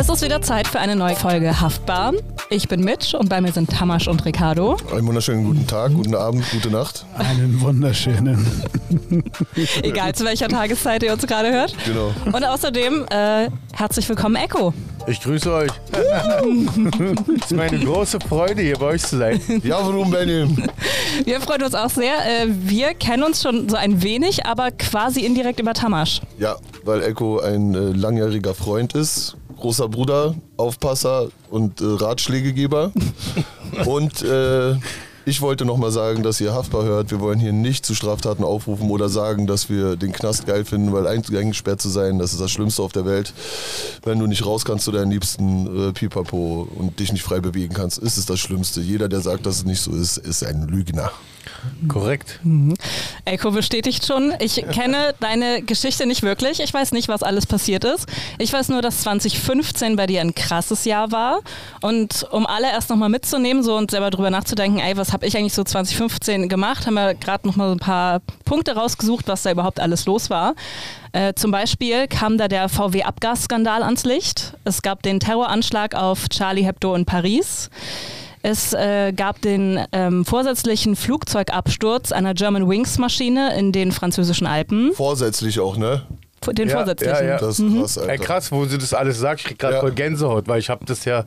Es ist wieder Zeit für eine neue Folge Haftbar. Ich bin Mitch und bei mir sind Tamasch und Ricardo. Einen wunderschönen guten Tag, guten Abend, gute Nacht. Einen wunderschönen. Egal zu welcher Tageszeit ihr uns gerade hört. Genau. Und außerdem äh, herzlich willkommen, Echo. Ich grüße euch. Es ist meine große Freude, hier bei euch zu sein. Ja, warum, Benny? Wir freuen uns auch sehr. Äh, wir kennen uns schon so ein wenig, aber quasi indirekt über Tamasch. Ja, weil Echo ein äh, langjähriger Freund ist, großer Bruder, Aufpasser und äh, Ratschlägegeber. und äh, ich wollte nochmal sagen, dass ihr haftbar hört. Wir wollen hier nicht zu Straftaten aufrufen oder sagen, dass wir den Knast geil finden, weil eingesperrt zu sein, das ist das Schlimmste auf der Welt. Wenn du nicht raus kannst zu deinen Liebsten, äh, Pipapo, und dich nicht frei bewegen kannst, ist es das Schlimmste. Jeder, der sagt, dass es nicht so ist, ist ein Lügner. Korrekt. Echo bestätigt schon. Ich kenne deine Geschichte nicht wirklich. Ich weiß nicht, was alles passiert ist. Ich weiß nur, dass 2015 bei dir ein krasses Jahr war. Und um alle erst nochmal mitzunehmen so und selber drüber nachzudenken, ey, was habe ich eigentlich so 2015 gemacht, haben wir gerade nochmal so ein paar Punkte rausgesucht, was da überhaupt alles los war. Äh, zum Beispiel kam da der VW-Abgasskandal ans Licht. Es gab den Terroranschlag auf Charlie Hebdo in Paris. Es äh, gab den ähm, vorsätzlichen Flugzeugabsturz einer German Wings Maschine in den französischen Alpen. Vorsätzlich auch, ne? Den Ja, vorsätzlichen. ja, ja. Das ist krass, Alter. Ey, krass, wo sie das alles sagt. Ich krieg gerade Ja. voll Gänsehaut, weil ich habe das ja.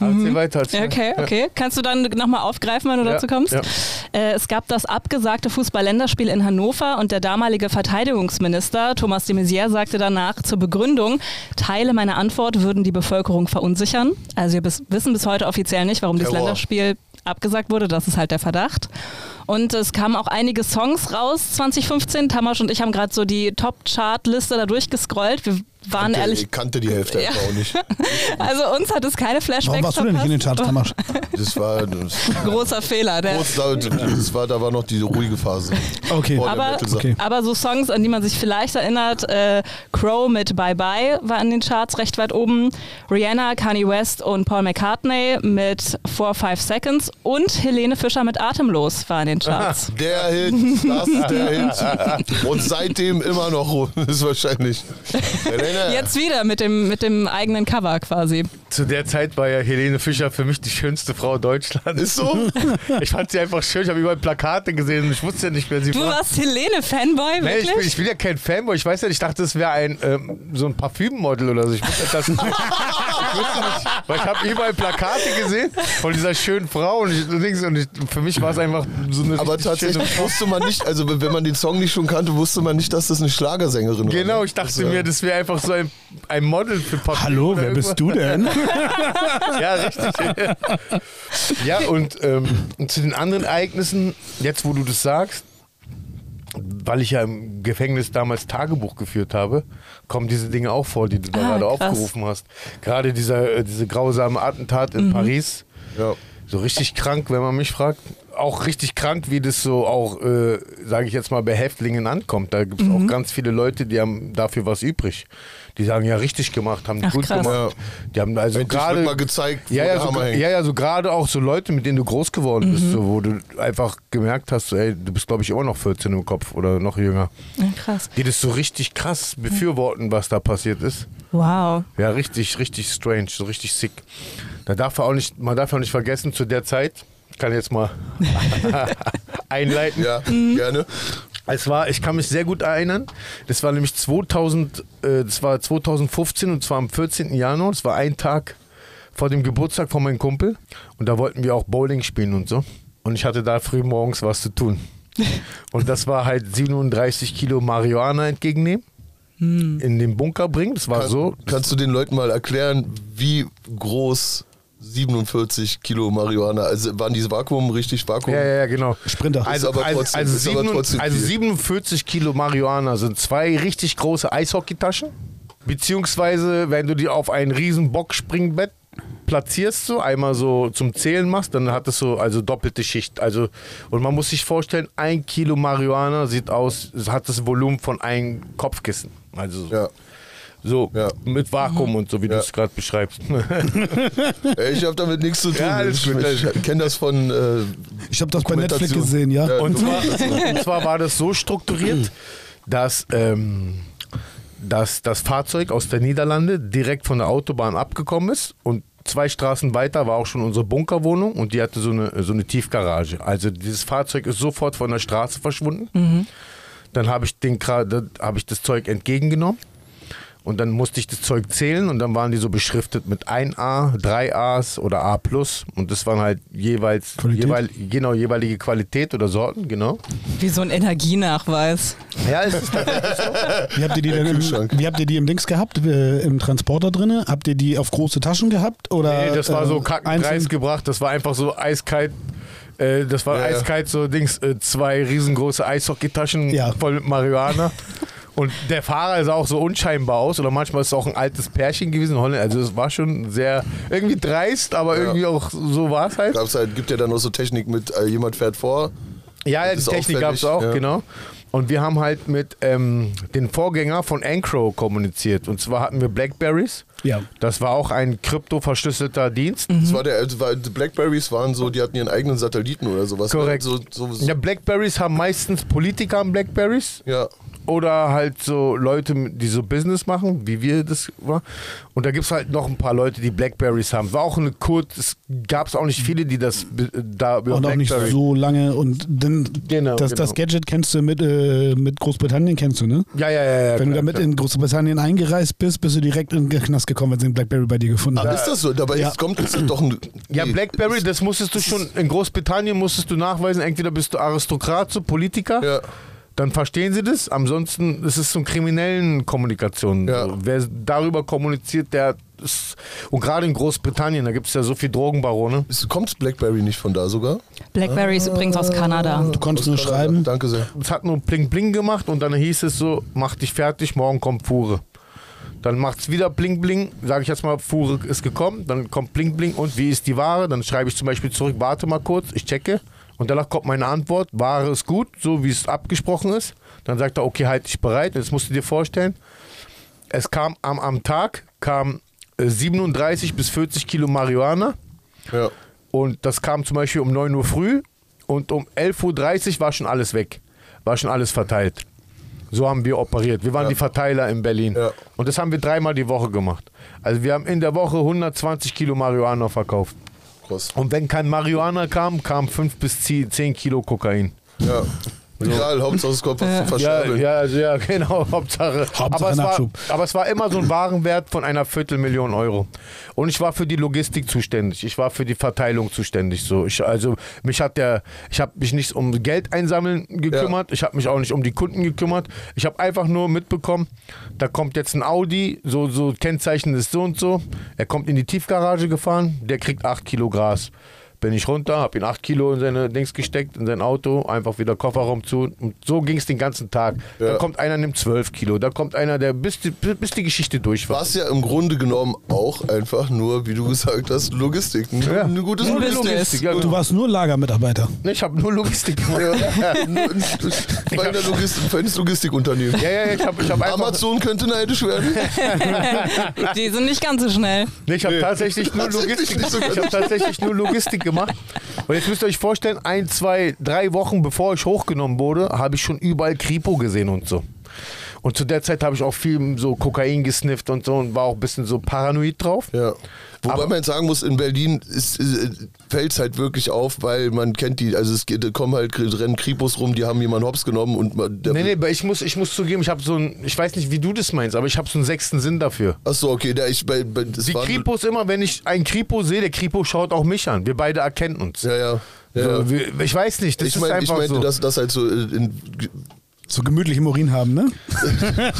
Erzähl weiter. Erzähl. Okay, okay. Kannst du dann nochmal aufgreifen, wenn du Ja, dazu kommst? ja. Äh, es gab das abgesagte Fußball-Länderspiel in Hannover und der damalige Verteidigungsminister Thomas de Maizière sagte danach zur Begründung, Teile meiner Antwort würden die Bevölkerung verunsichern. Also wir bis, wissen bis heute offiziell nicht, warum dieses Terror. Länderspiel abgesagt wurde. Das ist halt der Verdacht. Und es kamen auch einige Songs raus 2015. Tamasch und ich haben gerade so die Top-Chart-Liste da durchgescrollt. Wir waren kannte, ehrlich, ich kannte die Hälfte Ja. einfach auch nicht. also uns hat es keine Flashbacks Warum warst du denn nicht in den verpasst. Charts? Das war, das, Großer Fehler. Der, da, das war, da war noch die ruhige Phase. Okay. Aber-. Okay. Aber so Songs, an die man sich vielleicht erinnert, äh, Crow mit Bye Bye war in den Charts recht weit oben. Rihanna, Kanye West und Paul McCartney mit 4 5 Seconds und Helene Fischer mit Atemlos war in den Charts. Der Hit, das ist der Hit. Und seitdem immer noch ist wahrscheinlich. Helene. Jetzt wieder mit dem, mit dem eigenen Cover quasi. Zu der Zeit war ja Helene Fischer für mich die schönste Frau Deutschlands. Ist so? Ich fand sie einfach schön. Ich habe überall Plakate gesehen und ich wusste ja nicht, wer sie Du war. warst Helene-Fanboy, Nee, ich, bin, ich bin ja kein Fanboy. Ich weiß ja, ich dachte, es wäre ein ähm, so ein Parfümmodel oder so. Ich wusste das. ich wusste nicht, weil ich habe überall Plakate gesehen von dieser schönen Frau und, ich, und ich, für mich war es einfach so eine Aber tatsächlich wusste man nicht, also wenn man den Song nicht schon kannte, wusste man nicht, dass das eine Schlagersängerin war. Genau, ne? ich dachte Das, äh, mir, das wäre einfach so ein, ein Model für Parfüm. Hallo, wer bist du irgendwas. denn? Ja, richtig. ja, und, ähm, und zu den anderen Ereignissen, jetzt wo du das sagst, weil ich ja im Gefängnis damals Tagebuch geführt habe, kommen diese Dinge auch vor, die du da Ah, gerade krass. aufgerufen hast. Gerade dieser, äh, diese grausame Attentat in Paris. Ja. So richtig krank, wenn man mich fragt. Auch richtig krank, wie das so auch, äh, sage ich jetzt mal, bei Häftlingen ankommt. Da gibt es Mhm. auch ganz viele Leute, die haben dafür was übrig. Die sagen, ja, richtig gemacht, haben die Ach, gut krass. gemacht. Die haben also gerade mal gezeigt, wo ja, der ja, so, ja, ja, so gerade auch so Leute, mit denen du groß geworden Mhm. bist, so, wo du einfach gemerkt hast, so, ey, du bist glaube ich immer noch 14 im Kopf oder noch jünger. Ja, krass. Die das so richtig krass befürworten, was da passiert ist. Wow. Ja, richtig, richtig strange, so richtig sick. Da darf er auch nicht, man darf auch nicht vergessen, zu der Zeit, ich kann jetzt mal einleiten. Ja, Mhm. gerne. Es war, ich kann mich sehr gut erinnern. Das war nämlich 2000, äh, das war 2015 und zwar am 14. Januar. Das war ein Tag vor dem Geburtstag von meinem Kumpel und da wollten wir auch Bowling spielen und so. Und ich hatte da früh morgens was zu tun. Und das war halt 37 Kilo Marihuana entgegennehmen, in den Bunker bringen. Das war Kann, so. Kannst du den Leuten mal erklären, wie groß 47 Kilo Marihuana, also waren diese Vakuum richtig Vakuum? Ja, ja, ja, genau. Sprinter. Also, aber also, trotzdem- also, ist aber sieben- trotzdem also viel. 47 Kilo Marihuana sind zwei richtig große Eishockeytaschen. Beziehungsweise, wenn du die auf ein riesen Boxspringbett platzierst, so einmal so zum Zählen machst, dann hat es so also doppelte Schicht. Also, und man muss sich vorstellen, ein Kilo Marihuana sieht aus, es hat das Volumen von einem Kopfkissen. Also Ja. So Ja. mit Vakuum und so, wie du Ja. es gerade beschreibst. Ich habe damit nichts zu tun. Ja, ich ich kenne das von. Äh, Ich habe das bei Netflix gesehen, ja. Ja. Und zwar, und zwar war das so strukturiert, dass ähm, dass das Fahrzeug aus der Niederlande direkt von der Autobahn abgekommen ist und zwei Straßen weiter war auch schon unsere Bunkerwohnung und die hatte so eine, so eine Tiefgarage. Also dieses Fahrzeug ist sofort von der Straße verschwunden. Dann habe ich, den, habe ich das Zeug entgegengenommen und dann musste ich das Zeug zählen und dann waren die so beschriftet mit 1A, 3As oder A+. Und das waren halt jeweils jeweil, genau, jeweilige Qualität oder Sorten, genau. Wie so ein Energienachweis. Ja, es ist tatsächlich so. Wie habt ihr die denn Kühlschrank. im, wie habt ihr die im Dings gehabt, äh, im Transporter drinne? Habt ihr die auf große Taschen gehabt? Oder, Nee, das war so äh, kacken einzeln? Preis gebracht. Das war einfach so eiskalt. Äh, das war Ja, ja. eiskalt, so Dings, äh, zwei riesengroße Eishockeytaschen Ja. voll mit Marihuana. Und der Fahrer sah auch so unscheinbar aus. Oder manchmal ist es auch ein altes Pärchen gewesen. Also es war schon sehr irgendwie dreist, aber irgendwie auch so war es halt. Gab's halt, gibt ja dann noch so Technik mit, äh, jemand fährt vor. Ja, ja, die Technik gab es auch, ja. genau. Und wir haben halt mit ähm, den Vorgänger von Ancro kommuniziert. Und zwar hatten wir Blackberries. Ja. Das war auch ein kryptoverschlüsselter Dienst. Das war der, das war, die Blackberries waren so, die hatten ihren eigenen Satelliten oder sowas. ne? Korrekt. So, so, so, Ja, Blackberries haben meistens Politiker an Blackberries. ja. Oder halt so Leute, die so Business machen, wie wir das war. Und da gibt es halt noch ein paar Leute, die Blackberries haben. War auch eine kurz, es gab es auch nicht viele, die das da über Und auch nicht so lange. Und dann, Genau, das, genau. das Gadget kennst du mit, äh, mit Großbritannien, kennst du, ne? Ja, ja, ja. ja Wenn du klar, damit klar. in Großbritannien eingereist bist, bist du direkt in den Knast gekommen, wenn sie einen Blackberry bei dir gefunden Ah, haben. ist das so? Dabei Ja. ist, kommt es doch ein. Ja, nee. Blackberry, das musstest du schon, in Großbritannien musstest du nachweisen, entweder bist du Aristokrat, so Politiker, Ja. dann verstehen sie das. Ansonsten ist es so eine kriminellen Kommunikation. Ja. Wer darüber kommuniziert, der ist, und gerade in Großbritannien, da gibt es ja so viel Drogenbarone. Ist- Kommt Blackberry nicht von da sogar? Blackberry ist übrigens aus Kanada. Du konntest nur schreiben. Danke sehr. Es hat nur Bling Bling gemacht und dann hieß es so, mach dich fertig, morgen kommt Fuhre. Dann macht es wieder Bling Bling, sage ich jetzt mal, Fuhre ist gekommen, dann kommt Bling Bling und wie ist die Ware? Dann schreibe ich zum Beispiel zurück, warte mal kurz, ich checke. Und danach kommt meine Antwort, Ware ist gut, so wie es abgesprochen ist. Dann sagt er, okay, halt dich bereit. Jetzt musst du dir vorstellen, es kam am, am Tag kam äh, 37 bis 40 Kilo Marihuana. Ja. Und das kam zum Beispiel um 9 Uhr früh und um 11.30 Uhr war schon alles weg. War schon alles verteilt. So haben wir operiert. Wir waren Ja. die Verteiler in Berlin. Ja. Und das haben wir dreimal die Woche gemacht. Also wir haben in der Woche 120 Kilo Marihuana verkauft. Krass. Und wenn kein Marihuana kam, kam 5 bis 10 Kilo Kokain. Ja. Egal, Hauptsache es kommt was zu Ja, ja, also ja, genau, Hauptsache. Hauptsache aber, es war, aber es war immer so ein Warenwert von einer Viertelmillion Euro. Und ich war für die Logistik zuständig. Ich war für die Verteilung zuständig. So, ich, also mich hat der, ich habe mich nicht um Geld einsammeln gekümmert. Ich habe mich auch nicht um die Kunden gekümmert. Ich habe einfach nur mitbekommen, da kommt jetzt ein Audi, so, so Kennzeichen ist so und so. Er kommt in die Tiefgarage gefahren, der kriegt 8 Kilo Gras. Bin ich runter, hab ihn 8 Kilo in seine Dings gesteckt, in sein Auto, einfach wieder Kofferraum zu. Und so ging es den ganzen Tag. Ja. Da kommt einer, nimmt 12 Kilo. Da kommt einer, der bis die, bis die Geschichte durch war. Was ja im Grunde genommen auch einfach nur, wie du gesagt hast, Logistik. Ja. ein gutes Nur Business. Logistik, ja, Du genau. warst nur Lagermitarbeiter. Nee, Ich habe nur Logistik gemacht. Ja. Feiner Logistik, feines Logistikunternehmen. Ja, ja, ja, ich habe ich hab einfach. Amazon könnte neidisch werden. Die sind nicht ganz so schnell. Nee, ich habe Nee. tatsächlich nur Logistik. so Ich habe tatsächlich nur Logistik gemacht. Und jetzt müsst ihr euch vorstellen, ein, zwei, drei Wochen bevor ich hochgenommen wurde, habe ich schon überall Kripo gesehen und so. Und zu der Zeit habe ich auch viel so Kokain gesnifft und so und war auch ein bisschen so paranoid drauf. Ja. Wobei Aber- man jetzt sagen muss, in Berlin fällt es halt wirklich auf, weil man kennt die, also es geht, da kommen halt rennen Kripos rum, die haben jemanden hops genommen und man, Nee, nee, aber ich muss, ich muss zugeben, ich habe so ein, ich weiß nicht, wie du das meinst, aber ich habe so einen sechsten Sinn dafür. Achso, okay, der ich bei, bei Die Kripos immer, wenn ich einen Kripo sehe, der Kripo schaut auch mich an. Wir beide erkennen uns. Ja, ja. ja, So, ich weiß nicht, das Ich, ist mein, ich einfach meinte, so. dass das halt so äh, in, So gemütlich im Urin haben, ne?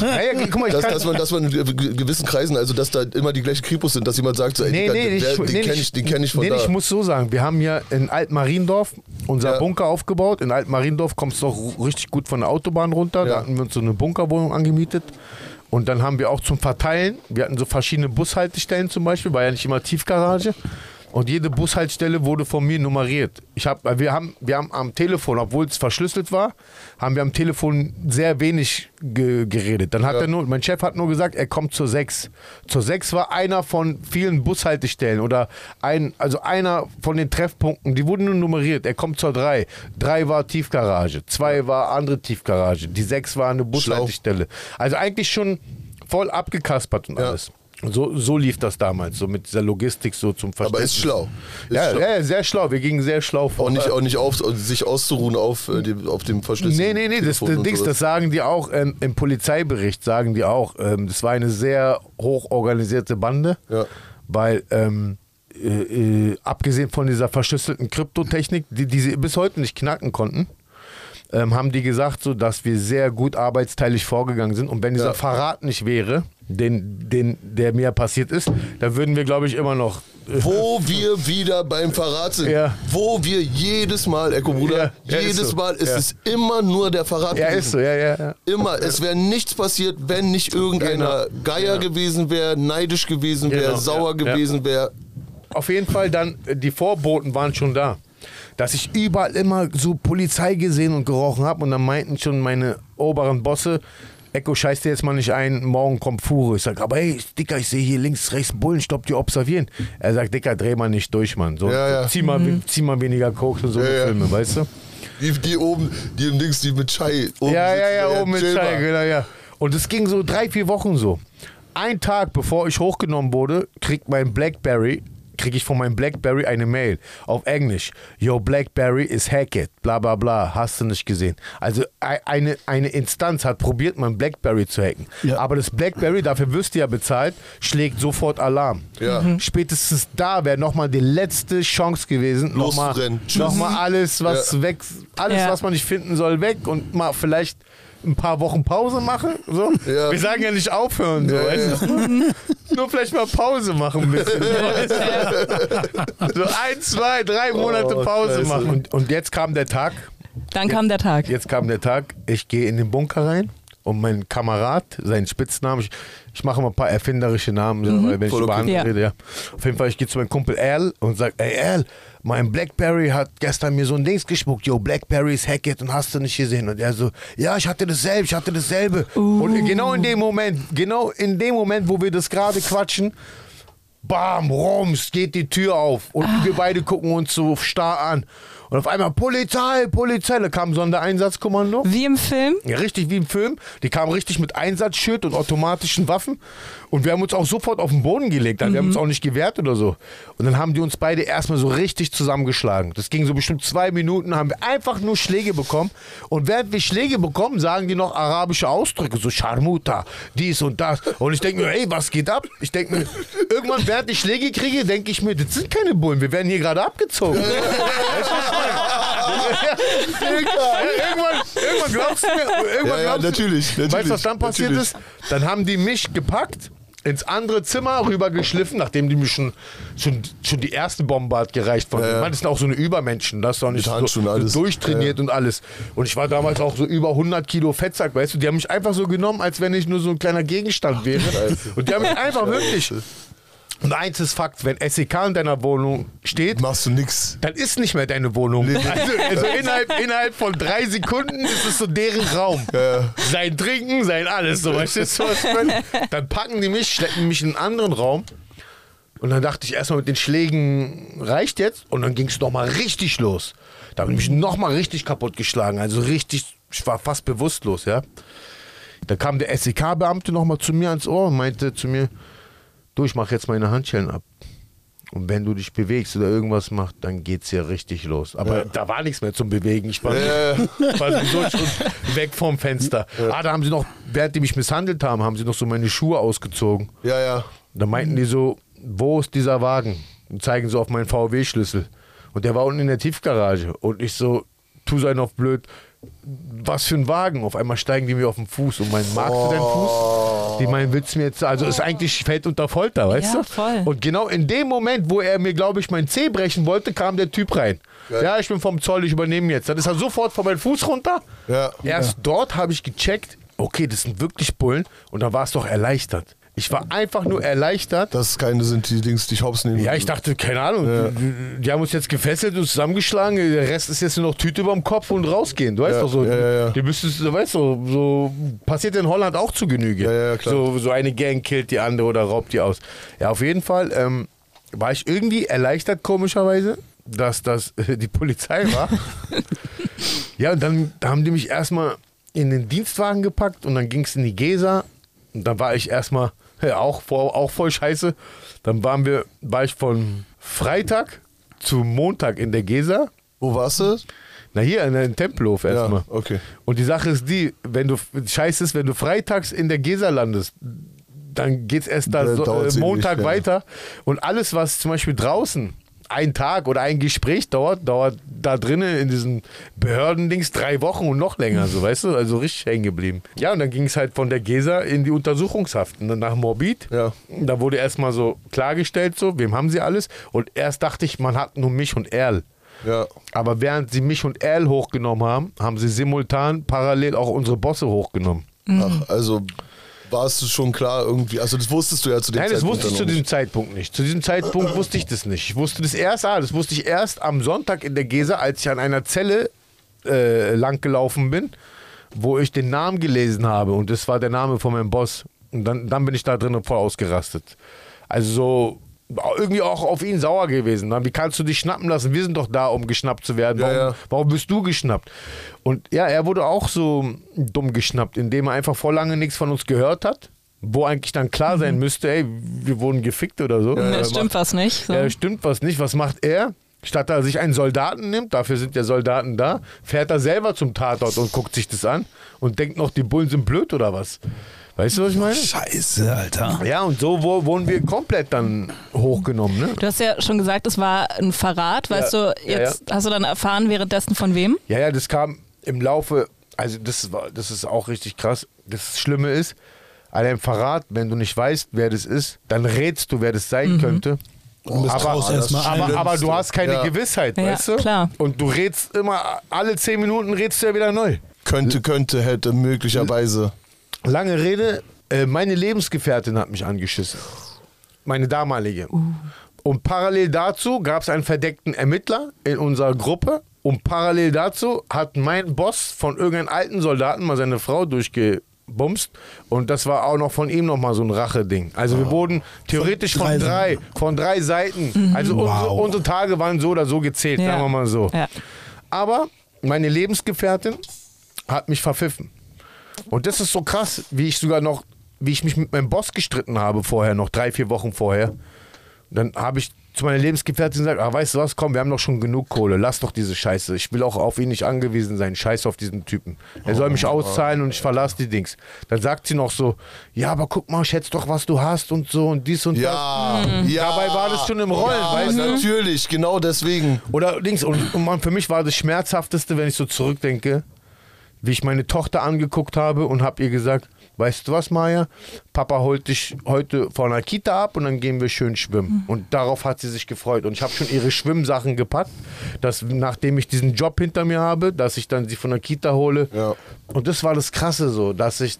ja, ja, guck mal, ich dass, kann, dass man, dass man in ge- gewissen Kreisen, also dass da immer die gleichen Kripos sind, dass jemand sagt, so, ey, Nee, die- nee, der, ich, den nee, kenne ich, den kenn ich von nee, da. nee, ich muss so sagen, wir haben ja in Altmariendorf unser Ja. Bunker aufgebaut. In Altmariendorf kommst du doch richtig gut von der Autobahn runter. Da Ja. hatten wir uns so eine Bunkerwohnung angemietet. Und dann haben wir auch zum Verteilen, wir hatten so verschiedene Bushaltestellen zum Beispiel, war ja nicht immer Tiefgarage. Und jede Bushaltestelle wurde von mir nummeriert. Ich hab, wir, haben, wir haben am Telefon, obwohl es verschlüsselt war, haben wir am Telefon sehr wenig ge geredet. Dann hat Ja. er nur, mein Chef hat nur gesagt, er kommt zur 6. Zur 6 war einer von vielen Bushaltestellen oder ein, also einer von den Treffpunkten, die wurden nur nummeriert. Er kommt zur 3. 3 war Tiefgarage, 2 war andere Tiefgarage, die 6 war eine Bushaltestelle. Also eigentlich schon voll abgekaspert und Ja. alles. So, so lief das damals, so mit dieser Logistik so zum Aber Verständnis. ist schlau. Ist Ja, schlau. ja, sehr schlau. Wir gingen sehr schlau vor. Auch nicht, auch nicht auf, sich auszuruhen auf, äh, dem, auf dem Verschluss. Nee, nee, nee, das, das, Dings, das sagen die auch ähm, im Polizeibericht, sagen die auch. Ähm, das war eine sehr hoch organisierte Bande, Ja. weil ähm, äh, äh, abgesehen von dieser verschlüsselten Kryptotechnik, die, die sie bis heute nicht knacken konnten, ähm, haben die gesagt, so, dass wir sehr gut arbeitsteilig vorgegangen sind. Und wenn dieser Ja. Verrat nicht wäre, den, den, der mir passiert ist, dann würden wir, glaube ich, immer noch. äh, Wo wir wieder beim Verrat sind. Ja. Wo wir jedes Mal, Eko Bruder, Ja, ja, ist jedes so. Mal ist es immer nur der Verrat Ja, gewesen. ist so, ja, ja, ja. Immer. Es wäre nichts passiert, wenn nicht irgendeiner Geier gewesen wäre, neidisch gewesen wäre, Genau, sauer gewesen wäre. auf jeden Fall dann, äh, die Vorboten waren schon da. Dass ich überall immer so Polizei gesehen und gerochen habe und dann meinten schon meine oberen Bosse, Echo, scheiß dir jetzt mal nicht ein, morgen kommt Fuhre. Ich sag, aber hey, Dicker, ich sehe hier links, rechts Bullenstopp, die observieren. Er sagt, Dicker, dreh mal nicht durch, Mann. So, Ja, ja. Zieh, mal, zieh mal weniger Koks und so Ja, ja. Filme, weißt du? Die, die oben, die im Dings, die mit Chai oben Ja, ja, ja, oben mit. Schei, genau, ja. Und es ging so drei, vier Wochen so. Ein Tag bevor ich hochgenommen wurde, kriegt mein Blackberry, kriege ich von meinem Blackberry eine Mail auf Englisch. Yo, Blackberry is hacked, bla bla bla, hast du nicht gesehen. Also ei- eine, eine Instanz hat probiert, mein Blackberry zu hacken. Ja. Aber das Blackberry, dafür wirst du ja bezahlt, schlägt sofort Alarm. Ja. Mhm. Spätestens da wäre nochmal die letzte Chance gewesen, nochmal noch mal alles, was Ja. weg, alles, Ja. was man nicht finden soll, weg und mal vielleicht ein paar Wochen Pause machen. So. Ja. Wir sagen ja nicht aufhören, so, Ja, weißt du? Nur vielleicht mal Pause machen ein bisschen. so ein, zwei, drei Monate Oh, Pause Scheiße. machen. Und, und jetzt kam der Tag, Dann kam der Tag. jetzt kam der Tag, ich gehe in den Bunker rein und mein Kamerad, sein Spitznamen, ich, ich mache mal ein paar erfinderische Namen, weil wenn ich über andere Ja. rede, ja. Auf jeden Fall, ich gehe zu meinem Kumpel Al und sage, ey Al, mein Blackberry hat gestern mir so ein Dings gespuckt, yo, Blackberry ist hacked und hast du nicht gesehen. Und er so, ja, ich hatte dasselbe, ich hatte dasselbe. Und genau in dem Moment, genau in dem Moment, wo wir das gerade quatschen, bam, rums, geht die Tür auf und wir beide gucken uns so starr an. Und auf einmal Polizei, Polizei, da kam ein Sondereinsatzkommando. Wie im Film. Ja, richtig wie im Film. Die kamen richtig mit Einsatzschild und automatischen Waffen. Und wir haben uns auch sofort auf den Boden gelegt. Wir haben uns auch nicht gewehrt oder so. Und dann haben die uns beide erstmal so richtig zusammengeschlagen. Das ging so bestimmt zwei Minuten, haben wir einfach nur Schläge bekommen. Und während wir Schläge bekommen, sagen die noch arabische Ausdrücke, so Charmuta, dies und das. Und ich denke mir, ey, was geht ab? Ich denke mir, irgendwann, während ich Schläge kriege, denke ich mir, das sind keine Bullen, wir werden hier gerade abgezogen. irgendwann, irgendwann glaubst du mir, irgendwann Ja, ja, glaubst du, natürlich, natürlich, Weißt du, was dann passiert natürlich. ist? Dann haben die mich gepackt, ins andere Zimmer rübergeschliffen, nachdem die mich schon, schon, schon die erste Bombe hat gereicht von Ja, mir. ja. Das sind auch so eine Übermenschen, das ist doch nicht so, so durchtrainiert und alles. Und ich war damals auch so über 100 Kilo Fettsack, weißt du, die haben mich einfach so genommen, als wenn ich nur so ein kleiner Gegenstand wäre. Und die haben mich einfach wirklich... Und eins ist Fakt, wenn SEK in deiner Wohnung steht, Machst du nix. dann ist nicht mehr deine Wohnung. Also, also innerhalb, innerhalb von drei Sekunden ist es so deren Raum. Sein Trinken, sein alles. So, weißt du, was ich? Dann packen die mich, schleppen mich in einen anderen Raum. Und dann dachte ich erstmal mit den Schlägen reicht jetzt. Und dann ging es nochmal richtig los. Da habe ich mich nochmal richtig kaputt geschlagen. Also richtig, ich war fast bewusstlos, ja. Da kam der SEK-Beamte nochmal zu mir ans Ohr und meinte zu mir, du, ich mache jetzt meine Handschellen ab. Und wenn du dich bewegst oder irgendwas machst, dann geht's ja richtig los. Aber da war nichts mehr zum Bewegen. Ich war, ich war schon weg vom Fenster. Ah, da haben sie noch, während die mich misshandelt haben, haben sie noch so meine Schuhe ausgezogen. Ja, ja. Da meinten die so, wo ist dieser Wagen? Und zeigen so auf meinen VW-Schlüssel. Und der war unten in der Tiefgarage. Und ich so, tu sein auf blöd, was für ein Wagen? Auf einmal steigen die mir auf den Fuß und meinen, magst du deinen Fuß? Die meinen, willst du mir jetzt, also ist eigentlich fällt unter Folter, weißt Ja, du? voll. Und genau in dem Moment, wo er mir, glaube ich, mein Zeh brechen wollte, kam der Typ rein. Ja, ich bin vom Zoll, ich übernehme jetzt. Dann ist er sofort von meinem Fuß runter. Ja. Erst dort habe ich gecheckt, okay, das sind wirklich Bullen. Und dann war es doch erleichtert. Ich war einfach nur erleichtert. Dass es keine sind, die Dings dich hops nehmen. Ja, ich dachte, keine Ahnung, die, die haben uns jetzt gefesselt und zusammengeschlagen. Der Rest ist jetzt nur noch Tüte über dem Kopf und rausgehen. Du weißt Ja, doch so. ja, ja, ja. Die müsstest, du weißt so, so passiert in Holland auch zu Genüge. Ja, ja. So, so eine Gang killt die andere oder raubt die aus. Ja, auf jeden Fall ähm, war ich irgendwie erleichtert, komischerweise, dass das äh, die Polizei war. ja, und dann haben die mich erstmal in den Dienstwagen gepackt und dann ging es in die Gesa. Und dann war ich erstmal, ja, auch, voll- auch voll scheiße. Dann waren wir, war ich von Freitag zu Montag in der Gesa. Wo warst du? Na hier in den Tempelhof erstmal. Ja, okay. Und die Sache ist die, wenn du scheiße ist, wenn du freitags in der Gesa landest, dann geht's erst da so, äh, ewig, Montag ja. weiter. Und alles, was zum Beispiel draußen ein Tag oder ein Gespräch dauert, dauert da drinnen in diesen Behördendings drei Wochen und noch länger, so weißt du, also richtig hängen geblieben. Ja, und dann ging es halt von der Gesa in die Untersuchungshaft dann nach Morbid. Ja. Da wurde erstmal so klargestellt, so, wem haben sie alles? Und erst dachte ich, man hat nur mich und Erl. Ja. Aber während sie mich und Erl hochgenommen haben, haben sie simultan parallel auch unsere Bosse hochgenommen. Ach, also warst du schon klar irgendwie, also das wusstest du ja zu dem Nein, das Zeitpunkt wusste ich zu diesem Zeitpunkt nicht. Zu diesem Zeitpunkt wusste ich das nicht. Ich wusste das erst, ah, das wusste ich erst am Sonntag in der Gesa, als ich an einer Zelle äh, langgelaufen bin, wo ich den Namen gelesen habe und das war der Name von meinem Boss. Und dann, dann bin ich da drin voll ausgerastet. Also so irgendwie auch auf ihn sauer gewesen. Wie kannst du dich schnappen lassen? Wir sind doch da, um geschnappt zu werden. Ja, Warum, ja. warum bist du geschnappt? Und ja, er wurde auch so dumm geschnappt, indem er einfach vor lange nichts von uns gehört hat. Wo eigentlich dann klar sein müsste, ey, wir wurden gefickt oder so. Äh, stimmt was nicht. So. ja, stimmt was nicht. Was macht er? Statt er sich einen Soldaten nimmt, dafür sind ja Soldaten da, fährt er selber zum Tatort und guckt sich das an und denkt noch, die Bullen sind blöd oder was? Weißt du, was ich meine? Scheiße, Alter. Ja, und so wurden wir komplett dann hochgenommen. Ne? Du hast ja schon gesagt, es war ein Verrat. Weißt Ja, du, ja, jetzt hast du dann erfahren währenddessen von wem? Ja, ja, das kam im Laufe, also das war, das ist auch richtig krass. Das Schlimme ist, an einem Verrat, wenn du nicht weißt, wer das ist, dann rätst du, wer das sein könnte. Und aber, erstmal aber, aber du hast keine Ja. Gewissheit, Ja, weißt du? klar. Und du rätst immer, alle zehn Minuten rätst du ja wieder neu. Könnte, könnte, hätte, möglicherweise. Lange Rede, äh, meine Lebensgefährtin hat mich angeschissen. Meine damalige. Und parallel dazu gab es einen verdeckten Ermittler in unserer Gruppe. Und parallel dazu hat mein Boss von irgendeinem alten Soldaten mal seine Frau durchgebumst. Und das war auch noch von ihm nochmal so ein Rache-Ding. Also wir wurden theoretisch von drei drei, von drei Seiten. Also unsere, Wow. unsere Tage waren so oder so gezählt, Ja. sagen wir mal so. Ja. Aber meine Lebensgefährtin hat mich verpfiffen. Und das ist so krass, wie ich sogar noch, wie ich mich mit meinem Boss gestritten habe vorher, noch drei, vier Wochen vorher. Dann habe ich zu meiner Lebensgefährtin gesagt, ah, weißt du was, komm, wir haben doch schon genug Kohle, lass doch diese Scheiße. Ich will auch auf ihn nicht angewiesen sein, scheiß auf diesen Typen. Er soll mich auszahlen und ich verlasse die Dings. Dann sagt sie noch so, ja, aber guck mal, schätz doch, was du hast und so und dies und das. Ja, ja. Dabei war das schon im Rollen, ja, weißt du? Natürlich, genau deswegen. Oder Dings, und, und man, für mich war das Schmerzhafteste, wenn ich so zurückdenke, wie ich meine Tochter angeguckt habe und habe ihr gesagt, weißt du was, Maja, Papa holt dich heute von der Kita ab und dann gehen wir schön schwimmen. Und darauf hat sie sich gefreut. Und ich habe schon ihre Schwimmsachen gepackt, dass nachdem ich diesen Job hinter mir habe, dass ich dann sie von der Kita hole. Ja. Und das war das Krasse so, dass ich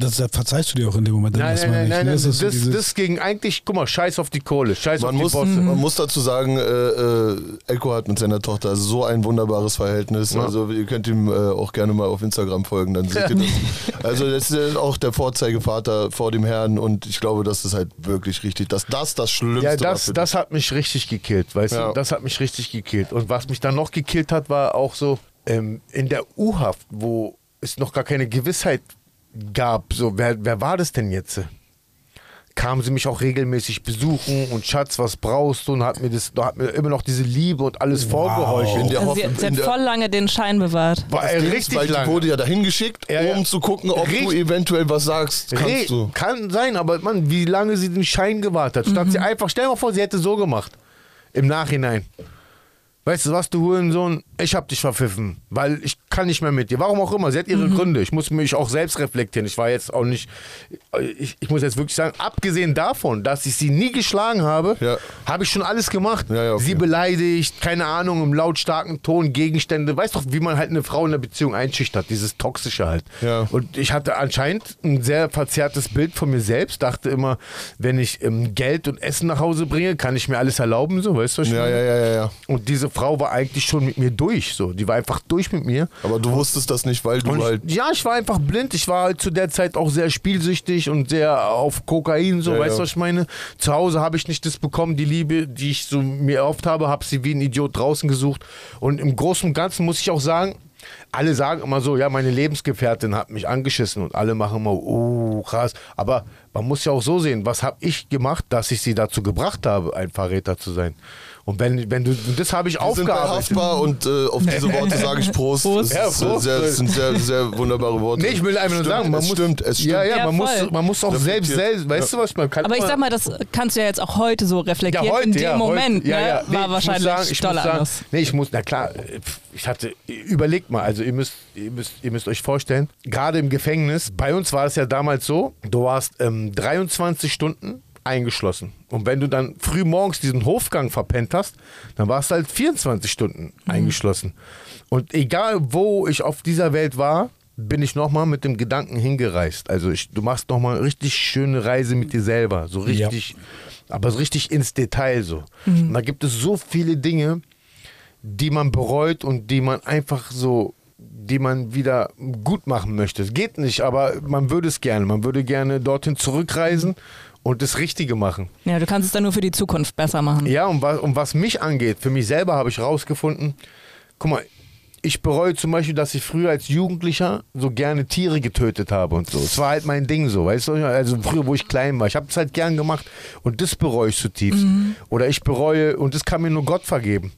Das verzeihst du dir auch in dem Moment Nein, erstmal nein, nicht. nein, ne? nein, Das das, so das, dieses- ging eigentlich, guck mal, scheiß auf die Kohle, scheiß Man auf die muss, Bosse. man muss dazu sagen, äh, äh, Elko hat mit seiner Tochter so ein wunderbares Verhältnis. Ja. Also ihr könnt ihm äh, auch gerne mal auf Instagram folgen, dann seht ihr das. Also das ist auch der Vorzeigevater vor dem Herrn und ich glaube, das ist halt wirklich richtig, dass das das Schlimmste Ja, war das, für das hat mich richtig gekillt, weißt Ja. du? Das hat mich richtig gekillt. Und was mich dann noch gekillt hat, war auch so ähm, in der U-Haft, wo es noch gar keine Gewissheit gab, so wer, wer war das denn jetzt? Kamen sie mich auch regelmäßig besuchen und Schatz, was brauchst du? Und hat mir, das, hat mir immer noch diese Liebe und alles vorgeheuchelt. In der Also sie, Hoffnung- sie hat in der- voll lange den Schein bewahrt. War er richtig Weil die lang. wurde ja dahin geschickt, Ja, ja. um zu gucken, ob du Richtig. eventuell was sagst. Re- Kannst du. Kann sein, aber Mann, wie lange sie den Schein gewartet hat. Statt sie einfach, stell dir mal vor, sie hätte so gemacht. Im Nachhinein. Weißt du was, du Hurensohn, ich hab dich verpfiffen, weil ich kann nicht mehr mit dir. Warum auch immer, sie hat ihre Gründe. Ich muss mich auch selbst reflektieren. Ich war jetzt auch nicht, ich, ich muss jetzt wirklich sagen, abgesehen davon, dass ich sie nie geschlagen habe, Ja. habe ich schon alles gemacht. Ja, ja, okay. Sie beleidigt, keine Ahnung, im lautstarken Ton, Gegenstände. Weißt doch, wie man halt eine Frau in der Beziehung einschüchtert, dieses Toxische halt. Ja. Und ich hatte anscheinend ein sehr verzerrtes Bild von mir selbst. Dachte immer, wenn ich ähm, Geld und Essen nach Hause bringe, kann ich mir alles erlauben, so, weißt du, was ich Ja, meine? ja, ja, ja, ja. Und diese Frau war eigentlich schon mit mir durch, so. Die war einfach durch mit mir. Aber du wusstest das nicht, weil du Und halt. ich, ja, ich war einfach blind. Ich war halt zu der Zeit auch sehr spielsüchtig und sehr auf Kokain, so, Ja, weißt du, ja. was ich meine? Zu Hause habe ich nicht das bekommen, die Liebe, die ich so mir erhofft habe, habe sie wie ein Idiot draußen gesucht. Und im Großen und Ganzen muss ich auch sagen, alle sagen immer so, ja, meine Lebensgefährtin hat mich angeschissen und alle machen immer, oh, krass. Aber man muss ja auch so sehen, was habe ich gemacht, dass ich sie dazu gebracht habe, ein Verräter zu sein. Und wenn, wenn du, und das habe ich Wir sind bei aufgearbeitet. haftbar und äh, auf diese Worte sage ich Prost. Prost. Das, Ja, ist, Prost. Sehr, das sind sehr, sehr wunderbare Worte. Nee, ich will einfach nur Stimmt, sagen, man es muss, stimmt, es stimmt. Ja, ja, Ja, man, muss, man muss auch selbst, selbst, weißt du was, man kann Aber ich sag mal, das kannst du ja jetzt auch heute so reflektieren. ja, heute, In dem ja, Moment heute, ja, ne, ja. Nee, war wahrscheinlich sagen, ich muss sagen, anders. Nee, ich muss, na klar, ich hatte, überlegt mal, also ihr müsst, ihr müsst, ihr müsst euch vorstellen, gerade im Gefängnis, bei uns war es ja damals so, du warst ähm, 23 Stunden eingeschlossen. Und wenn du dann früh morgens diesen Hofgang verpennt hast, dann warst du halt 24 Stunden eingeschlossen. Und egal, wo ich auf dieser Welt war, bin ich nochmal mit dem Gedanken hingereist. Also ich, du machst nochmal eine richtig schöne Reise mit dir selber. So Ja. richtig, aber so richtig ins Detail so. Und da gibt es so viele Dinge, die man bereut und die man einfach so, die man wieder gut machen möchte. Es geht nicht, aber man würde es gerne. Man würde gerne dorthin zurückreisen und das Richtige machen. Ja, du kannst es dann nur für die Zukunft besser machen. Ja, und was, und was mich angeht, für mich selber habe ich rausgefunden, guck mal, ich bereue zum Beispiel, dass ich früher als Jugendlicher so gerne Tiere getötet habe und so. Es war halt mein Ding so, weißt du? Also früher, wo ich klein war. Ich habe es halt gern gemacht und das bereue ich zutiefst. Oder ich bereue, und das kann mir nur Gott vergeben.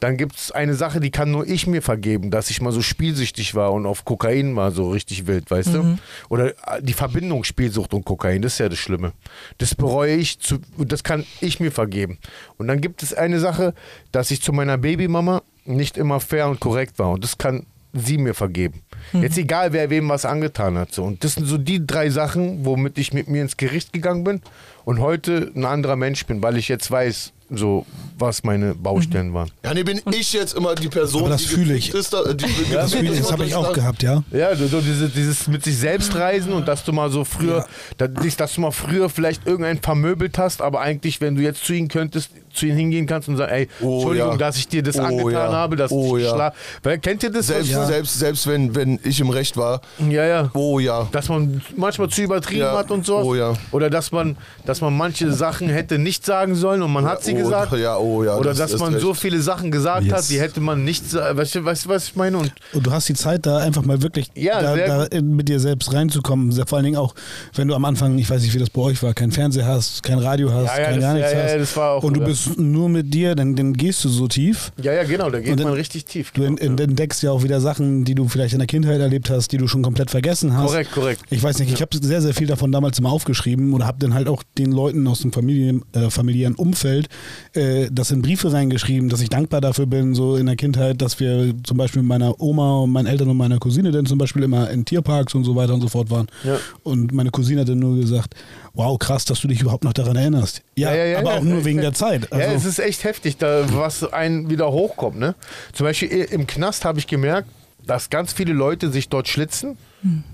Dann gibt es eine Sache, die kann nur ich mir vergeben, dass ich mal so spielsüchtig war und auf Kokain war, so richtig wild, weißt du? Oder äh, die Verbindung Spielsucht und Kokain, das ist ja das Schlimme. Das bereue ich zu, und das kann ich mir vergeben. Und dann gibt es eine Sache, dass ich zu meiner Babymama nicht immer fair und korrekt war. Und das kann sie mir vergeben. Jetzt egal, wer wem was angetan hat. So. Und das sind so die drei Sachen, womit ich mit mir ins Gericht gegangen bin und heute ein anderer Mensch bin, weil ich jetzt weiß, so was meine Baustellen waren. Ja, nee, bin ich jetzt immer die Person, Aber das die fühle ich. Ist, da, die, die Das, gepflegt ist, das habe ich auch da- gehabt, ja. Ja, so, so diese, dieses mit sich selbst reisen und dass du mal so früher, da- dass, dass du mal früher vielleicht irgendeinen vermöbelt hast, aber eigentlich, wenn du jetzt zu ihm könntest, zu ihm hingehen kannst und sagen, ey, Oh, Entschuldigung, ja. dass ich dir das Oh, angetan ja. habe, dass Oh, ich ja. schla Weil, kennt ihr das? Selbst, selbst, selbst wenn, wenn ich im Recht war. Ja, ja. Oh ja. Dass man manchmal zu übertrieben Ja. hat und so. Oh, ja. Oder dass man, dass man manche Sachen hätte nicht sagen sollen und man hat sie oh, gesagt. ja, oh, ja, Oder das dass ist man recht. so viele Sachen gesagt Yes. hat, die hätte man nicht sagen. Weißt du, weißt, du, was ich meine? Und Und du hast die Zeit, da einfach mal wirklich Ja, da, da in- mit dir selbst reinzukommen. Vor allen Dingen auch, wenn du am Anfang, ich weiß nicht, wie das bei euch war, kein Fernseher hast, kein Radio hast, Ja, ja, kein das- gar nichts ja, ja, hast. das war auch und du gut, ja. bist nur mit dir, dann, dann gehst du so tief. ja, ja, genau, da geht dann- man richtig tief. Du Genau. ent- entdeckst ja auch wieder Sachen, die du vielleicht in der Kindheit erlebt hast, die du schon komplett vergessen hast. Korrekt, korrekt. Ich weiß nicht, ich habe sehr, sehr viel davon damals immer aufgeschrieben oder habe dann halt auch den Leuten aus dem Familien, äh, familiären Umfeld äh, das in Briefe reingeschrieben, dass ich dankbar dafür bin, so in der Kindheit, dass wir zum Beispiel mit meiner Oma und meinen Eltern und meiner Cousine dann zum Beispiel immer in Tierparks und so weiter und so fort waren. Ja. Und meine Cousine hat dann nur gesagt, wow, krass, dass du dich überhaupt noch daran erinnerst. Ja, Ja, ja, aber auch nur wegen der Zeit. ja, es Also, ist echt heftig, da, was einen wieder hochkommt. Ne? Zum Beispiel im Knast habe ich gemerkt, dass ganz viele Leute sich dort schlitzen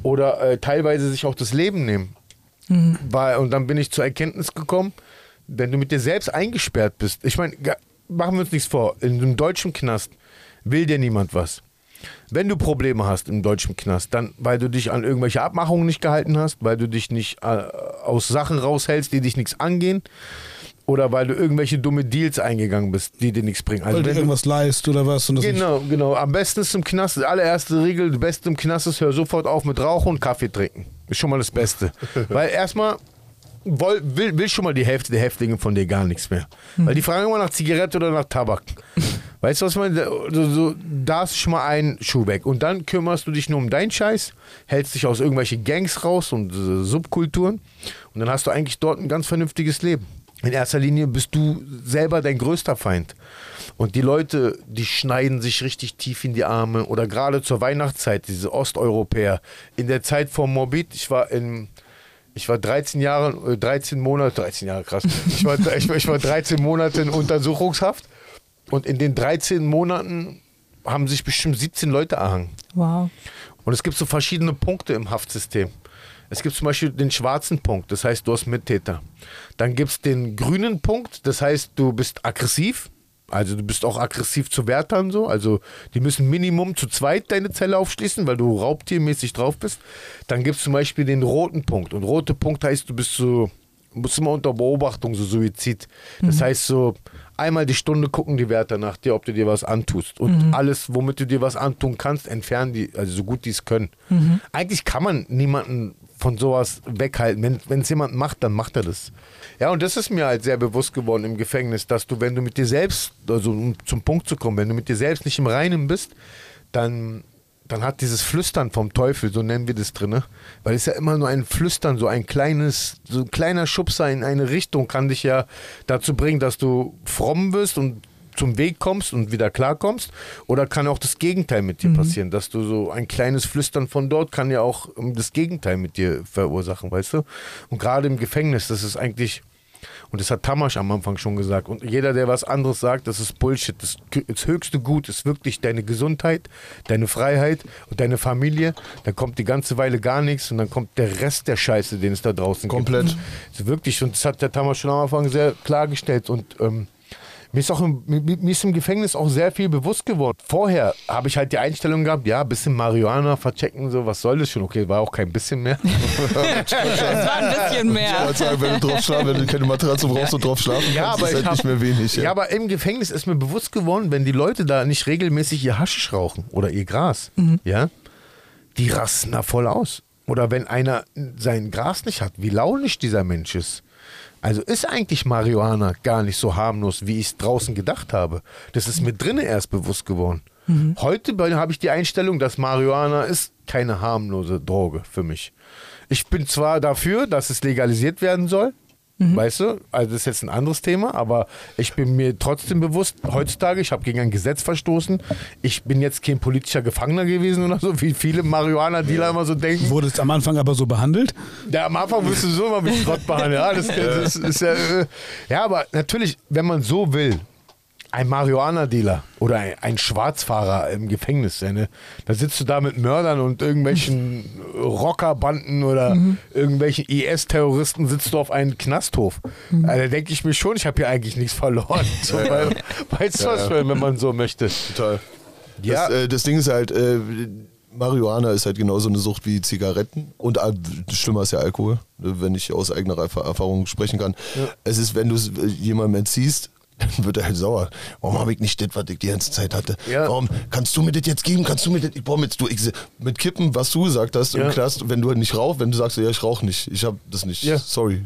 oder äh, teilweise sich auch das Leben nehmen. Weil, und dann bin ich zur Erkenntnis gekommen, wenn du mit dir selbst eingesperrt bist, ich meine, machen wir uns nichts vor, in einem deutschen Knast will dir niemand was. Wenn du Probleme hast im deutschen Knast, dann weil du dich an irgendwelche Abmachungen nicht gehalten hast, weil du dich nicht äh, aus Sachen raushältst, die dich nichts angehen, oder weil du irgendwelche dumme Deals eingegangen bist, die dir nichts bringen. Also weil du wenn du, irgendwas leist oder was. Und das nicht- Genau, genau. Am besten ist im Knast, die allererste Regel, das Beste im Knast ist, hör sofort auf mit Rauchen und Kaffee trinken. Ist schon mal das Beste. Weil erstmal woll, will, will schon mal die Hälfte der Häftlinge von dir gar nichts mehr. Weil die fragen immer nach Zigarette oder nach Tabak. Weißt du, was man, so, so, da ist schon mal ein Schuh weg. Und dann kümmerst du dich nur um deinen Scheiß, hältst dich aus irgendwelchen Gangs raus und äh, Subkulturen. Und dann hast du eigentlich dort ein ganz vernünftiges Leben. In erster Linie bist du selber dein größter Feind. Und die Leute, die schneiden sich richtig tief in die Arme. Oder gerade zur Weihnachtszeit, diese Osteuropäer. In der Zeit vor Morbid, ich war in, ich war 13 Jahre, äh, 13 Monate, 13 Jahre krass. Ich war, ich, ich war 13 Monate in Untersuchungshaft. Und in den 13 Monaten haben sich bestimmt 17 Leute erhangen. Wow. Und es gibt so verschiedene Punkte im Haftsystem. Es gibt zum Beispiel den schwarzen Punkt, das heißt, du hast Mittäter. Dann gibt es den grünen Punkt, das heißt, du bist aggressiv. Also du bist auch aggressiv zu Wärtern so. Also die müssen Minimum zu zweit deine Zelle aufschließen, weil du raubtiermäßig drauf bist. Dann gibt es zum Beispiel den roten Punkt. Und rote Punkt heißt, du bist so musst immer unter Beobachtung, so Suizid. Das heißt so, einmal die Stunde gucken die Wärter nach dir, ob du dir was antust. Und alles, womit du dir was antun kannst, entfernen die, also so gut die es können. Eigentlich kann man niemanden von sowas weghalten. Wenn es jemand macht, dann macht er das. Ja, und das ist mir halt sehr bewusst geworden im Gefängnis, dass du, wenn du mit dir selbst, also um zum Punkt zu kommen, wenn du mit dir selbst nicht im Reinen bist, dann, dann hat dieses Flüstern vom Teufel, so nennen wir das drin, weil es ja immer nur ein Flüstern, so ein kleines, so ein kleiner Schubser in eine Richtung kann dich ja dazu bringen, dass du fromm wirst und zum Weg kommst und wieder klarkommst. Oder kann auch das Gegenteil mit dir passieren, dass du so ein kleines Flüstern von dort kann ja auch ähm, das Gegenteil mit dir verursachen, weißt du? Und gerade im Gefängnis, das ist eigentlich, und das hat Tamasch am Anfang schon gesagt, und jeder, der was anderes sagt, das ist Bullshit. Das, das höchste Gut ist wirklich deine Gesundheit, deine Freiheit und deine Familie. Dann kommt die ganze Weile gar nichts und dann kommt der Rest der Scheiße, den es da draußen Komplett. gibt. Ist wirklich, und das hat der Tamasch schon am Anfang sehr klargestellt. Und ähm, mir ist, auch im, mir, mir ist im Gefängnis auch sehr viel bewusst geworden. Vorher habe ich halt die Einstellung gehabt, ja, bisschen Marihuana verchecken, so, was soll das schon? Okay, war auch kein bisschen mehr. Das war ein bisschen Ich mehr. wollte sagen, wenn du drauf schlafen, wenn du keine Matratze brauchst und drauf schlafen Ja, kannst, aber ist halt ich hab- nicht mehr wenig. Ja, aber im Gefängnis ist mir bewusst geworden, wenn die Leute da nicht regelmäßig ihr Haschisch rauchen oder ihr Gras, ja, die rasten da voll aus. Oder wenn einer sein Gras nicht hat, wie launisch dieser Mensch ist. Also ist eigentlich Marihuana gar nicht so harmlos, wie ich es draußen gedacht habe. Das ist mir drinnen erst bewusst geworden. Heute bei- habe ich die Einstellung, dass Marihuana ist keine harmlose Droge für mich. Ich bin zwar dafür, dass es legalisiert werden soll, weißt du, also das ist jetzt ein anderes Thema, aber ich bin mir trotzdem bewusst, heutzutage, ich habe gegen ein Gesetz verstoßen, ich bin jetzt kein politischer Gefangener gewesen oder so, wie viele Marihuana-Dealer immer so denken. Wurde es am Anfang aber so behandelt? Ja, am Anfang wirst du so immer mit Schrott behandeln. Ja, das, das ist ja, äh, ja, aber natürlich, wenn man so will, ein Marihuana-Dealer oder ein, ein Schwarzfahrer im Gefängnis, ja, ne? da sitzt du da mit Mördern und irgendwelchen Rockerbanden oder irgendwelchen IS-Terroristen, sitzt du auf einem Knasthof. Also, da denke ich mir schon, ich habe hier eigentlich nichts verloren. So, weil, weißt du was, wenn man so möchte? Total. Ja. Das, äh, das Ding ist halt, äh, Marihuana ist halt genauso eine Sucht wie Zigaretten und äh, schlimmer ist ja Alkohol, wenn ich aus eigener Erfa- Erfahrung sprechen kann. Es ist, wenn du es äh, jemandem entziehst, dann wird er halt sauer. Warum habe ich nicht das, was ich die ganze Zeit hatte? Ja. Warum kannst du mir das jetzt geben? Kannst du mir das? Ich brauche mit, du, ich, mit Kippen, was du gesagt hast Ja. im Knast, wenn du nicht rauchst, wenn du sagst, ja, ich rauche nicht, ich habe das nicht, Ja. sorry.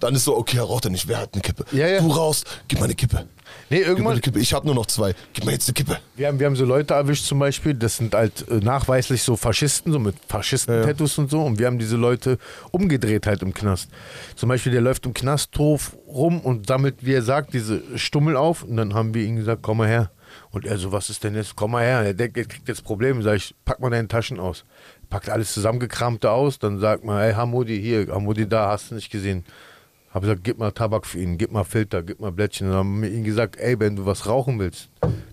Dann ist so, okay, er raucht er nicht, wer hat eine Kippe? Du rauchst, gib mal eine Kippe. Nee, irgendwann, eine Kippe. Ich habe nur noch zwei. Gib mir jetzt eine Kippe. Wir haben, wir haben so Leute erwischt zum Beispiel, das sind halt äh, nachweislich so Faschisten, so mit Faschisten-Tattoos und so. Und wir haben diese Leute umgedreht halt im Knast. Zum Beispiel, der läuft im Knasthof rum und sammelt, wie er sagt, diese Stummel auf. Und dann haben wir ihm gesagt, komm mal her. Und er so, was ist denn jetzt? Komm mal her. Er denkt, er kriegt jetzt Probleme. Sag ich, pack mal deine Taschen aus. Packt alles zusammengekramte aus. Dann sagt man, hey Hamudi, hier, Hamudi da, hast du nicht gesehen. Hab gesagt, gib mal Tabak für ihn, gib mal Filter, gib mal Blättchen. Dann haben wir ihm gesagt, ey, wenn du was rauchen willst,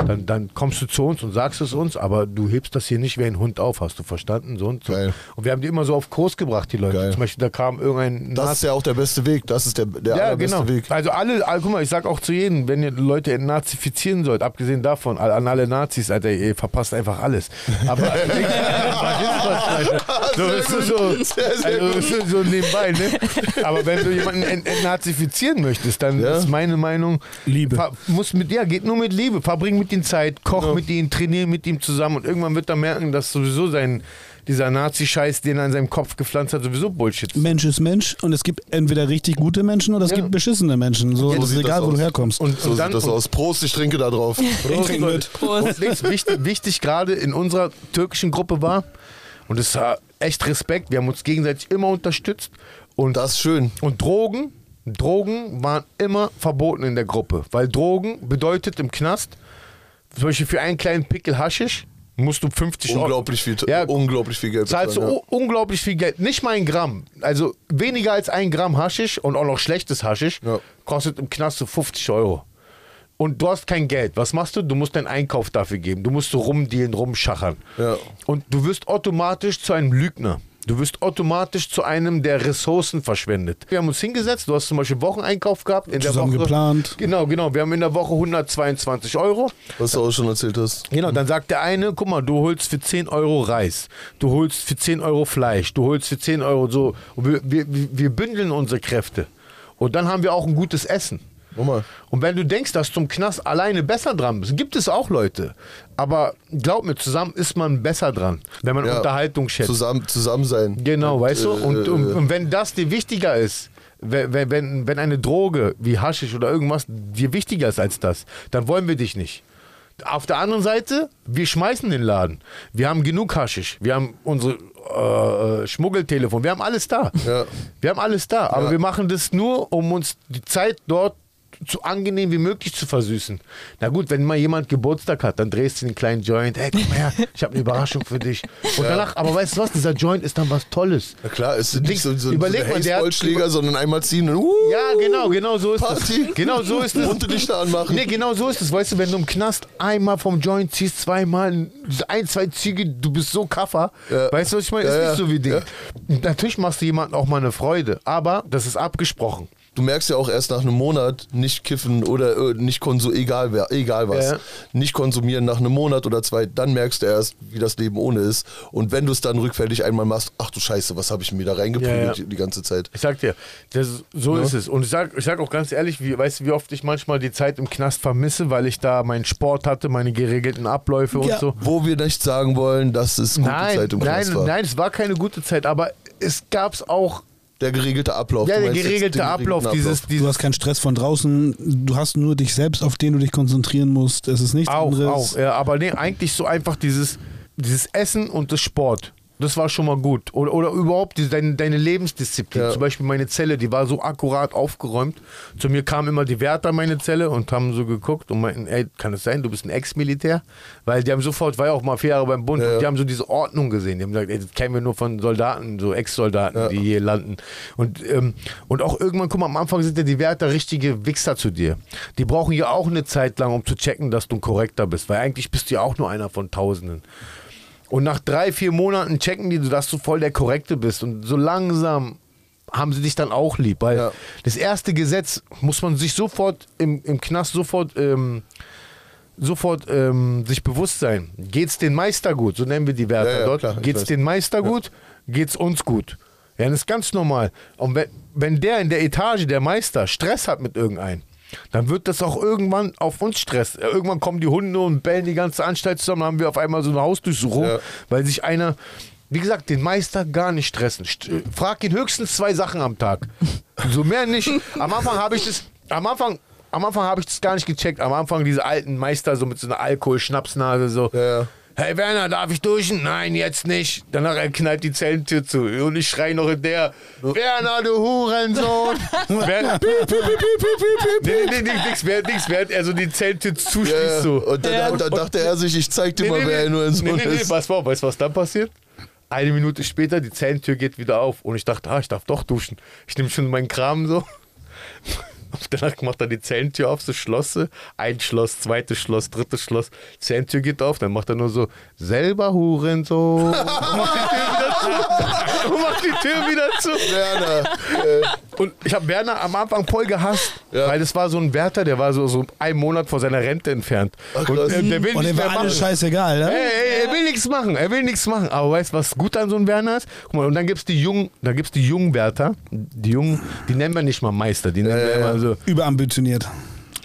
dann, dann kommst du zu uns und sagst es uns, aber du hebst das hier nicht wie ein Hund auf, hast du verstanden? So und so. Geil. Und wir haben die immer so auf Kurs gebracht, die Leute. Geil. Zum Beispiel, da kam irgendein Das Nazi- ist ja auch der beste Weg. Das ist der, der ja, allerbeste genau. Weg. Also alle, alle, guck mal, ich sag auch zu jedem, wenn ihr Leute entnazifizieren sollt, abgesehen davon, all- an alle Nazis, Alter, ihr verpasst einfach alles. Aber so, ist es so, Sehr, sehr also, so nebenbei, ne? Aber wenn du jemanden ent entnazifizieren möchtest, dann Ja. ist meine Meinung, Liebe. muss mit, ja, geht nur mit Liebe. Verbring mit ihm Zeit, koch mit ihm, trainier mit ihm zusammen und irgendwann wird er merken, dass sowieso sein dieser Nazi-Scheiß, den er in seinem Kopf gepflanzt hat, sowieso Bullshit ist. Mensch ist Mensch und es gibt entweder richtig gute Menschen oder es Ja. gibt beschissene Menschen. So, So es ist egal, das wo du aus. herkommst. Und, So und dann, sieht das und, aus. Prost, ich trinke da drauf. Prost, trinke Leute. mit. Prost. Und links, wichtig, wichtig gerade in unserer türkischen Gruppe war, und es war echt Respekt, wir haben uns gegenseitig immer unterstützt. Und, Das ist schön. und Drogen, Drogen waren immer verboten in der Gruppe. Weil Drogen bedeutet im Knast, zum Beispiel für einen kleinen Pickel Haschisch, musst du 50 Euro. Unglaublich viel, Ja. unglaublich viel Geld Zahlst du bezahlen, u- unglaublich viel Geld. Nicht mal ein Gramm. Also weniger als ein Gramm Haschisch und auch noch schlechtes Haschisch Ja. kostet im Knast so 50 Euro. Und du hast kein Geld. Was machst du? Du musst deinen Einkauf dafür geben. Du musst so rumdealen, rumschachern. Ja. Und du wirst automatisch zu einem Lügner. Du wirst automatisch zu einem, der Ressourcen verschwendet. Wir haben uns hingesetzt, du hast zum Beispiel Wocheneinkauf gehabt. In Zusammen der Woche, geplant. Genau, genau. Wir haben in der Woche 122 Euro. Was du auch schon erzählt hast. Genau, dann sagt der eine, guck mal, du holst für 10 Euro Reis, du holst für 10 Euro Fleisch, du holst für 10 Euro so. Und wir, wir, wir bündeln unsere Kräfte. Und dann haben wir auch ein gutes Essen. Nochmal. Und wenn du denkst, dass du im Knast alleine besser dran bist, gibt es auch Leute. Aber glaub mir, zusammen ist man besser dran, wenn man Ja. Unterhaltung schätzt. Zusammen, zusammen sein. Genau, Und, weißt du? Und, äh, und, und wenn das dir wichtiger ist, wenn, wenn- wenn, eine Droge wie Haschisch oder irgendwas dir wichtiger ist als das, dann wollen wir dich nicht. Auf der anderen Seite, wir schmeißen den Laden. Wir haben genug Haschisch. Wir haben unsere äh, äh, Schmuggeltelefon. Wir haben alles da. Ja. Wir haben alles da. Aber Ja. wir machen das nur, um uns die Zeit dort so angenehm wie möglich zu versüßen. Na gut, wenn mal jemand Geburtstag hat, dann drehst du den kleinen Joint. Hey, komm her, ich habe eine Überraschung für dich. Und danach, aber weißt du was, dieser Joint ist dann was Tolles. Na klar, es ist nicht so, so, Überleg so ein Baseballschläger, sondern einmal ziehen und uh, Ja, genau, genau so ist Party. es. Genau so ist es. Bunte Lichter anmachen. Nee, genau so ist es. Weißt du, wenn du im Knast einmal vom Joint ziehst, zweimal, ein, zwei Züge, du bist so Kaffer. Ja. Weißt du, was ich meine? Ist Ja, nicht ja. so wie Ding. Ja. Natürlich machst du jemandem auch mal eine Freude, aber das ist abgesprochen. Du merkst ja auch erst nach einem Monat nicht kiffen oder äh, nicht konsumieren, egal, wer- egal was. Ja. Nicht konsumieren nach einem Monat oder zwei, dann merkst du erst, wie das Leben ohne ist. Und wenn du es dann rückfällig einmal machst, ach du Scheiße, was habe ich mir da reingeprügelt Ja, ja. die ganze Zeit. Ich sag dir, das, so Ja. ist es. Und ich sag, ich sag auch ganz ehrlich, wie, weißt du, wie oft ich manchmal die Zeit im Knast vermisse, weil ich da meinen Sport hatte, meine geregelten Abläufe Ja. und so. Wo wir nicht sagen wollen, dass es gute Nein, Zeit im nein, Knast war. nein, es war keine gute Zeit, aber es gab's auch Der geregelte Ablauf. ja, Du der geregelte den Ablauf, dieses, Du dieses hast keinen Stress von draußen, du hast nur dich selbst, auf den du dich konzentrieren musst. Es ist nichts Auch, anderes. auch. Ja, aber nee, eigentlich so einfach dieses, dieses Essen und das Sport. Das war schon mal gut. Oder, oder überhaupt die, deine, deine Lebensdisziplin. Ja. Zum Beispiel meine Zelle, die war so akkurat aufgeräumt. Zu mir kamen immer die Wärter in meine Zelle und haben so geguckt und meinten, ey, kann es sein, du bist ein Ex-Militär? Weil die haben sofort, war ja auch mal vier Jahre beim Bund, Ja, und die haben so diese Ordnung gesehen. Die haben gesagt, ey, das kennen wir nur von Soldaten, so Ex-Soldaten, Ja. die hier landen. Und, ähm, und auch irgendwann, guck mal, am Anfang sind ja die Wärter richtige Wichser zu dir. Die brauchen ja auch eine Zeit lang, um zu checken, dass du ein korrekter bist, weil eigentlich bist du ja auch nur einer von Tausenden. Und nach drei, vier Monaten checken die, dass du voll der Korrekte bist. Und so langsam haben sie dich dann auch lieb. Weil Ja. das erste Gesetz muss man sich sofort im, im Knast sofort, ähm, sofort ähm, sich bewusst sein. Geht's den Meister gut? So nennen wir die Wärter Ja, ja, dort. klar, Geht's den Meister gut? Geht's uns gut? Ja, das ist ganz normal. Und wenn, wenn der in der Etage, der Meister, Stress hat mit irgendeinem, dann wird das auch irgendwann auf uns Stress. Irgendwann kommen die Hunde und bellen die ganze Anstalt zusammen, dann haben wir auf einmal so eine Hausdurchsuchung, Ja. weil sich einer, wie gesagt, den Meister gar nicht stressen. St äh, frag ihn höchstens zwei Sachen am Tag. So mehr nicht. Am Anfang habe ich das, am Anfang, am Anfang habe ich das gar nicht gecheckt. Am Anfang diese alten Meister so mit so einer Alkohol-Schnapsnase so. Ja. Hey Werner, darf ich duschen? Nein, jetzt nicht. Danach knallt die Zellentür zu. Und ich schrei noch in der, Werner, du Hurensohn. Wer- nee, nee, nee, nee, nix, während, nix, während er so die Zellentür zuschließt. Ja. So. Und dann, Ja. und dann dachte er sich, ich zeig dir Nee, mal, nee, wer nee. er so nee, nee, nee, ist. pass mal, auf, weißt du, was dann passiert? Eine Minute später, die Zellentür geht wieder auf. Und ich dachte, ah, ich darf doch duschen. Ich nehme schon meinen Kram so. Und danach macht er die Zellentür auf, so Schlosse. Ein Schloss, zweites Schloss, drittes Schloss. Zellentür geht auf, dann macht er nur so, selber Hurensohn. Und macht die Tür wieder zu. Werner. Äh, Und ich habe Werner am Anfang voll gehasst, Ja. weil das war so ein Wärter, der war so, so einen Monat vor seiner Rente entfernt. Ach, und äh, der will Und mehr war alles machen. scheißegal, ne? Ey, ey, er will nichts machen, er will nichts machen. Aber weißt du, was gut an so einem Werner ist? Guck mal, und dann gibt's die jungen, da gibt's die jungen Wärter, die jungen, die nennen wir nicht mal Meister, die nennen Ja, wir immer so, Überambitioniert.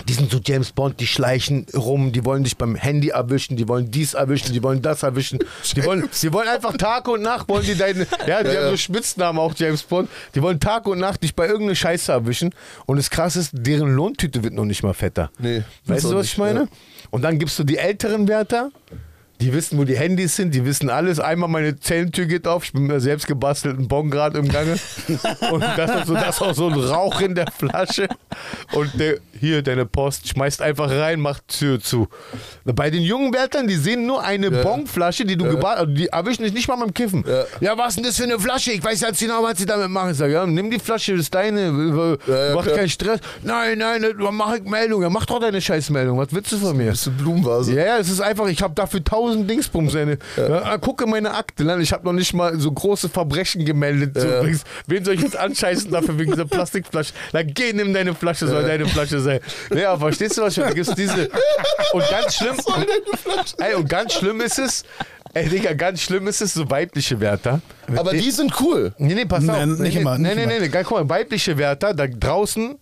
Die sind so James Bond, die schleichen rum, die wollen dich beim Handy erwischen, die wollen dies erwischen, die wollen das erwischen. Die wollen, die wollen einfach Tag und Nacht, wollen die deine, ja, die Ja, haben ja. so Spitznamen auch James Bond, die wollen Tag und Nacht dich bei irgendeiner Scheiße erwischen. Und das krasse ist, deren Lohntüte wird noch nicht mal fetter. Nee, Weißt du, was ich nicht, meine? ja. Und dann gibst du die älteren Wärter, die wissen, wo die Handys sind, die wissen alles. Einmal meine Zellentür geht auf, ich bin mir selbst gebastelten Bon gerade im Gange. Und das ist, so, das ist auch so ein Rauch in der Flasche. Und der, hier, deine Post, schmeißt einfach rein, macht Tür zu. Bei den jungen Wärtern, die sehen nur eine Bonflasche, die du ja. die erwischen dich nicht mal beim Kiffen. Ja. Ja. was ist denn das für eine Flasche? Ich weiß ganz genau, was sie damit machen. Ich sage, ja, nimm die Flasche, das ist deine, Ja, ja, mach keinen Stress. Nein, nein, mach ich Meldung. Ja, mach doch deine Scheißmeldung. Was willst du von mir? bist du Blumenvase? Ja, ja, es ist einfach, ich habe dafür tausend 10.000 Dingsbums. Seine. Ja. ah, gucke meine Akte. Ich habe noch nicht mal so große Verbrechen gemeldet. So, Ja. übrigens, Wen soll ich jetzt anscheißen dafür wegen dieser Plastikflasche? Na geh, nimm deine Flasche, soll deine Flasche sein. Ja, verstehst du was? Da gibt's diese. Und ganz schlimm. Ey, und ganz schlimm ist es. Ey, Digga, ganz schlimm ist es, so weibliche Wärter. Aber die sind cool. Nee, nee, pass Nee, auf. nicht nee, immer, Nee, nee, nee, nee, guck mal, weibliche Wärter, da draußen,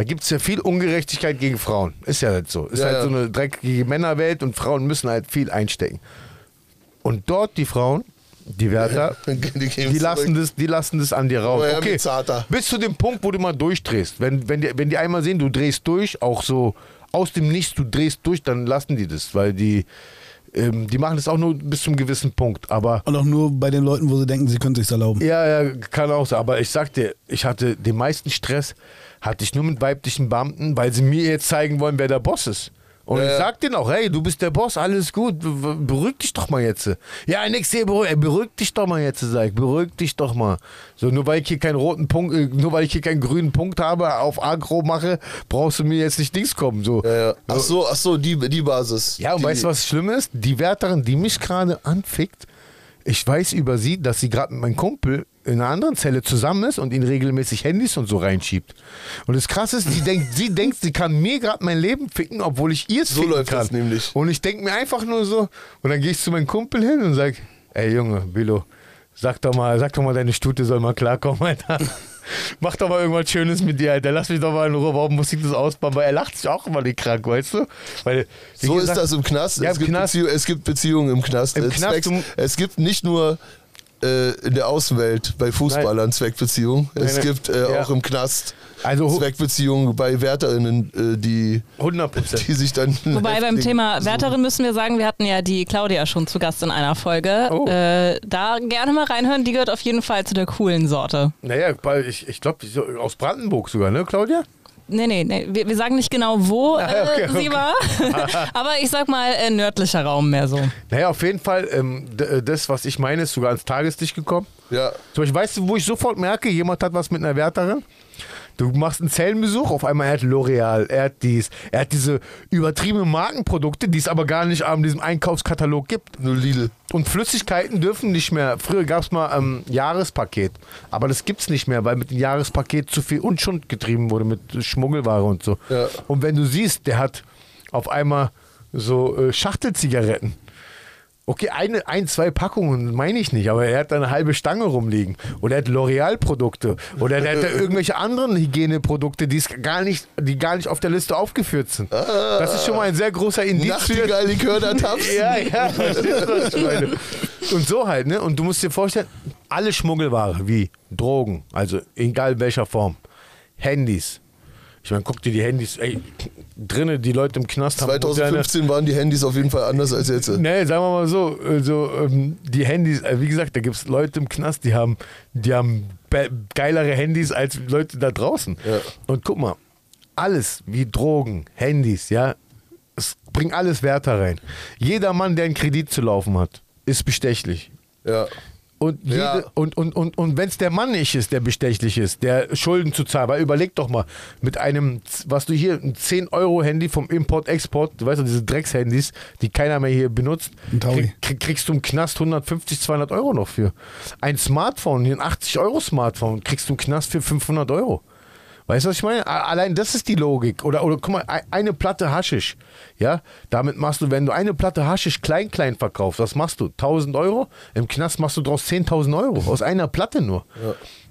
da gibt es ja viel Ungerechtigkeit gegen Frauen. Ist ja halt so. Ist Ja, halt ja. so eine dreckige Männerwelt und Frauen müssen halt viel einstecken. Und dort die Frauen, die Wärter, Die die lassen, das, die lassen das an dir raus. Oh Okay, bis zu dem Punkt, wo du mal durchdrehst. Wenn, wenn, die, wenn die einmal sehen, du drehst durch, auch so aus dem Nichts, du drehst durch, dann lassen die das, weil die, ähm, die machen das auch nur bis zum gewissen Punkt. Aber Und auch nur bei den Leuten, wo sie denken, sie können sich erlauben. ja, ja, kann auch sein. Aber ich sag dir, ich hatte den meisten Stress, hatte ich nur mit weiblichen Beamten, weil sie mir jetzt zeigen wollen, wer der Boss ist. Und ich sag denen auch, hey, du bist der Boss, alles gut, be- be- beruhig dich doch mal jetzt. Ja, nix hier, beruhig, beruhig dich doch mal jetzt, sag ich, beruhig dich doch mal. So, nur weil ich hier keinen roten Punkt, äh, nur weil ich hier keinen grünen Punkt habe, auf Agro mache, brauchst du mir jetzt nicht Dings kommen. So. Ja, ja. Ach so, ach so, die, die Basis. Ja, und die, weißt du, was schlimm ist? Die Wärterin, die mich gerade anfickt, ich weiß über sie, dass sie gerade mit meinem Kumpel in einer anderen Zelle zusammen ist und ihn regelmäßig Handys und so reinschiebt. Und das Krasse ist, sie denkt, sie denkt, sie kann mir gerade mein Leben ficken, obwohl ich ihr es So ficken läuft kann. das nämlich. Und ich denke mir einfach nur so, und dann gehe ich zu meinem Kumpel hin und sage, ey Junge, Billo, sag doch mal, sag doch mal, deine Stute soll mal klarkommen, Alter. Mach doch mal irgendwas Schönes mit dir, Alter. Lass mich doch mal in Ruhe. Warum muss ich das ausbauen? Weil er lacht sich auch immer nicht krank, weißt du? Weil, So gesagt- ist das im Knast. Ja, es, im gibt Knast. Es gibt Beziehungen im Knast. Im Äh, Knast, du- es gibt nicht nur äh, in der Außenwelt bei Fußballern Zweckbeziehungen. Es Nein, nein. gibt äh, Ja. auch im Knast Also hu- Zweckbeziehungen bei WärterInnen, äh, die, 100 Prozent. die sich dann. Wobei beim Thema suchen. Wärterin müssen wir sagen, wir hatten ja die Claudia schon zu Gast in einer Folge. Oh. Äh, da gerne mal reinhören, die gehört auf jeden Fall zu der coolen Sorte. Naja, weil ich, ich glaube, aus Brandenburg sogar, ne, Claudia? Nee, nee, nee. Wir, wir sagen nicht genau, wo äh, Ah, okay, sie okay. war. Aber ich sag mal, äh, nördlicher Raum mehr so. Naja, auf jeden Fall, ähm, äh, das, was ich meine, ist sogar ans Tageslicht gekommen. Ja, Zum Beispiel, weißt du, wo ich sofort merke, jemand hat was mit einer Wärterin? Du machst einen Zellenbesuch, auf einmal er hat L'Oreal, er hat dies, er hat diese übertriebenen Markenprodukte, die es aber gar nicht an diesem Einkaufskatalog gibt. nur Lidl. Und Flüssigkeiten dürfen nicht mehr. Früher gab es mal ähm, Jahrespaket, aber das gibt es nicht mehr, weil mit dem Jahrespaket zu viel Unschuld getrieben wurde mit Schmuggelware und so. Ja. Und wenn du siehst, der hat auf einmal so äh, Schachtelzigaretten. Okay, eine, ein, zwei Packungen meine ich nicht, aber er hat da eine halbe Stange rumliegen. Oder er hat L'Oreal-Produkte. Oder er hat da irgendwelche anderen Hygieneprodukte, die, gar nicht, die gar nicht auf der Liste aufgeführt sind. Das ist schon mal ein sehr großer Indiz für, Nachtigall-Likör der Taps. ja, ja, verstehst du, was ich meine? Und so halt, ne? Und du musst dir vorstellen, alle Schmuggelware, wie Drogen, also egal welcher Form, Handys. Ich meine, guck dir die Handys, ey, drinnen, die Leute im Knast haben. moderne- 2015 waren die Handys auf jeden Fall anders als jetzt. Nee, sagen wir mal so, also, ähm, die Handys, äh, wie gesagt, da gibt es Leute im Knast, die haben, die haben be- geilere Handys als Leute da draußen. Ja. Und guck mal, alles wie Drogen, Handys, ja, es bringt alles Werte rein. Jeder Mann, der einen Kredit zu laufen hat, ist bestechlich. Ja. Und, jede, Ja. und, und, und, und wenn es der Mann nicht ist, der bestechlich ist, der Schulden zu zahlen, weil überleg doch mal, mit einem, was du hier, ein 10-Euro-Handy vom Import-Export, du weißt doch, diese Dreckshandys, die keiner mehr hier benutzt, krieg, krieg, kriegst du im Knast 150, 200 Euro noch für. Ein Smartphone, ein 80-Euro-Smartphone, kriegst du im Knast für 500 Euro. Weißt du, was ich meine? Allein das ist die Logik. Oder, oder guck mal, ei- eine Platte Haschisch. Ja, damit machst du, wenn du eine Platte Haschisch klein, klein verkaufst, was machst du? 1000 Euro? Im Knast machst du draus 10.000 Euro. Aus einer Platte nur.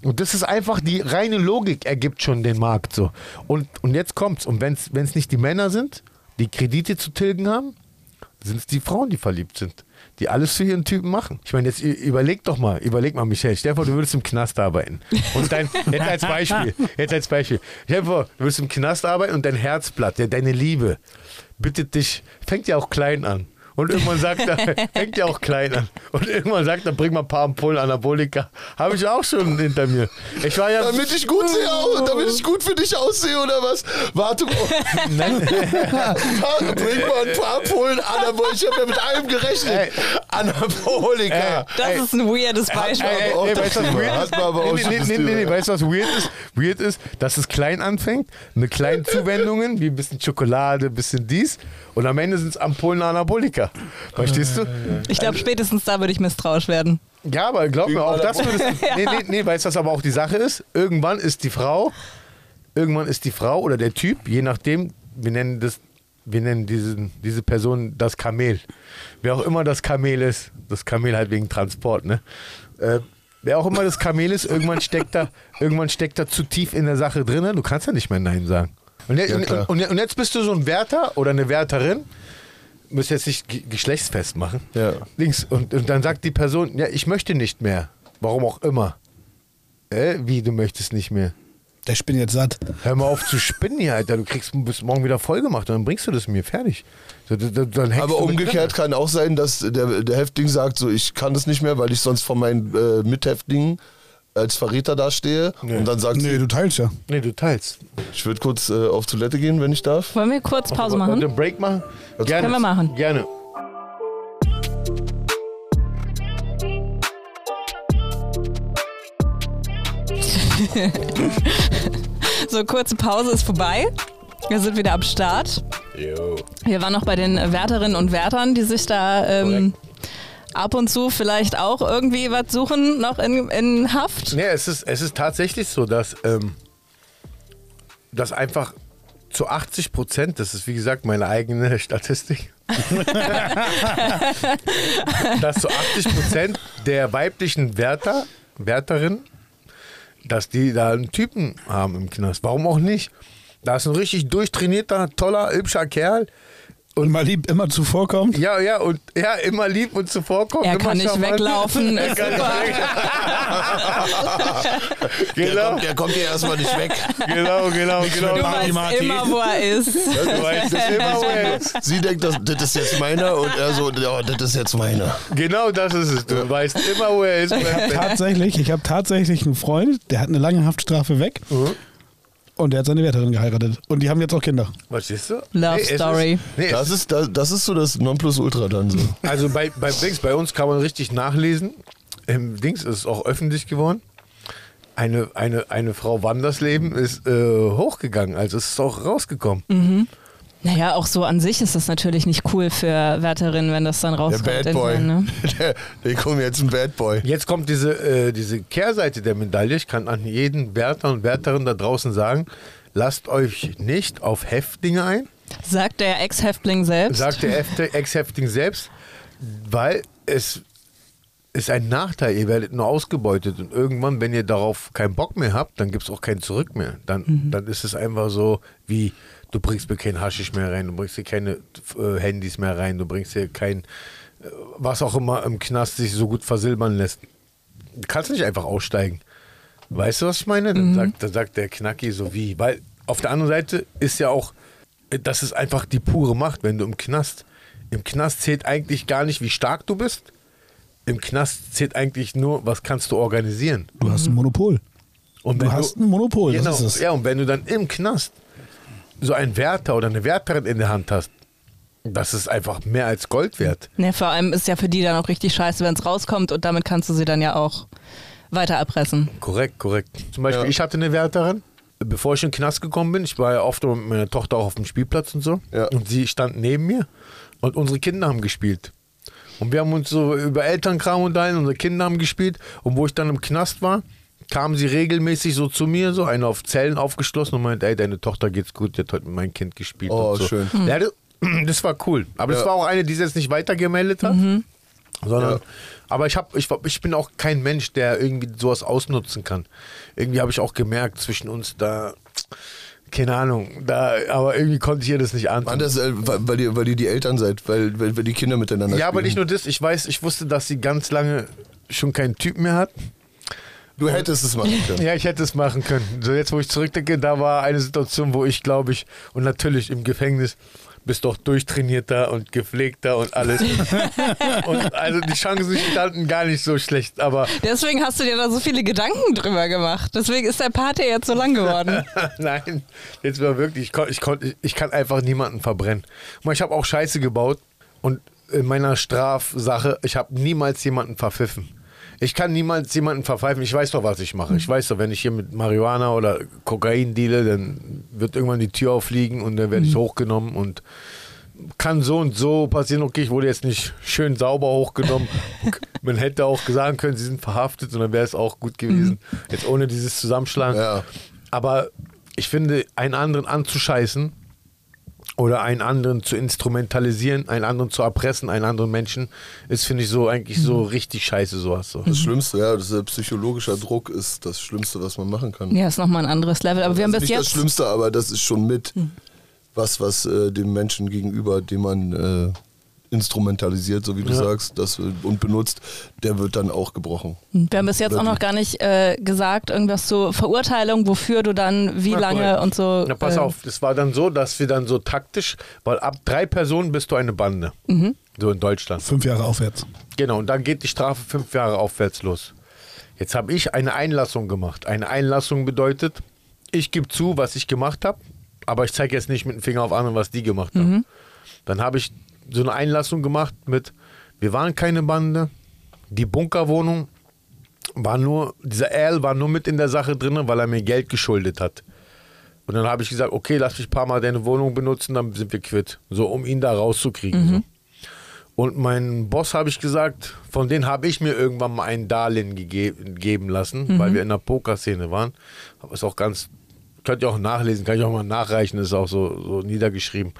Und das ist einfach die reine Logik, ergibt schon den Markt so. Und, und jetzt kommt's. Und wenn es nicht die Männer sind, die Kredite zu tilgen haben, sind es die Frauen, die verliebt sind. Die alles für ihren Typen machen. Ich meine, jetzt überleg doch mal, überleg mal, Michelle, stell dir vor, du würdest im Knast arbeiten. Und dein, jetzt als Beispiel, jetzt als Beispiel. Stell dir vor, du würdest im Knast arbeiten und dein Herzblatt, deine Liebe, bittet dich, fängt ja auch klein an. Und irgendwann sagt er, fängt ja auch klein an. Und irgendwann sagt er, bring mal ein paar Ampullen Anabolika. Habe ich auch schon hinter mir. Ich war ja. Damit ich gut sehe, au- damit ich gut für dich aussehe oder was? Warte mal. Nein, Bring mal ein paar Pullen Anabolika. Ich habe ja mit allem gerechnet. Ey. Anabolika. Ey. Das Ey. ist ein weirdes Beispiel. Ey, ey, auch weißt du, was weird ist? man aber auch nee, schon nee, das nee, nee, Thema. nee, weißt du, was weird ist? Weird ist, dass es klein anfängt, mit kleinen Zuwendungen, wie ein bisschen Schokolade, ein bisschen dies, und am Ende sind es Ampullen Anabolika. Verstehst du? Ich glaube, spätestens da würde ich misstrauisch werden. Ja, aber glaub mir, auch das würdest du. Nee, nee, nee, weißt du, was aber auch die Sache ist? Irgendwann ist die Frau, irgendwann ist die Frau oder der Typ, je nachdem, wir nennen das, wir nennen diesen, diese Person das Kamel. Wer auch immer das Kamel ist, das Kamel halt wegen Transport, ne? Äh, wer auch immer das Kamel ist, irgendwann steckt er, irgendwann steckt er zu tief in der Sache drin, du kannst ja nicht mehr Nein sagen. Und, jetzt, Ja, klar. und, und jetzt bist du so ein Wärter oder eine Wärterin, müsst jetzt nicht ge- geschlechtsfest machen. Ja. Links. Und, und dann sagt die Person, ja, ich möchte nicht mehr. Warum auch immer. Äh, wie, du möchtest nicht mehr? Der Spin jetzt satt. Hör mal auf zu spinnen hier, Alter. Du kriegst bis morgen wieder voll gemacht und dann bringst du das mir fertig. Aber umgekehrt kann auch sein, dass der, der Häftling sagt, so ich kann das nicht mehr, weil ich sonst von meinen äh, Mithäftlingen als Verräter dastehe. Und dann sagt Nee, du teilst ja. Nee, du teilst. ich würde kurz äh, auf Toilette gehen, wenn ich darf. Wollen wir kurz Pause Wollen wir machen? einen Break machen? Gerne. Können wir machen. Gerne. So, kurze Pause ist vorbei. Wir sind wieder am Start. Jo. Wir waren noch bei den Wärterinnen und Wärtern, die sich da ähm, ab und zu vielleicht auch irgendwie was suchen, noch in, in Haft. Nee, es ist, es ist tatsächlich so, dass, ähm, dass einfach zu 80 Prozent, das ist wie gesagt meine eigene Statistik, dass zu 80 Prozent der weiblichen Wärter, Wärterinnen, dass die da einen Typen haben im Knast. Warum auch nicht? Da ist ein richtig durchtrainierter, toller, hübscher Kerl. Und mal lieb immer zuvorkommt. Ja, ja, und ja, immer lieb und zuvorkommt. Er immer kann nicht weglaufen. Er kann nicht genau, der kommt hier erstmal nicht weg. genau, genau, genau. Du Marty, weißt Marty. immer, wo er ist. Du weißt es immer, wo er ist. Sie denkt, das, das ist jetzt meiner und er so, ja, das ist jetzt meiner. Genau das ist es. Du weißt immer, wo er ist. Tatsächlich, ich habe tatsächlich einen Freund, der hat eine lange Haftstrafe weg. Und der hat seine Wärterin geheiratet. Und die haben jetzt auch Kinder. Was siehst du? Love es Story. Ist, nee, Das ist, das, das ist so das Nonplusultra dann so. also bei, bei Dings, bei uns kann man richtig nachlesen. Im Dings ist es auch öffentlich geworden. Eine, eine, eine Frau Wandersleben ist äh, hochgegangen, also es ist auch rausgekommen. Naja, auch so an sich ist das natürlich nicht cool für Wärterinnen, wenn das dann Der rauskommt. Bad Boy. Ne? Der, der kommt jetzt ein Bad Boy. Jetzt kommt diese, äh, diese Kehrseite der Medaille. Ich kann an jeden Wärter und Wärterin da draußen sagen, lasst euch nicht auf Häftlinge ein. Sagt der Ex-Häftling selbst. sagt der Ex- Ex-Häftling selbst, weil es ist ein Nachteil. Ihr werdet nur ausgebeutet und irgendwann, wenn ihr darauf keinen Bock mehr habt, dann gibt es auch kein Zurück mehr. Dann, dann ist es einfach so wie, du bringst mir kein Haschisch mehr rein, du bringst dir keine äh, Handys mehr rein, du bringst dir kein, äh, was auch immer im Knast sich so gut versilbern lässt. Du kannst nicht einfach aussteigen. Weißt du, was ich meine? Dann, sagt, dann sagt der Knacki so wie, weil auf der anderen Seite ist ja auch, äh, das ist einfach die pure Macht, wenn du im Knast. Im Knast zählt eigentlich gar nicht, wie stark du bist. Im Knast zählt eigentlich nur, was kannst du organisieren. Du hast ein Monopol. Und Du hast ein Monopol, genau, das ist es. Ja, und wenn du dann im Knast so einen Wärter oder eine Wärterin in der Hand hast, das ist einfach mehr als Gold wert. Ne, vor allem ist ja für die dann auch richtig scheiße, wenn es rauskommt und damit kannst du sie dann ja auch weiter erpressen. Korrekt, korrekt. Zum Beispiel, Ja. ich hatte eine Wärterin, bevor ich in den Knast gekommen bin. Ich war ja oft mit meiner Tochter auch auf dem Spielplatz und so. Ja. Und sie stand neben mir und unsere Kinder haben gespielt. Und wir haben uns so über Elternkram unterhalten, unsere Kinder haben gespielt. Und wo ich dann im Knast war, kam sie regelmäßig so zu mir, so eine auf Zellen aufgeschlossen und meint, ey, deine Tochter geht's gut, die hat heute mit meinem Kind gespielt. Oh, und so. schön. Ja, das, das war cool. Aber das Ja. war auch eine, die sie jetzt nicht weitergemeldet hat. Sondern, Ja. aber ich, hab, ich, ich bin auch kein Mensch, der irgendwie sowas ausnutzen kann. Irgendwie habe ich auch gemerkt, zwischen uns da, keine Ahnung, da, aber irgendwie konnte ich ihr das nicht antun. Anders, äh, weil, weil, ihr, weil ihr die Eltern seid, weil, weil, weil die Kinder miteinander ja, aber spielen. nicht nur das, ich weiß, ich wusste, dass sie ganz lange schon keinen Typ mehr hat. Du hättest es machen können. Ja, ich hätte es machen können. So jetzt, wo ich zurückdenke, da war eine Situation, wo ich, glaube ich, und natürlich im Gefängnis bist doch durchtrainierter und gepflegter und alles. und also die Chancen standen gar nicht so schlecht, aber Deswegen hast du dir da so viele Gedanken drüber gemacht. Deswegen ist der Party jetzt so lang geworden. Nein, jetzt war wirklich, ich, kon, ich, kon, ich kann einfach niemanden verbrennen. Ich habe auch Scheiße gebaut und in meiner Strafsache, ich habe niemals jemanden verpfiffen. Ich kann niemals jemanden verpfeifen. Ich weiß doch, was ich mache. Ich weiß doch, wenn ich hier mit Marihuana oder Kokain deale, dann wird irgendwann die Tür auffliegen und dann werde ich hochgenommen und kann so und so passieren. Okay, ich wurde jetzt nicht schön sauber hochgenommen. Man hätte auch sagen können, sie sind verhaftet und dann wäre es auch gut gewesen. Jetzt ohne dieses Zusammenschlagen. Ja. Aber ich finde, einen anderen anzuscheißen oder einen anderen zu instrumentalisieren, einen anderen zu erpressen, einen anderen Menschen, ist, finde ich, so eigentlich so richtig scheiße, sowas. So. Das Schlimmste, ja, das ist, psychologischer Druck ist das Schlimmste, was man machen kann. Ja, ist nochmal ein anderes Level. Aber wir haben Also bis nicht das jetzt. Schlimmste, aber das ist schon mit was, was äh, dem Menschen gegenüber, den man äh, instrumentalisiert, so wie du Ja. sagst, das, und benutzt, der wird dann auch gebrochen. Wir haben bis jetzt auch noch gar nicht äh, gesagt, irgendwas zur Verurteilung, wofür du dann wie Ja, lange korrekt. und so. Na, pass äh, auf, es war dann so, dass wir dann so taktisch, weil ab drei Personen bist du eine Bande. So in Deutschland. Fünf Jahre aufwärts. Genau, und dann geht die Strafe fünf Jahre aufwärts los. Jetzt habe ich eine Einlassung gemacht. Eine Einlassung bedeutet, ich gebe zu, was ich gemacht habe, aber ich zeige jetzt nicht mit dem Finger auf andere, was die gemacht haben. Dann habe ich so eine Einlassung gemacht mit, wir waren keine Bande, die Bunkerwohnung war nur, dieser Al war nur mit in der Sache drin, weil er mir Geld geschuldet hat. Und dann habe ich gesagt, okay, lass mich ein paar Mal deine Wohnung benutzen, dann sind wir quitt. So, um ihn da rauszukriegen. So. Und mein Boss habe ich gesagt, von denen habe ich mir irgendwann mal ein Darlehen gege geben lassen, weil wir in der Pokerszene waren. Aber ist auch ganz, könnt ihr auch nachlesen, kann ich auch mal nachreichen, ist auch so, so niedergeschrieben.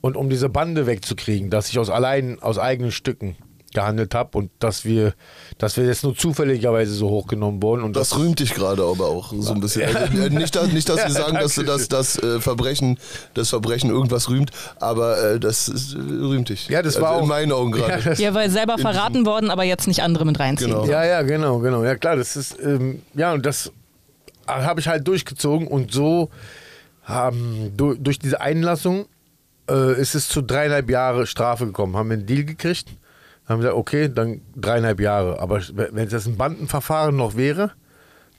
Und um diese Bande wegzukriegen, dass ich aus allein, aus eigenen Stücken gehandelt habe und dass wir, dass wir jetzt nur zufälligerweise so hochgenommen wurden. Und Das rühmt dich gerade aber auch so ein bisschen. Also, äh, nicht, dass, nicht, dass wir Ja, sagen, dass du das, das, äh, Verbrechen, das Verbrechen irgendwas rühmt, aber äh, das ist, äh, rühmt dich. Ja, das also war auch in meinen Augen Ja, gerade. das- Ja, weil selber verraten worden, aber jetzt nicht andere mit reinziehen. Genau. Ja, ja, genau, genau. Ja, klar, das ist, ähm, ja, und das habe ich halt durchgezogen und so haben durch, durch diese Einlassung äh, ist es zu dreieinhalb Jahre Strafe gekommen. Haben wir einen Deal gekriegt, haben gesagt, okay, dann dreieinhalb Jahre. Aber wenn es jetzt ein Bandenverfahren noch wäre,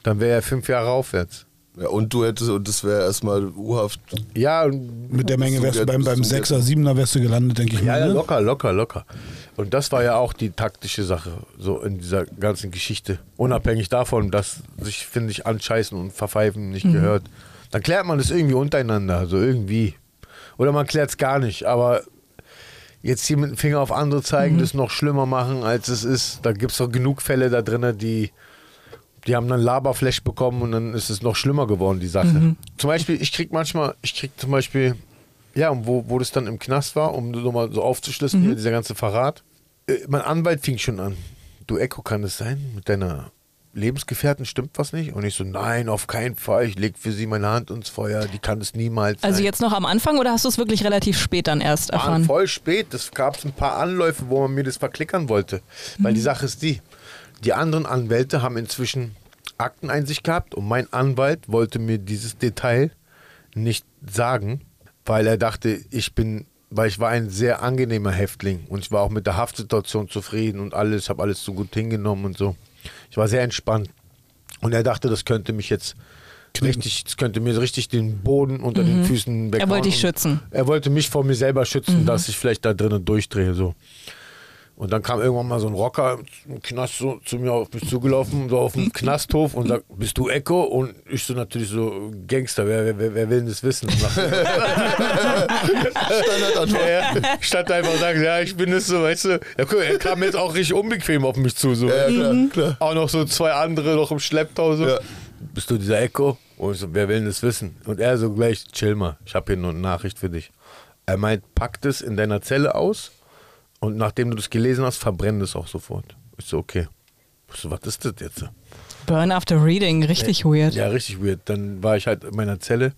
dann wäre er fünf Jahre aufwärts. Ja, und du hättest, und das wäre erstmal U-Haft. Ja, und- Mit der Menge wärst du beim, beim Bist du Sechser, Siebener wärst du gelandet, denke ich ja, mal. ja, ne? locker, locker, locker. Und das war ja auch die taktische Sache, so in dieser ganzen Geschichte. Unabhängig davon, dass sich, finde ich, anscheißen und verpfeifen nicht gehört. Dann klärt man das irgendwie untereinander, so irgendwie. Oder man klärt es gar nicht, aber jetzt hier mit dem Finger auf andere zeigen, das noch schlimmer machen, als es ist. Da gibt es doch genug Fälle da drin, die, die haben dann Laberflash bekommen und dann ist es noch schlimmer geworden, die Sache. Zum Beispiel, ich krieg manchmal, ich krieg zum Beispiel, ja, wo, wo das dann im Knast war, um nochmal so aufzuschlüsseln, hier, dieser ganze Verrat. Äh, mein Anwalt fing schon an. Du Echo, kann es sein? Mit deiner Lebensgefährten stimmt was nicht? Und ich so, nein, auf keinen Fall. Ich leg für sie meine Hand ins Feuer. Die kann es niemals sein. Also jetzt noch am Anfang oder hast du es wirklich relativ spät dann erst erfahren? voll spät. Es gab ein paar Anläufe, wo man mir das verklickern wollte. Weil die Sache ist die, die anderen Anwälte haben inzwischen Akteneinsicht gehabt und mein Anwalt wollte mir dieses Detail nicht sagen, weil er dachte, ich bin, weil ich war ein sehr angenehmer Häftling und ich war auch mit der Haftsituation zufrieden und alles, habe alles so gut hingenommen und so. Ich war sehr entspannt. Und er dachte, das könnte mich jetzt richtig, das könnte mir richtig den Boden unter den Füßen weghauen. wollte dich schützen. Er wollte mich vor mir selber schützen, dass ich vielleicht da drinnen durchdrehe. So. Und dann kam irgendwann mal so ein Rocker im Knast so zu mir auf mich zugelaufen, so auf dem Knasthof und sagt, bist du Echo? Und ich so natürlich so, Gangster, wer, wer, wer will denn das wissen? Standardantwort. Ja. Statt einfach sagen, ja, ich bin es so, weißt du. Ja, guck, er kam jetzt auch richtig unbequem auf mich zu. So. Ja, klar, klar. Auch noch so zwei andere noch im Schlepptau. So. Ja. Bist du dieser Echo? Und ich so, wer will denn das wissen? Und er so gleich, chill mal, ich habe hier noch eine Nachricht für dich. Er meint, pack das in deiner Zelle aus und nachdem du das gelesen hast, verbrenn das auch sofort. Ich so, okay. Ich so, was ist das jetzt? Burn after reading, richtig weird. Ja, richtig weird. Dann war ich halt in meiner Zelle.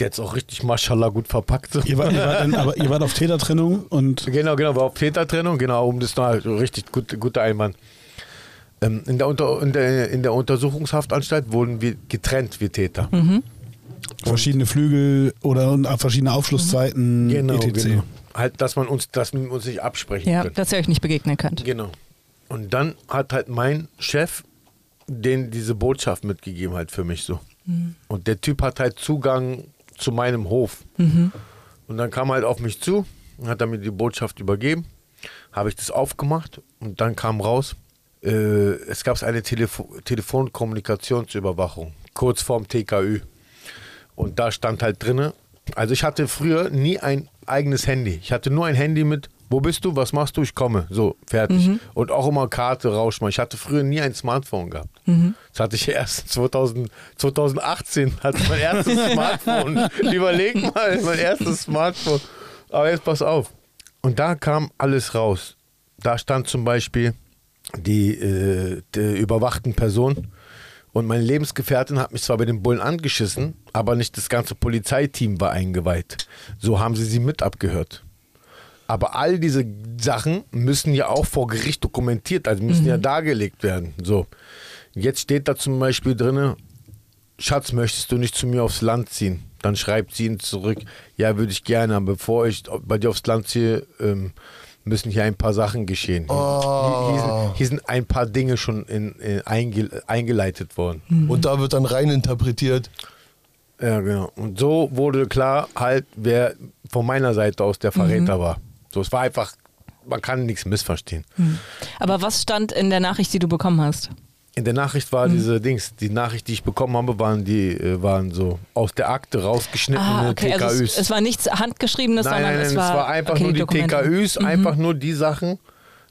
Der hat es auch richtig, mashallah, gut verpackt. Ihr wart, ihr wart dann, aber ihr wart auf Tätertrennung und Genau, genau, war auf Tätertrennung, genau, um das noch richtig gut, guter Einwand. Ähm, in, der Unter, in, der, in der Untersuchungshaftanstalt wurden wir getrennt, wir Täter. verschiedene Flügel oder und verschiedene Aufschlusszeiten, Genau, etc. genau. Halt, dass man uns, dass man uns nicht absprechen Ja, können. dass ihr euch nicht begegnen könnt. Genau. Und dann hat halt mein Chef den diese Botschaft mitgegeben halt für mich so. Und der Typ hat halt Zugang zu meinem Hof. Und dann kam er halt auf mich zu und hat dann mir die Botschaft übergeben. Habe ich das aufgemacht und dann kam raus, äh, es gab eine Telefo Telefonkommunikationsüberwachung, kurz vorm TKÜ. Und da stand halt drinne, also ich hatte früher nie ein eigenes Handy. Ich hatte nur ein Handy mit, wo bist du, was machst du, ich komme. So, fertig. Und auch immer Karte rausschmeißen. Ich hatte früher nie ein Smartphone gehabt. Das hatte ich erst 2000, 2018, hatte ich mein erstes Smartphone. Überleg mal, mein erstes Smartphone. Aber jetzt pass auf. Und da kam alles raus. Da stand zum Beispiel die, äh, die überwachten Person. Und meine Lebensgefährtin hat mich zwar bei den Bullen angeschissen, aber nicht das ganze Polizeiteam war eingeweiht. So haben sie sie mit abgehört. Aber all diese Sachen müssen ja auch vor Gericht dokumentiert, also müssen ja dargelegt werden. So. Jetzt steht da zum Beispiel drin, Schatz, möchtest du nicht zu mir aufs Land ziehen? Dann schreibt sie ihn zurück, ja, würde ich gerne, aber bevor ich bei dir aufs Land ziehe, ähm, müssen hier ein paar Sachen geschehen. Hier, hier, sind, hier sind ein paar Dinge schon in, in, einge, eingeleitet worden. Und da wird dann rein interpretiert. Ja, genau. Und so wurde klar halt, wer von meiner Seite aus der Verräter war. So, es war einfach, man kann nichts missverstehen. Aber was stand in der Nachricht, die du bekommen hast? In der Nachricht war diese Dings, die Nachricht, die ich bekommen habe, waren die, äh, waren so aus der Akte rausgeschnittene Ah, okay, TKÜs. also es, es war nichts Handgeschriebenes, nein, sondern nein, nein, es war, einfach okay, nur die Dokumente. TKÜs, einfach nur die Sachen,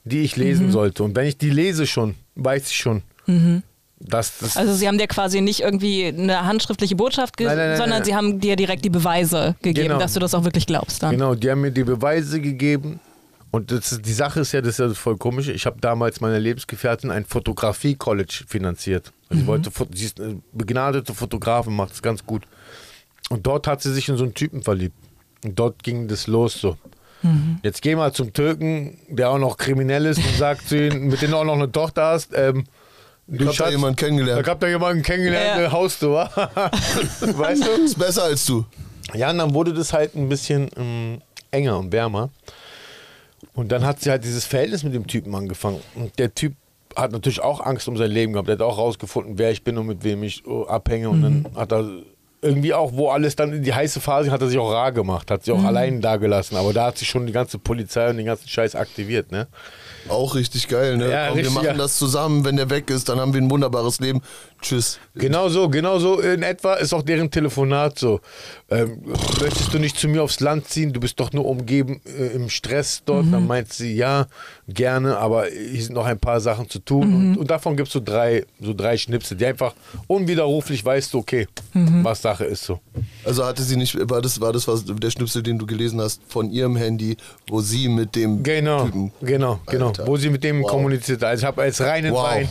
die ich lesen sollte. Und wenn ich die lese schon, weiß ich schon, dass das Also sie haben dir quasi nicht irgendwie eine handschriftliche Botschaft, ge Nein, nein, nein, sondern nein. sie haben dir direkt die Beweise gegeben, Genau. dass du das auch wirklich glaubst dann. Genau, die haben mir die Beweise gegeben. Und das die Sache ist ja, das ist ja voll komisch. Ich habe damals meiner Lebensgefährtin ein Fotografie-College finanziert. Also sie wollte, sie ist eine begnadete Fotografin, macht es ganz gut. Und dort hat sie sich in so einen Typen verliebt. Und dort ging das los so. Jetzt geh mal zum Türken, der auch noch kriminell ist und sagt zu ihm, mit dem du auch noch eine Tochter hast, ähm, du Ich hab da jemanden kennengelernt. Ich hab da jemanden kennengelernt, Ja. ja. haust du, wa? weißt du? Ist besser als du. Ja, und dann wurde das halt ein bisschen ähm, enger und wärmer. Und dann hat sie halt dieses Verhältnis mit dem Typen angefangen. Und der Typ hat natürlich auch Angst um sein Leben gehabt. Der hat auch rausgefunden, wer ich bin und mit wem ich oh, abhänge. Und dann hat er irgendwie auch, wo alles dann in die heiße Phase, hat er sich auch rar gemacht, hat sich auch allein da gelassen. Aber da hat sich schon die ganze Polizei und den ganzen Scheiß aktiviert, ne? Auch richtig geil, ne? Ja, Komm, richtig, wir machen ja. das zusammen, wenn der weg ist, dann haben wir ein wunderbares Leben. Tschüss. Genau so, genau so in etwa ist auch deren Telefonat so. Ähm, möchtest du nicht zu mir aufs Land ziehen? Du bist doch nur umgeben äh, im Stress dort. Dann meint sie, ja, gerne, aber hier sind noch ein paar Sachen zu tun. Und, und davon gibt es so drei, so drei Schnipsel, die einfach unwiderruflich weißt du, okay, was Sache ist so. Also hatte sie nicht, war das, war das was, der Schnipsel, den du gelesen hast, von ihrem Handy, wo sie mit dem Genau, Typen. genau, genau. Alter. Wo sie mit dem Wow. kommuniziert. Also ich habe als reinen Wow. Wein.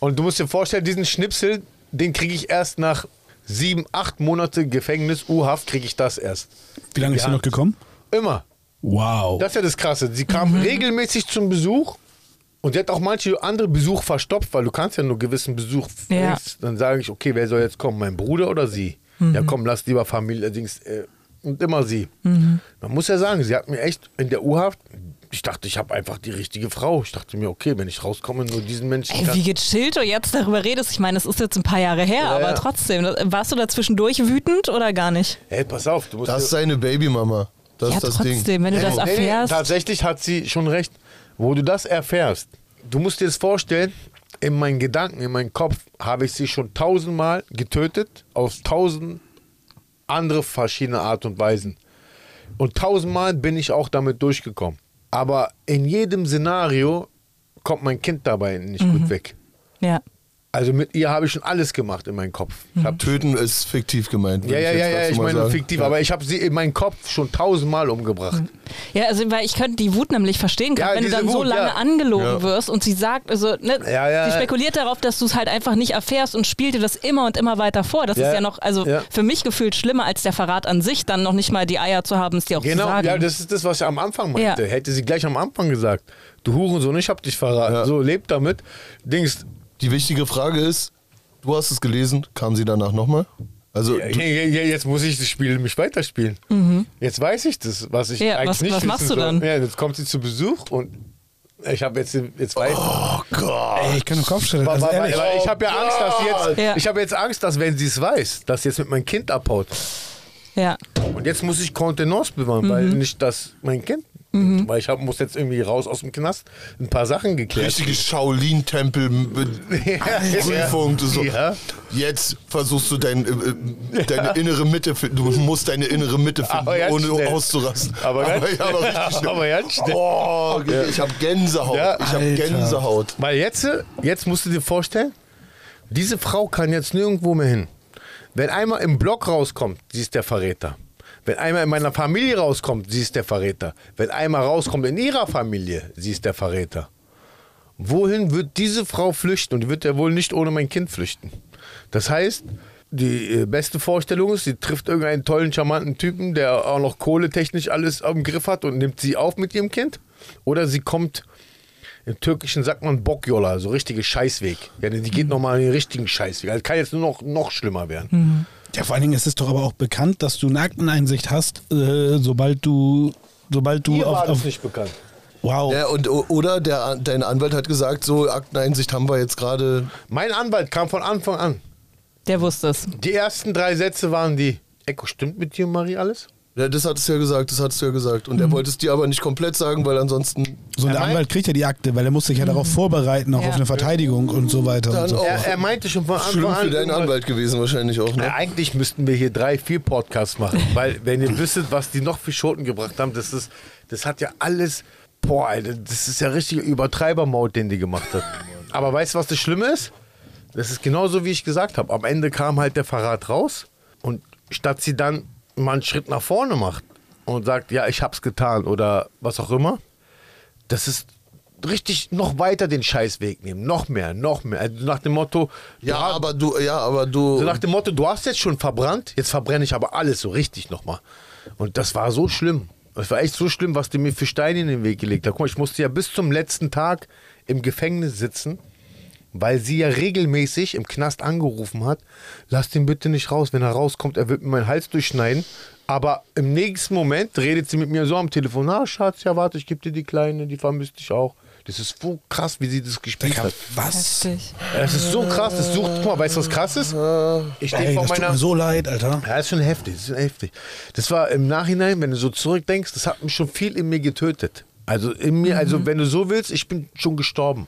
Und du musst dir vorstellen, diesen Schnipsel, den kriege ich erst nach sieben, acht Monate Gefängnis, U-Haft, kriege ich das erst. Wie lange ist sie noch gekommen? Immer. Wow. Das ist ja das Krasse. Sie kam regelmäßig zum Besuch und sie hat auch manche andere Besuch verstopft, weil du kannst ja nur gewissen Besuch. Ja. Dann sage ich, okay, wer soll jetzt kommen? Mein Bruder oder sie? Ja, komm, lass lieber Familie. Dings, äh, und immer sie. Man muss ja sagen, sie hat mir echt in der U-Haft, ich dachte, ich habe einfach die richtige Frau. Ich dachte mir, okay, wenn ich rauskomme, nur diesen Menschen. Ey, wie gechillt du jetzt darüber redest. Ich meine, es ist jetzt ein paar Jahre her, Ja, aber ja. trotzdem. Warst du da zwischendurch wütend oder gar nicht? Hey, pass auf, du musst Das ist seine Babymama. Das ja, ist das trotzdem, Ding. wenn du das erfährst. tatsächlich hat sie schon recht. Wo du das erfährst, du musst dir das vorstellen, in meinen Gedanken, in meinem Kopf habe ich sie schon tausendmal getötet, auf tausend andere verschiedene Art und Weisen. Und tausendmal bin ich auch damit durchgekommen. Aber in jedem Szenario kommt mein Kind dabei nicht Mhm. gut weg. ja. Also mit ihr habe ich schon alles gemacht in meinem Kopf. Ich hab Töten ist fiktiv gemeint. ja, ja, ich ja, jetzt ja, ich meine sagen. fiktiv, Ja. aber ich habe sie in meinem Kopf schon tausendmal umgebracht. Ja, also weil ich könnte die Wut nämlich verstehen, gerade Ja, wenn du dann so Wut, lange ja. angelogen Ja. wirst und sie sagt, also ne, Ja, ja, sie ja. spekuliert darauf, dass du es halt einfach nicht erfährst und spielt dir das immer und immer weiter vor. Das Ja, ist ja noch, also ja. für mich gefühlt schlimmer als der Verrat an sich, dann noch nicht mal die Eier zu haben, es dir auch Genau, zu sagen. ja, das ist das, was ich am Anfang meinte. Ja. Hätte sie gleich am Anfang gesagt, du Hurensohn, ich hab dich verraten. Ja. So, lebt damit. Dings, Die wichtige Frage ist, du hast es gelesen, kam sie danach nochmal? Also, ja, ja, ja, jetzt muss ich das Spiel mich weiterspielen. Jetzt weiß ich das, was ich Mhm. Ja, eigentlich was- nicht was wissen machst du soll. dann? Ja, jetzt kommt sie zu Besuch und ich habe jetzt, jetzt weiß oh Gott. Ey, ich kann den Kopf stellen. Weil- Also weil- ehrlich, weil ich habe ja Angst, dass jetzt, Ja. ich habe jetzt Angst, dass wenn sie es weiß, dass sie jetzt mit meinem Kind abhaut. ja. Und jetzt muss ich Kontenance bewahren, weil Mhm. nicht, dass mein Kind Mhm. Weil ich hab, muss jetzt irgendwie raus aus dem Knast, ein paar Sachen geklärt. Richtige Shaolin-Tempel-Prüfung. Du so, Ja. Jetzt versuchst du dein, äh, äh, deine innere Mitte finden. Du musst deine innere Mitte finden, Aber ganz ohne schnell. auszurasten. Aber ganz ja, aber richtig schnell. Aber ganz schnell. Oh, ich habe Gänsehaut. Ja. ich habe. Gänsehaut. Weil jetzt, jetzt musst du dir vorstellen, diese Frau kann jetzt nirgendwo mehr hin. Wenn einmal im Blog rauskommt, sie ist der Verräter. Wenn einmal in meiner Familie rauskommt, sie ist der Verräter. Wenn einmal rauskommt in ihrer Familie, sie ist der Verräter. Wohin wird diese Frau flüchten? Und die wird ja wohl nicht ohne mein Kind flüchten. Das heißt, die äh, beste Vorstellung ist, sie trifft irgendeinen tollen, charmanten Typen, der auch noch kohletechnisch alles im Griff hat und nimmt sie auf mit ihrem Kind. Oder sie kommt im Türkischen sagt man Bokyola, so richtige Scheißweg. Ja, die geht nochmal in den richtigen Scheißweg. Also kann jetzt nur noch, noch schlimmer werden. Ja, vor allen Dingen ist es doch aber auch bekannt, dass du eine Akteneinsicht hast, äh, sobald du, sobald du Mir war auf, das auf nicht bekannt. Wow. Ja, und, oder der, dein Anwalt hat gesagt, so Akteneinsicht haben wir jetzt gerade. Mein Anwalt kam von Anfang an. Der wusste es. Die ersten drei Sätze waren die, Eko, stimmt mit dir, Marie, alles? Ja, das hattest du ja gesagt, das hattest du ja gesagt. Und er wollte es dir aber nicht komplett sagen, weil ansonsten. so der meint- Anwalt kriegt ja die Akte, weil er muss sich ja darauf vorbereiten, auch Ja. auf eine Verteidigung und so weiter. Dann und so. auch. Er, er meinte schon von Anfang Schlimm an. für deinen Anwalt gewesen wahrscheinlich auch, Ja, ne? eigentlich müssten wir hier drei, vier Podcasts machen, weil wenn ihr wüsstet, was die noch für Schoten gebracht haben, das ist, das hat ja alles, boah, Alter, das ist ja richtiger Übertreibermaut, den die gemacht hat. Aber weißt du, was das Schlimme ist? Das ist genauso, wie ich gesagt habe. Am Ende kam halt der Verrat raus und statt sie dann mal einen Schritt nach vorne macht und sagt, ja, ich hab's getan oder was auch immer, das ist richtig noch weiter den Scheißweg nehmen, noch mehr, noch mehr. Also nach dem Motto, Ja, du aber du, ja, aber du. so nach dem Motto, du hast jetzt schon verbrannt, jetzt verbrenne ich aber alles so richtig nochmal. Und das war so schlimm. Das war echt so schlimm, was die mir für Steine in den Weg gelegt hat. Guck mal, ich musste ja bis zum letzten Tag im Gefängnis sitzen, weil sie ja regelmäßig im Knast angerufen hat, lass den bitte nicht raus. Wenn er rauskommt, er wird mir meinen Hals durchschneiden. Aber im nächsten Moment redet sie mit mir so am Telefon, ah Schatz, ja warte, ich gebe dir die Kleine, die vermisst dich auch. Das ist so krass, wie sie das gespielt Digga, hat. was? Das ist so krass, das sucht, guck mal, weißt du, was krass ist? Ich stehe vor das tut meiner... mir so leid, Alter. Ja, ist schon heftig, das ist schon heftig. Das war im Nachhinein, wenn du so zurückdenkst, das hat mich schon viel in mir getötet. Also in mir, Mhm. also wenn du so willst, ich bin schon gestorben.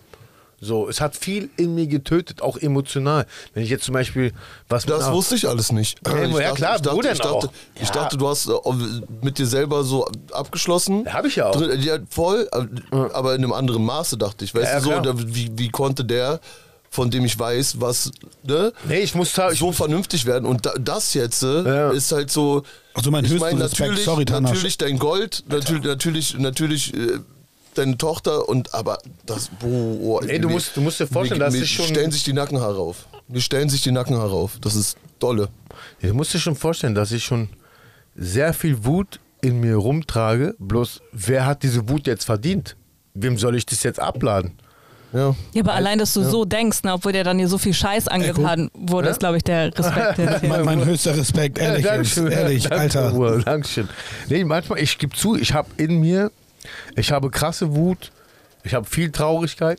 So, es hat viel in mir getötet, auch emotional. Wenn ich jetzt zum Beispiel was Das einer- wusste ich alles nicht. Ja, ich ja, klar, ich dachte, wo denn ich dachte, auch? ich Ja. dachte, du hast äh, mit dir selber so abgeschlossen. Ja, hab ich ja auch. Drin- Ja, voll, aber in einem anderen Maße dachte ich. Weißt Ja, du so, da, wie, wie konnte der, von dem ich weiß, was, ne, Nee, ich muss ich so vernünftig werden? Und da, das jetzt äh, Ja. ist halt so. Also mein ich meine, Respekt. natürlich, Sorry, natürlich dein Gold, natürlich, natürlich, natürlich. Deine Tochter und aber das. Boah, Nee, du mir- musst- du musst dir vorstellen, mir, das mir ist schon- stellen sich die Nackenhaare auf. Mir stellen sich die Nackenhaare auf. Das ist dolle. Ja, Du musst dir schon vorstellen, dass ich schon sehr viel Wut in mir rumtrage. Bloß, wer hat diese Wut jetzt verdient? Wem soll ich das jetzt abladen? Ja. Ja, aber allein, dass du so denkst, ne, obwohl dir dann hier so viel Scheiß angetan wurde, ist, glaube ich, der Respekt. den ich Mein, mein höchster Respekt, ehrlich, Ja, Dankeschön. ehrlich, Danke, Alter. Dankeschön. Nee, manchmal, ich gebe zu, ich habe in mir, ich habe krasse Wut, ich habe viel Traurigkeit,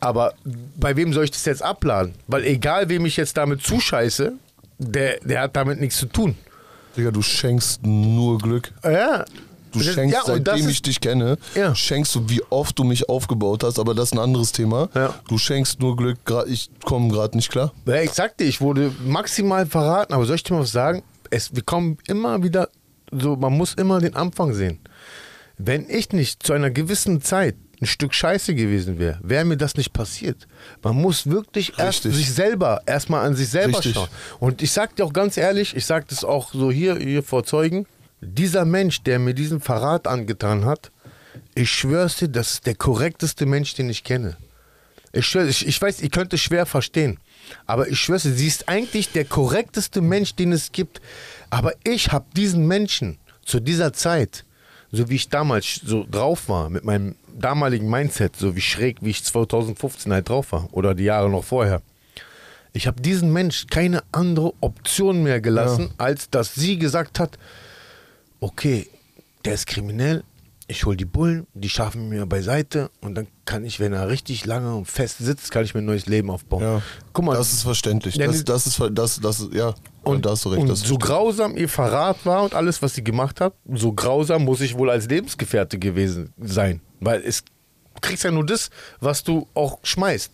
aber bei wem soll ich das jetzt abladen? Weil egal, wem ich jetzt damit zuscheiße, der, der hat damit nichts zu tun. Digga, du schenkst nur Glück. Ja. Du schenkst, ja, seitdem ich dich kenne, Ja. schenkst du, wie oft du mich aufgebaut hast, aber das ist ein anderes Thema. Ja. Du schenkst nur Glück, ich komme gerade nicht klar. Ja, ich sagte, ich wurde maximal verraten, aber soll ich dir mal was sagen? Es, wir kommen immer wieder, so, man muss immer den Anfang sehen. Wenn ich nicht zu einer gewissen Zeit ein Stück Scheiße gewesen wäre, wäre mir das nicht passiert. Man muss wirklich erst sich selber, erstmal an sich selber Richtig. schauen. Und ich sag dir auch ganz ehrlich, ich sag das auch so hier, hier vor Zeugen, dieser Mensch, der mir diesen Verrat angetan hat, ich schwör's dir, das ist der korrekteste Mensch, den ich kenne. Ich, schwör, ich, ich weiß, ihr könnt es schwer verstehen. Aber ich schwöre, sie ist eigentlich der korrekteste Mensch, den es gibt. Aber ich habe diesen Menschen zu dieser Zeit, so wie ich damals so drauf war, mit meinem damaligen Mindset, so wie schräg, wie ich 2015 halt drauf war oder die Jahre noch vorher. Ich habe diesen Mensch keine andere Option mehr gelassen, als dass sie gesagt hat, okay, der ist kriminell, ich hole die Bullen, die schaffen mir beiseite und dann kann ich, wenn er richtig lange und fest sitzt, kann ich mir ein neues Leben aufbauen. Ja. Guck mal, Das ist verständlich. Ja, Das, das ist, das, das, ja, und, da hast du recht. und so grausam ihr Verrat war und alles, was sie gemacht hat, so grausam muss ich wohl als Lebensgefährte gewesen sein. Weil es du kriegst ja nur das, was du auch schmeißt.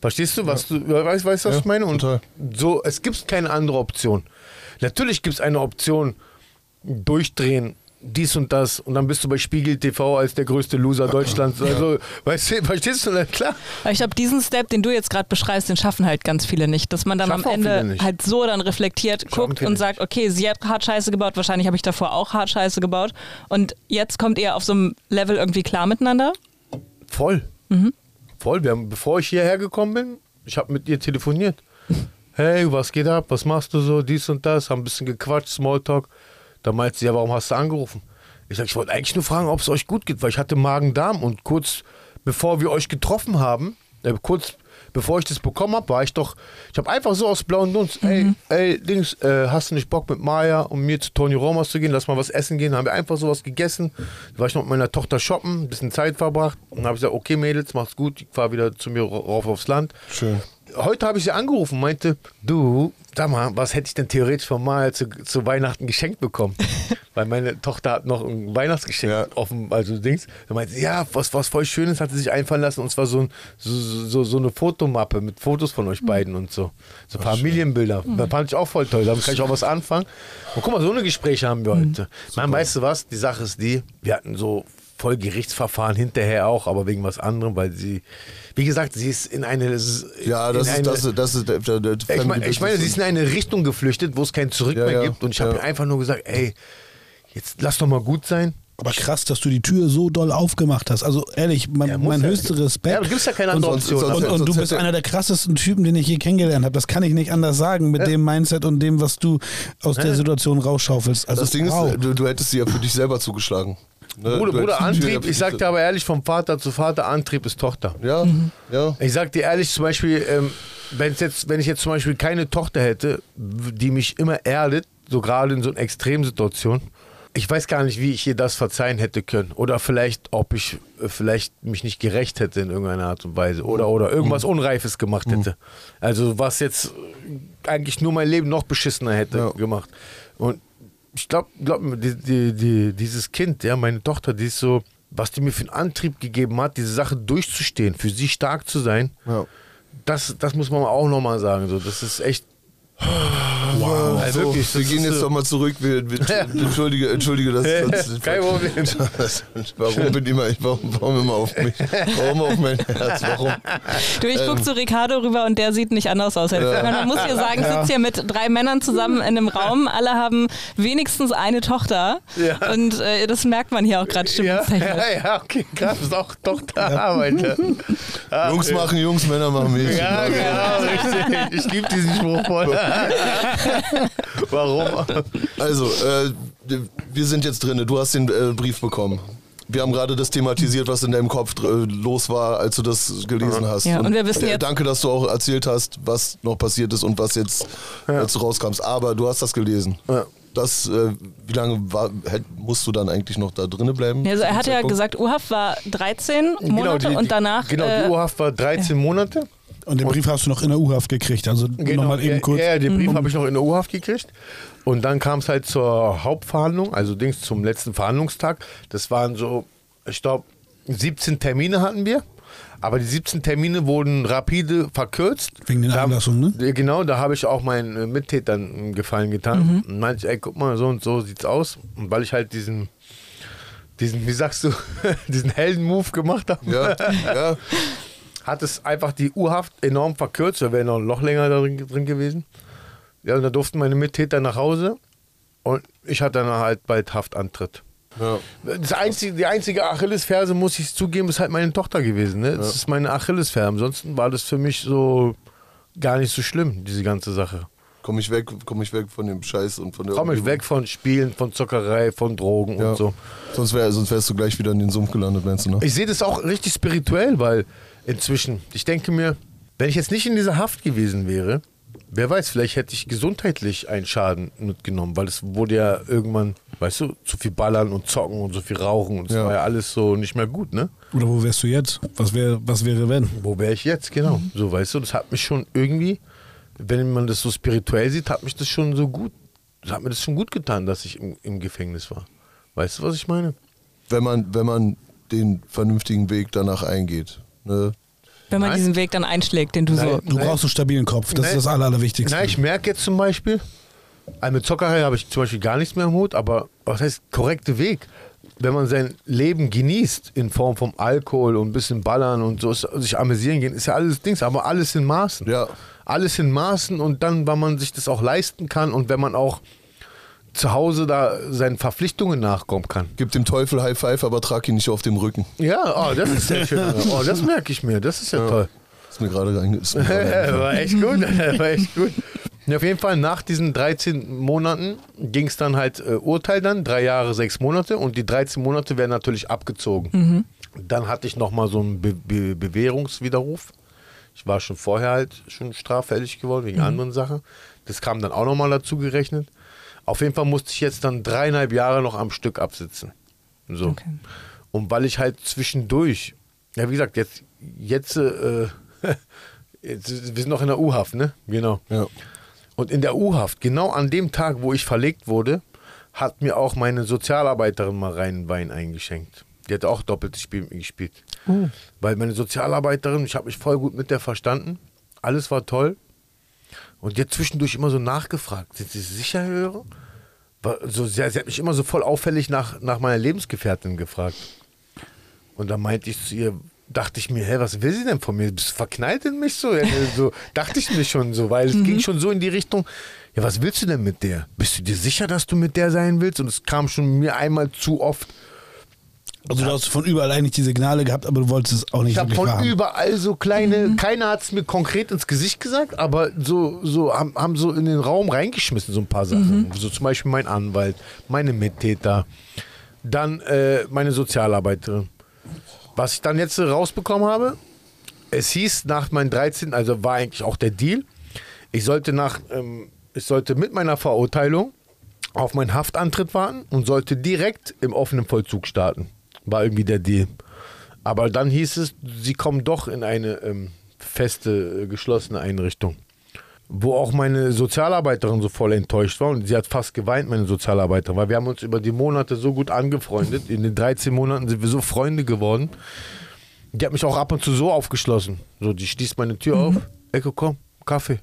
Verstehst du, was du, weißt, weißt du, was Ja, ich meine? Und total. so, es gibt keine andere Option. Natürlich gibt es eine Option, durchdrehen, dies und das, und dann bist du bei Spiegel TV als der größte Loser Deutschlands. Also, weißt du, verstehst du, Na, klar. Ich glaube, diesen Step, den du jetzt gerade beschreibst, den schaffen halt ganz viele nicht. Dass man dann Schaffen am Ende halt so dann reflektiert, guckt viele und nicht. sagt, okay, sie hat hart Scheiße gebaut, wahrscheinlich habe ich davor auch hart Scheiße gebaut. Und jetzt kommt ihr auf so einem Level irgendwie klar miteinander. Voll. Voll. Wir haben, bevor ich hierher gekommen bin, ich habe mit ihr telefoniert. Hey, was geht ab? Was machst du so? Dies und das. Haben ein bisschen gequatscht, Smalltalk. Da meinte sie, ja, warum hast du angerufen? Ich sag, ich wollte eigentlich nur fragen, ob es euch gut geht, weil ich hatte Magen-Darm und kurz bevor wir euch getroffen haben, äh, kurz bevor ich das bekommen habe, war ich doch, ich habe einfach so aus blauen Dunst, ey, ey, Dings, äh, hast du nicht Bock mit Maya und mir zu Tony Romas zu gehen, lass mal was essen gehen, haben wir einfach sowas gegessen, da war ich noch mit meiner Tochter shoppen, ein bisschen Zeit verbracht und habe gesagt, okay Mädels, macht's gut, ich fahr wieder zu mir rauf aufs Land. Schön. Heute habe ich sie angerufen, meinte, du, sag mal, was hätte ich denn theoretisch von Maya zu, zu Weihnachten geschenkt bekommen? Weil meine Tochter hat noch ein Weihnachtsgeschenk Ja. offen, also Dings. Da meinte sie, ja, was, was voll Schönes hat sie sich einfallen lassen und zwar so, ein, so, so, so eine Fotomappe mit Fotos von euch beiden und so. So Familienbilder. Da fand ich auch voll toll, damit kann ich auch was anfangen. Und guck mal, so eine Gespräche haben wir heute. Man, weißt du was, die Sache ist die, wir hatten so voll Gerichtsverfahren hinterher auch, aber wegen was anderem, weil sie, wie gesagt, sie ist in eine... Ja, das ist, eine, das ist, das ist der, der ich meine, ich meine, sie ist in eine Richtung geflüchtet, wo es kein Zurück Ja, mehr ja, gibt. Und ich habe ja. ihr einfach nur gesagt, ey, jetzt lass doch mal gut sein. Aber krass, dass du die Tür so doll aufgemacht hast. Also ehrlich, mein, Ja, mein ja. höchster Respekt. Ja, du gibst ja keine andere und, Option. sonst- Und, und du sonst bist einer der krassesten Typen, den ich je kennengelernt habe. Das kann ich nicht anders sagen mit dem Mindset und dem, was du aus der Situation rausschaufelst. Also Das Ding wow. ist, du, du hättest sie ja für dich selber zugeschlagen. Ne? Bruder, Bruder, Antrieb, ich sag dir aber ehrlich, vom Vater zu Vater, Antrieb ist Tochter. Ja, ja. Ich sag dir ehrlich, zum Beispiel, ähm, wenn's jetzt, wenn ich jetzt zum Beispiel keine Tochter hätte, die mich immer erdet, so gerade in so einer Extremsituation, ich weiß gar nicht, wie ich ihr das verzeihen hätte können. Oder vielleicht, ob ich äh, vielleicht mich nicht gerecht hätte in irgendeiner Art und Weise. Oder, oder irgendwas Unreifes gemacht hätte. Also was jetzt äh, eigentlich nur mein Leben noch beschissener hätte Ja. gemacht. Und ich glaube, glaub, die, die, die, dieses Kind, ja, meine Tochter, die ist so, was die mir für einen Antrieb gegeben hat, diese Sache durchzustehen, für sie stark zu sein, ja. das, das muss man auch nochmal sagen. So, das ist echt. Wow. Also so, wirklich, wir gehen jetzt so- doch mal zurück. Wir, wir, entschuldige, entschuldige, das, das Kein Problem. Warum bin immer, warum, warum immer auf mich? Warum auf mein Herz? Warum? Du, ich Ähm. guck zu Ricardo rüber und der sieht nicht anders aus. Man muss hier sagen, sitzt hier mit drei Männern zusammen in einem Raum. Alle haben wenigstens eine Tochter. Ja. Und äh, das merkt man hier auch gerade Ja, stimmungstechnisch. ja, ja, okay, krass, ist auch Tochterarbeit. Ja. Jungs machen Jungs, Männer machen Mädchen. Ja, genau, richtig. Ich liebe diesen Spruch voll. Warum? Also, äh, wir sind jetzt drin. Du hast den äh, Brief bekommen. Wir haben gerade das thematisiert, was in deinem Kopf äh, los war, als du das gelesen hast. Ja, und wir wissen äh, jetzt- Danke, dass du auch erzählt hast, was noch passiert ist und was jetzt, als du rauskamst. Aber du hast das gelesen. Ja. Das, äh, wie lange war, hätt, musst du dann eigentlich noch da drinnen bleiben? Ja, also er hat ja gesagt, Urhaft war 13 Monate Genau, die, die, und danach. Genau, äh, die Urhaft war 13 Monate. Und den Brief hast du noch in der U-Haft gekriegt. Also nochmal eben ja, kurz. Ja, ja, den Brief habe ich noch in der U-Haft gekriegt. Und dann kam es halt zur Hauptverhandlung, also Dings zum letzten Verhandlungstag. Das waren so, ich glaube, 17 Termine hatten wir. Aber die 17 Termine wurden rapide verkürzt. Wegen den Einlassungen, ne? Genau, da habe ich auch meinen äh, Mittätern einen Gefallen getan. Und meinte, ich, ey, guck mal, so und so sieht's aus. Und weil ich halt diesen, diesen, wie sagst du, diesen Helden-Move gemacht habe, Ja, ja. Hat es einfach die U-Haft enorm verkürzt. Da wäre noch noch länger drin, drin gewesen. Ja, und da durften meine Mittäter nach Hause und ich hatte dann halt bald Haftantritt. ja. Das einzige, die einzige Achillesferse, muss ich zugeben, ist halt meine Tochter gewesen. Ne? Das ist meine Achillesferse. Ansonsten war das für mich so gar nicht so schlimm, diese ganze Sache. Komm ich weg, komm ich weg von dem Scheiß und von der Komm ich weg von Spielen, von Zockerei, von Drogen Ja. und so. Sonst, wär, sonst wärst du gleich wieder in den Sumpf gelandet, meinst du, ne? Ich sehe das auch richtig spirituell, weil inzwischen, ich denke mir, wenn ich jetzt nicht in dieser Haft gewesen wäre, wer weiß, vielleicht hätte ich gesundheitlich einen Schaden mitgenommen, weil es wurde ja irgendwann Weißt du, zu viel ballern und zocken und so viel rauchen und das Ja. war ja alles so nicht mehr gut, ne? Oder wo wärst du jetzt? Was, wär, was wäre, wenn? Wo wäre ich jetzt, genau. So, weißt du, das hat mich schon irgendwie, wenn man das so spirituell sieht, hat mich das schon so gut, das hat mir das schon gut getan, dass ich im, im Gefängnis war. Weißt du, was ich meine? Wenn man, wenn man den vernünftigen Weg danach eingeht. Ne? Wenn man Nein. diesen Weg dann einschlägt, den du so. Nein. Du brauchst einen stabilen Kopf. Das Nein. ist das Aller, Allerwichtigste. Na, ich merke jetzt zum Beispiel, also mit Zockerei habe ich zum Beispiel gar nichts mehr im Hut, aber was heißt korrekte Weg? Wenn man sein Leben genießt in Form von Alkohol und ein bisschen ballern und so, sich amüsieren gehen, ist ja alles Dings, aber alles in Maßen. Ja. Alles in Maßen und dann, wenn man sich das auch leisten kann und wenn man auch zu Hause da seinen Verpflichtungen nachkommen kann. Gib dem Teufel High Five, aber trag ihn nicht auf dem Rücken. Ja, oh, das ist sehr schön. Oh, das merke ich mir, das ist ja, toll. Ist mir gerade reinge- ist mir gerade eingefallen. war echt gut. war echt gut. Ja, auf jeden Fall nach diesen 13 Monaten ging es dann halt äh, Urteil dann, drei Jahre, sechs Monate und die 13 Monate werden natürlich abgezogen. Dann hatte ich nochmal so einen Be Be Bewährungswiderruf. Ich war schon vorher halt schon straffällig geworden wegen anderen Sachen. Das kam dann auch nochmal dazu gerechnet. Auf jeden Fall musste ich jetzt dann dreieinhalb Jahre noch am Stück absitzen. So. Okay. Und weil ich halt zwischendurch, ja wie gesagt, jetzt, jetzt, äh, jetzt wir sind noch in der U-Haft, ne? Genau. Ja. Und in der U-Haft, genau an dem Tag, wo ich verlegt wurde, hat mir auch meine Sozialarbeiterin mal reinen Wein eingeschenkt. Die hat auch doppeltes Spiel mit mir gespielt. Weil meine Sozialarbeiterin, ich habe mich voll gut mit der verstanden. Alles war toll. Und hat zwischendurch immer so nachgefragt. Sind Sie sicher, Herr Hörer? So, sie, sie hat mich immer so voll auffällig nach, nach meiner Lebensgefährtin gefragt. Und dann meinte ich zu ihr, dachte ich mir, hä, was will sie denn von mir? Bist du verknallt in mich so? So dachte ich mir schon so, weil es ging schon so in die Richtung, ja, was willst du denn mit der? Bist du dir sicher, dass du mit der sein willst? Und es kam schon mir einmal zu oft. Also du hast von überall eigentlich die Signale gehabt, aber du wolltest es auch nicht Ich habe von wahrhaben. überall so kleine, keiner hat es mir konkret ins Gesicht gesagt, aber so, so haben, haben so in den Raum reingeschmissen, so ein paar Sachen. So zum Beispiel mein Anwalt, meine Mittäter, dann äh, meine Sozialarbeiterin. Was ich dann jetzt rausbekommen habe, es hieß nach meinem 13., also war eigentlich auch der Deal, ich sollte nach, ähm, ich sollte mit meiner Verurteilung auf meinen Haftantritt warten und sollte direkt im offenen Vollzug starten. War irgendwie der Deal. Aber dann hieß es, sie kommen doch in eine ähm, feste, äh, geschlossene Einrichtung. Wo auch meine Sozialarbeiterin so voll enttäuscht war und sie hat fast geweint, meine Sozialarbeiterin, weil wir haben uns über die Monate so gut angefreundet. In den 13 Monaten sind wir so Freunde geworden. Die hat mich auch ab und zu so aufgeschlossen. So, die schließt meine Tür auf. Ecko, komm, Kaffee.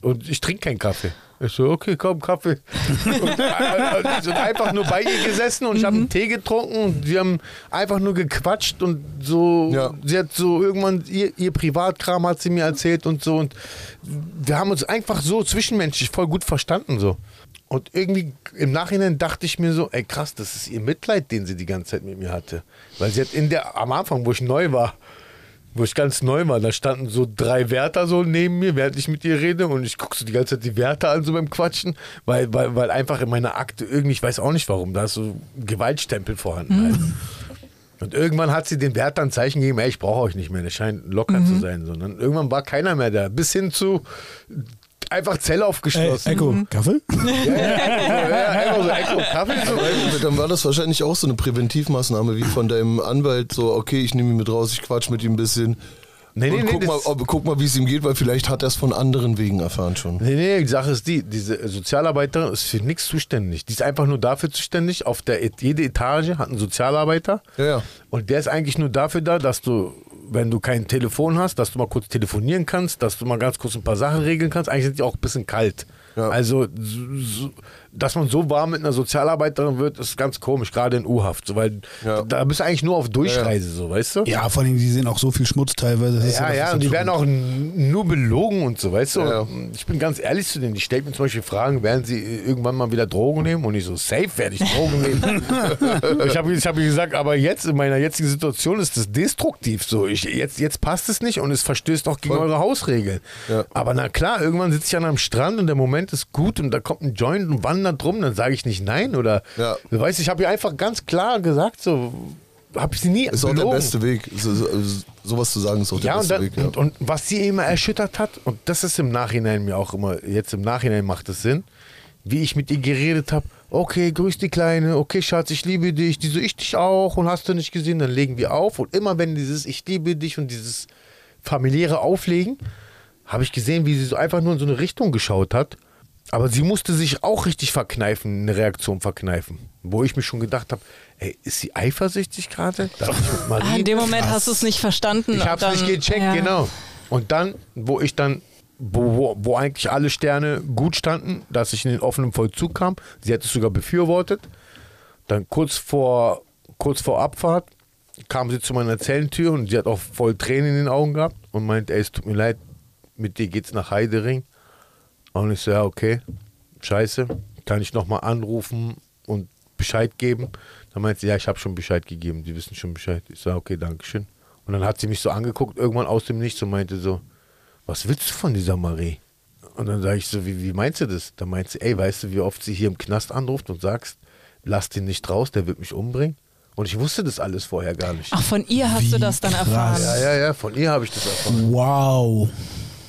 Und ich trinke keinen Kaffee. Ich so, okay, komm, Kaffee. Und, sind einfach nur bei ihr gesessen und ich habe einen Tee getrunken und wir haben einfach nur gequatscht und so. Ja. Sie hat so irgendwann ihr, ihr Privatkram hat sie mir erzählt und so und wir haben uns einfach so zwischenmenschlich voll gut verstanden so. Und irgendwie im Nachhinein dachte ich mir so, ey krass, das ist ihr Mitleid, den sie die ganze Zeit mit mir hatte. Weil sie hat in der, am Anfang, wo ich neu war, wo ich ganz neu war, da standen so drei Wärter so neben mir, während ich mit ihr rede und ich gucke so die ganze Zeit die Wärter an, so beim Quatschen, weil, weil, weil einfach in meiner Akte irgendwie, ich weiß auch nicht warum, da ist so ein Gewaltstempel vorhanden. Halt. Und irgendwann hat sie den Wärtern ein Zeichen gegeben, ey, ich brauche euch nicht mehr, das scheint locker zu sein. Sondern irgendwann war keiner mehr da, bis hin zu einfach Zelle Ey, aufgeschlossen. Echo, Kaffee? Ja, ja, ja, einfach so, Echo, Kaffee, so. Dann war das wahrscheinlich auch so eine Präventivmaßnahme wie von deinem Anwalt, so, okay, ich nehme ihn mit raus, ich quatsch mit ihm ein bisschen. Nee, nee, und nee, guck, mal, ob, guck mal, wie es ihm geht, weil vielleicht hat er es von anderen Wegen erfahren schon. Nee, nee, die Sache ist die, diese Sozialarbeiterin ist für nichts zuständig. Die ist einfach nur dafür zuständig. Auf der jede Etage hat einen Sozialarbeiter. Ja, ja. Und der ist eigentlich nur dafür da, dass du, wenn du kein Telefon hast, dass du mal kurz telefonieren kannst, dass du mal ganz kurz ein paar Sachen regeln kannst. Eigentlich sind die auch ein bisschen kalt. Ja. Also, so, dass man so warm mit einer Sozialarbeiterin wird, ist ganz komisch, gerade in U-Haft. So, weil Ja. da bist du eigentlich nur auf Durchreise, so, weißt du? Ja, vor allem, die sehen auch so viel Schmutz teilweise. Das ist Ja, ja, ist und die werden auch nur belogen und so, weißt du? Ja, ja. Ich bin ganz ehrlich zu denen, die stellen mir zum Beispiel Fragen, werden sie irgendwann mal wieder Drogen nehmen? Und ich so, safe werde ich Drogen nehmen. ich habe ich hab gesagt, aber jetzt in meiner jetzigen Situation ist das destruktiv so. Ich, jetzt, jetzt passt es nicht und es verstößt auch gegen Voll. eure Hausregeln. Ja. Aber na klar, irgendwann sitze ich an einem Strand und der Moment ist gut und da kommt ein Joint und wandert drum, dann sage ich nicht nein oder, Ja. du weißt, ich habe ihr einfach ganz klar gesagt, so, habe ich sie nie Ist auch der belogen. beste Weg. So, so, sowas zu sagen ist auch der Ja, und, beste dann, Weg. Ja. und, und was sie immer erschüttert hat, und das ist im Nachhinein mir auch immer, jetzt im Nachhinein macht es Sinn, wie ich mit ihr geredet habe, okay, grüß die Kleine, okay, Schatz, ich liebe dich, die so, ich dich auch und hast du nicht gesehen, dann legen wir auf und immer wenn dieses ich liebe dich und dieses familiäre Auflegen, habe ich gesehen, wie sie so einfach nur in so eine Richtung geschaut hat. Aber sie musste sich auch richtig verkneifen, eine Reaktion verkneifen. Wo ich mir schon gedacht habe, ey, ist sie eifersüchtig gerade? Ah, in dem Moment hast du es nicht verstanden. ich hab's dann- nicht gecheckt, ja. genau. Und dann, wo ich dann, wo, wo, wo eigentlich alle Sterne gut standen, dass ich in den offenen Vollzug kam, sie hat es sogar befürwortet. Dann kurz vor, kurz vor Abfahrt kam sie zu meiner Zellentür und sie hat auch voll Tränen in den Augen gehabt und meint, ey, es tut mir leid, mit dir geht's nach Heidering. Und ich so, ja, okay, scheiße, kann ich nochmal anrufen und Bescheid geben? Dann meint sie, ja, ich habe schon Bescheid gegeben, die wissen schon Bescheid. Ich so, okay, Dankeschön. Und dann hat sie mich so angeguckt, irgendwann aus dem Nichts und meinte so, was willst du von dieser Marie? Und dann sage ich so, wie, wie meinst du das? Dann meint sie, ey, weißt du, wie oft sie hier im Knast anruft und sagst, lass den nicht raus, der wird mich umbringen? Und ich wusste das alles vorher gar nicht. Ach, von ihr hast du Wie das dann krass. erfahren. Ja, ja, ja, von ihr habe ich das erfahren. Wow.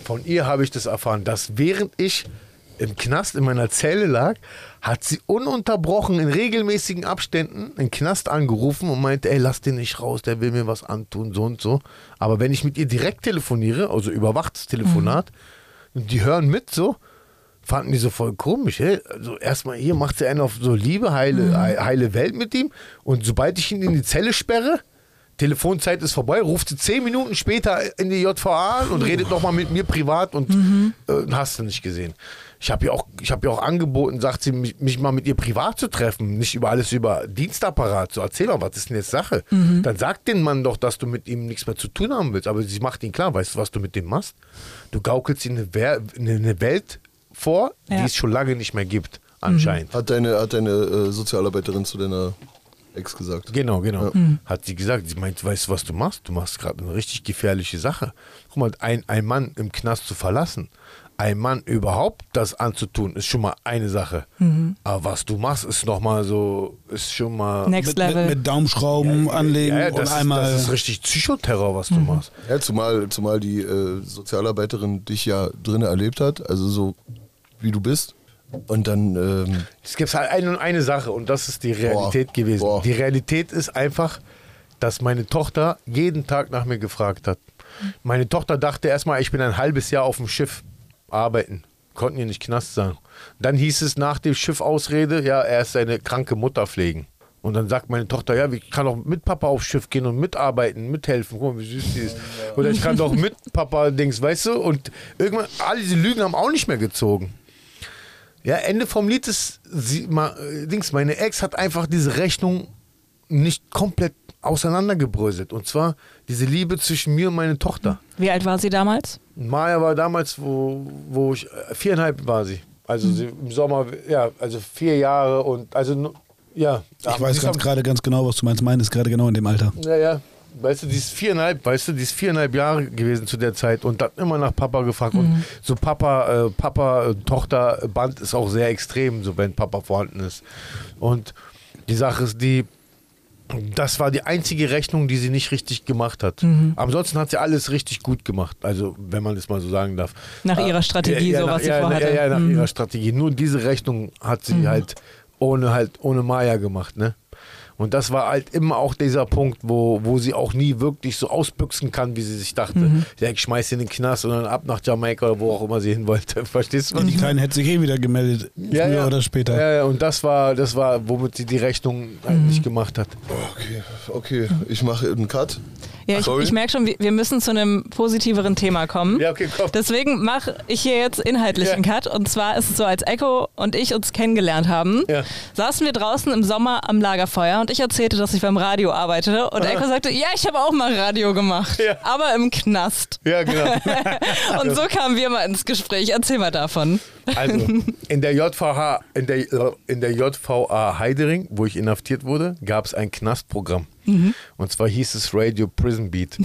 Von ihr habe ich das erfahren, dass während ich im Knast in meiner Zelle lag, hat sie ununterbrochen in regelmäßigen Abständen den Knast angerufen und meinte, ey, lass den nicht raus, der will mir was antun, so und so. Aber wenn ich mit ihr direkt telefoniere, also überwachtes Telefonat, und die hören mit so, fanden die so voll komisch. Ey. Also erstmal hier macht sie einen auf so Liebe, heile, he- heile Welt mit ihm und sobald ich ihn in die Zelle sperre, Telefonzeit ist vorbei, ruft sie zehn Minuten später in die JVA an und redet nochmal mit mir privat und äh, hast du nicht gesehen. Ich habe ja auch, ich habe ja auch angeboten, sagt sie, mich, mich mal mit ihr privat zu treffen, nicht über alles über Dienstapparat. So erzähl mal, was ist denn jetzt Sache? Dann sag den Mann doch, dass du mit ihm nichts mehr zu tun haben willst. Aber sie macht ihn klar, weißt du, was du mit dem machst? Du gaukelst ihm eine, Wer eine, Welt vor, die Ja. es schon lange nicht mehr gibt, anscheinend. Hat deine, hat deine äh, Sozialarbeiterin zu deiner Ex gesagt. Genau, genau. Hat sie gesagt. Sie meint, weißt du, was du machst? Du machst gerade eine richtig gefährliche Sache. Guck mal, ein, ein Mann im Knast zu verlassen, ein Mann überhaupt das anzutun, ist schon mal eine Sache. Aber was du machst, ist nochmal so, ist schon mal. Next Mit, Level. mit, mit Daumenschrauben anlegen ja, ja, und das, einmal. ist, das ist richtig Psychoterror, was du machst. Ja, zumal, zumal die äh, Sozialarbeiterin dich ja drinnen erlebt hat, also so wie du bist. Und dann, ähm, Es gibt halt eine und eine Sache und das ist die Realität Boah. gewesen. Boah. Die Realität ist einfach, dass meine Tochter jeden Tag nach mir gefragt hat. Meine Tochter dachte erstmal, ich bin ein halbes Jahr auf dem Schiff arbeiten. Konnten ihr nicht Knast sagen. Dann hieß es nach dem Schiff-Ausrede, ja, er ist seine kranke Mutter pflegen. Und dann sagt meine Tochter, ja, ich kann auch mit Papa aufs Schiff gehen und mitarbeiten, mithelfen. Guck mal, wie süß die ist. Oder ich kann doch mit Papa Dings, weißt du? Und irgendwann, all diese Lügen haben auch nicht mehr gezogen. Ja, Ende vom Lied ist, sie, ma, äh, Dings, meine Ex hat einfach diese Rechnung nicht komplett auseinandergebröselt. Und zwar diese Liebe zwischen mir und meiner Tochter. Wie alt war sie damals? Maya war damals, wo, wo ich, äh, viereinhalb war sie. Also sie im Sommer, ja, also vier Jahre und, also, ja. ich weiß gerade ganz genau, was du meinst. Meine ist gerade genau in dem Alter. ja, ja. Weißt du, die ist viereinhalb, weißt du, die ist viereinhalb Jahre gewesen zu der Zeit und hat immer nach Papa gefragt. Und so Papa, äh, Papa, äh, Tochter Band ist auch sehr extrem, so wenn Papa vorhanden ist. Und die Sache ist die, das war die einzige Rechnung, die sie nicht richtig gemacht hat. Ansonsten hat sie alles richtig gut gemacht. Also, wenn man das mal so sagen darf. Nach ihrer Strategie, so nach, was sie ja, vorhatte. Ja, ja, nach Mhm. ihrer Strategie. Nur diese Rechnung hat sie halt ohne halt ohne Maya gemacht, ne? Und das war halt immer auch dieser Punkt, wo, wo sie auch nie wirklich so ausbüchsen kann, wie sie sich dachte. Mhm. Ja, ich schmeiß sie in den Knast und dann ab nach Jamaika oder wo auch immer sie hin wollte. Verstehst du, was Die ich meine? Kleine hätte sich eh wieder gemeldet, früher oder später. Ja, ja, und das war, das war, womit sie die Rechnung halt Mhm. gemacht hat. okay, okay, ich mache einen Cut. Ja, ich, Sorry. ich merke schon, wir, wir müssen zu einem positiveren Thema kommen. Ja, okay, komm. Deswegen mache ich hier jetzt inhaltlich Ja. einen Cut. Und zwar ist es so, als Echo und ich uns kennengelernt haben, Ja. saßen wir draußen im Sommer am Lagerfeuer und ich erzählte, dass ich beim Radio arbeite. Und Echo sagte, ja, ich habe auch mal Radio gemacht, Ja. aber im Knast. Ja, genau. Und so kamen wir mal ins Gespräch. Erzähl mal davon. Also, in der JVH, in der, in der JVA Heidering, wo ich inhaftiert wurde, gab es ein Knastprogramm. Und zwar hieß es Radio Prison Beat.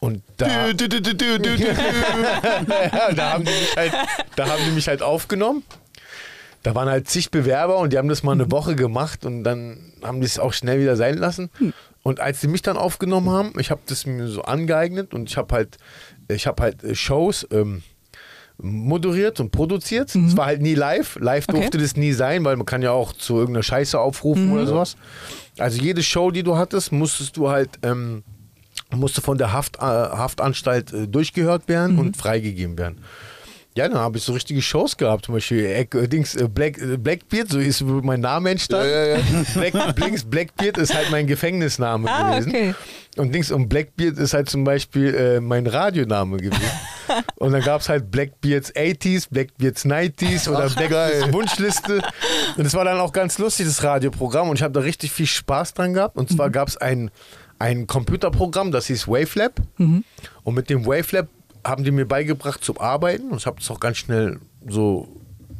Und da, du, du, du. ja, da, haben die mich halt, da haben die mich halt aufgenommen. Da waren halt zig Bewerber und die haben das mal eine Woche gemacht und dann haben die es auch schnell wieder sein lassen. Und als sie mich dann aufgenommen haben, ich habe das mir so angeeignet und ich habe halt, ich habe halt äh, Shows, ähm, moderiert und produziert. Es war halt nie live. Live Okay. durfte das nie sein, weil man kann ja auch zu irgendeiner Scheiße aufrufen oder sowas. Also jede Show, die du hattest, musstest du halt ähm, musste von der Haft, äh, Haftanstalt äh, durchgehört werden und freigegeben werden. Ja, dann habe ich so richtige Shows gehabt, zum Beispiel äh, Dings, äh, Black, äh, Blackbeard, so ist mein Name entstanden. Ja, ja, ja. Black, Blinks, Blackbeard ist halt mein Gefängnisname Ah, gewesen. okay. Und Dings und Blackbeard ist halt zum Beispiel äh, mein Radioname gewesen. und dann gab es halt Blackbeards 80s, Blackbeards 90s oder Ach, Blackbeards geil. Wunschliste. Und es war dann auch ganz lustig, das Radioprogramm. Und ich habe da richtig viel Spaß dran gehabt. Und zwar gab es ein, ein Computerprogramm, das hieß Wavelab. Und mit dem Wavelab haben die mir beigebracht zum Arbeiten. Und ich habe das auch ganz schnell so,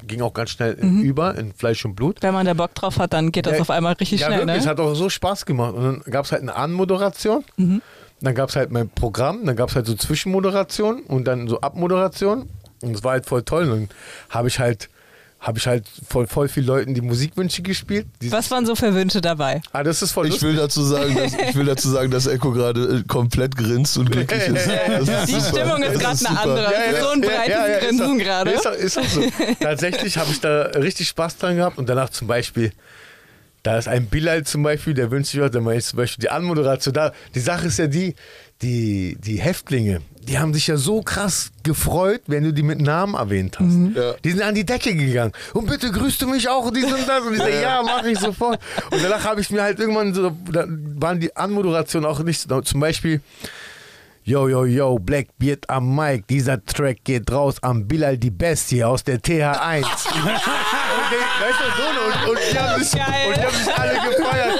ging auch ganz schnell in, über in Fleisch und Blut. Wenn man da Bock drauf hat, dann geht das Ja, auf einmal richtig ja, schnell, wirklich, es ne? hat auch so Spaß gemacht. Und dann gab es halt eine Anmoderation, dann gab es halt mein Programm, dann gab es halt so Zwischenmoderation und dann so Abmoderation. Und es war halt voll toll. Und dann habe ich halt, habe ich halt voll, voll viel Leuten die Musikwünsche gespielt. Die, Was waren so für Wünsche dabei? ah, das ist voll Ich lustig. will dazu sagen, dass, ich will dazu sagen, dass Echo gerade äh, komplett grinst und glücklich ist. Die super. Stimmung ist gerade eine super. andere. Es ist so ein breites ist Grinsen doch- gerade. Ist, doch- ist doch so. Tatsächlich habe ich da richtig Spaß dran gehabt und danach zum Beispiel, da ist ein Bilal zum Beispiel, der wünscht sich was, dann meine ich zum Beispiel die Anmoderation da. Die Sache ist ja die, die, die Häftlinge, die haben sich ja so krass gefreut, wenn du die mit Namen erwähnt hast. Ja. Die sind an die Decke gegangen. Und bitte grüßt du mich auch, dies und das. Und ich sage, ja, mache ich sofort. Und danach habe ich mir halt irgendwann so, da waren die Anmoderationen auch nicht so, zum Beispiel, Yo, yo, yo, Blackbeard am Mic. Dieser Track geht raus am Bilal die Bestie aus der TH1. und, die, weißt du, so, und, die haben sich, Geil. und die haben sich alle gefeiert.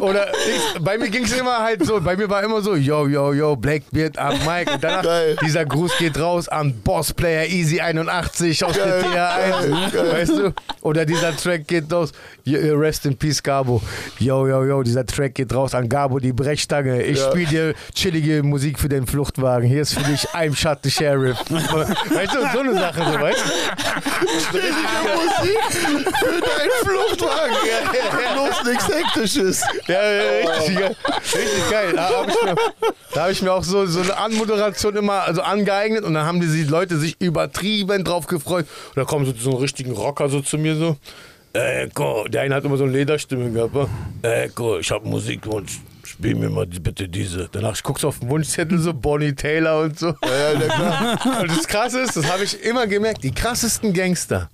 Oder ich, bei mir ging es immer halt so, bei mir war immer so, yo, yo, yo, Blackbeard am Mic. Und danach, Geil. dieser Gruß geht raus an Bossplayer Easy 81 aus Geil. der TH1. Weißt du? Oder dieser Track geht raus, rest in peace, Gabo. Yo, yo, yo, dieser Track geht raus an Gabo, die Brechstange. Ich Ja. spiele dir chillige Musik für den Fluchtwagen. Hier ist für dich I'm Shot the Sheriff. Weißt du, so eine Sache, so, weißt du? Musik für deinen Fluchtwagen. Bloß nichts Hektisches. Ja, ja, richtig geil. Richtig geil. Da habe ich, mir- da hab ich mir auch so, so eine Anmoderation immer also angeeignet und dann haben die Leute sich übertrieben drauf gefreut. Und da kommen so, so einen richtigen Rocker so zu mir so. Eko, der eine hat immer so eine Lederstimme gehabt. Eko, ich habe Musikwunsch. Spiel mir mal bitte diese. Danach ich guck's auf den Wunschzettel so, Bonnie Taylor und so. Ja, ja, na klar. Und das Krasse ist, das habe ich immer gemerkt, die krassesten Gangster,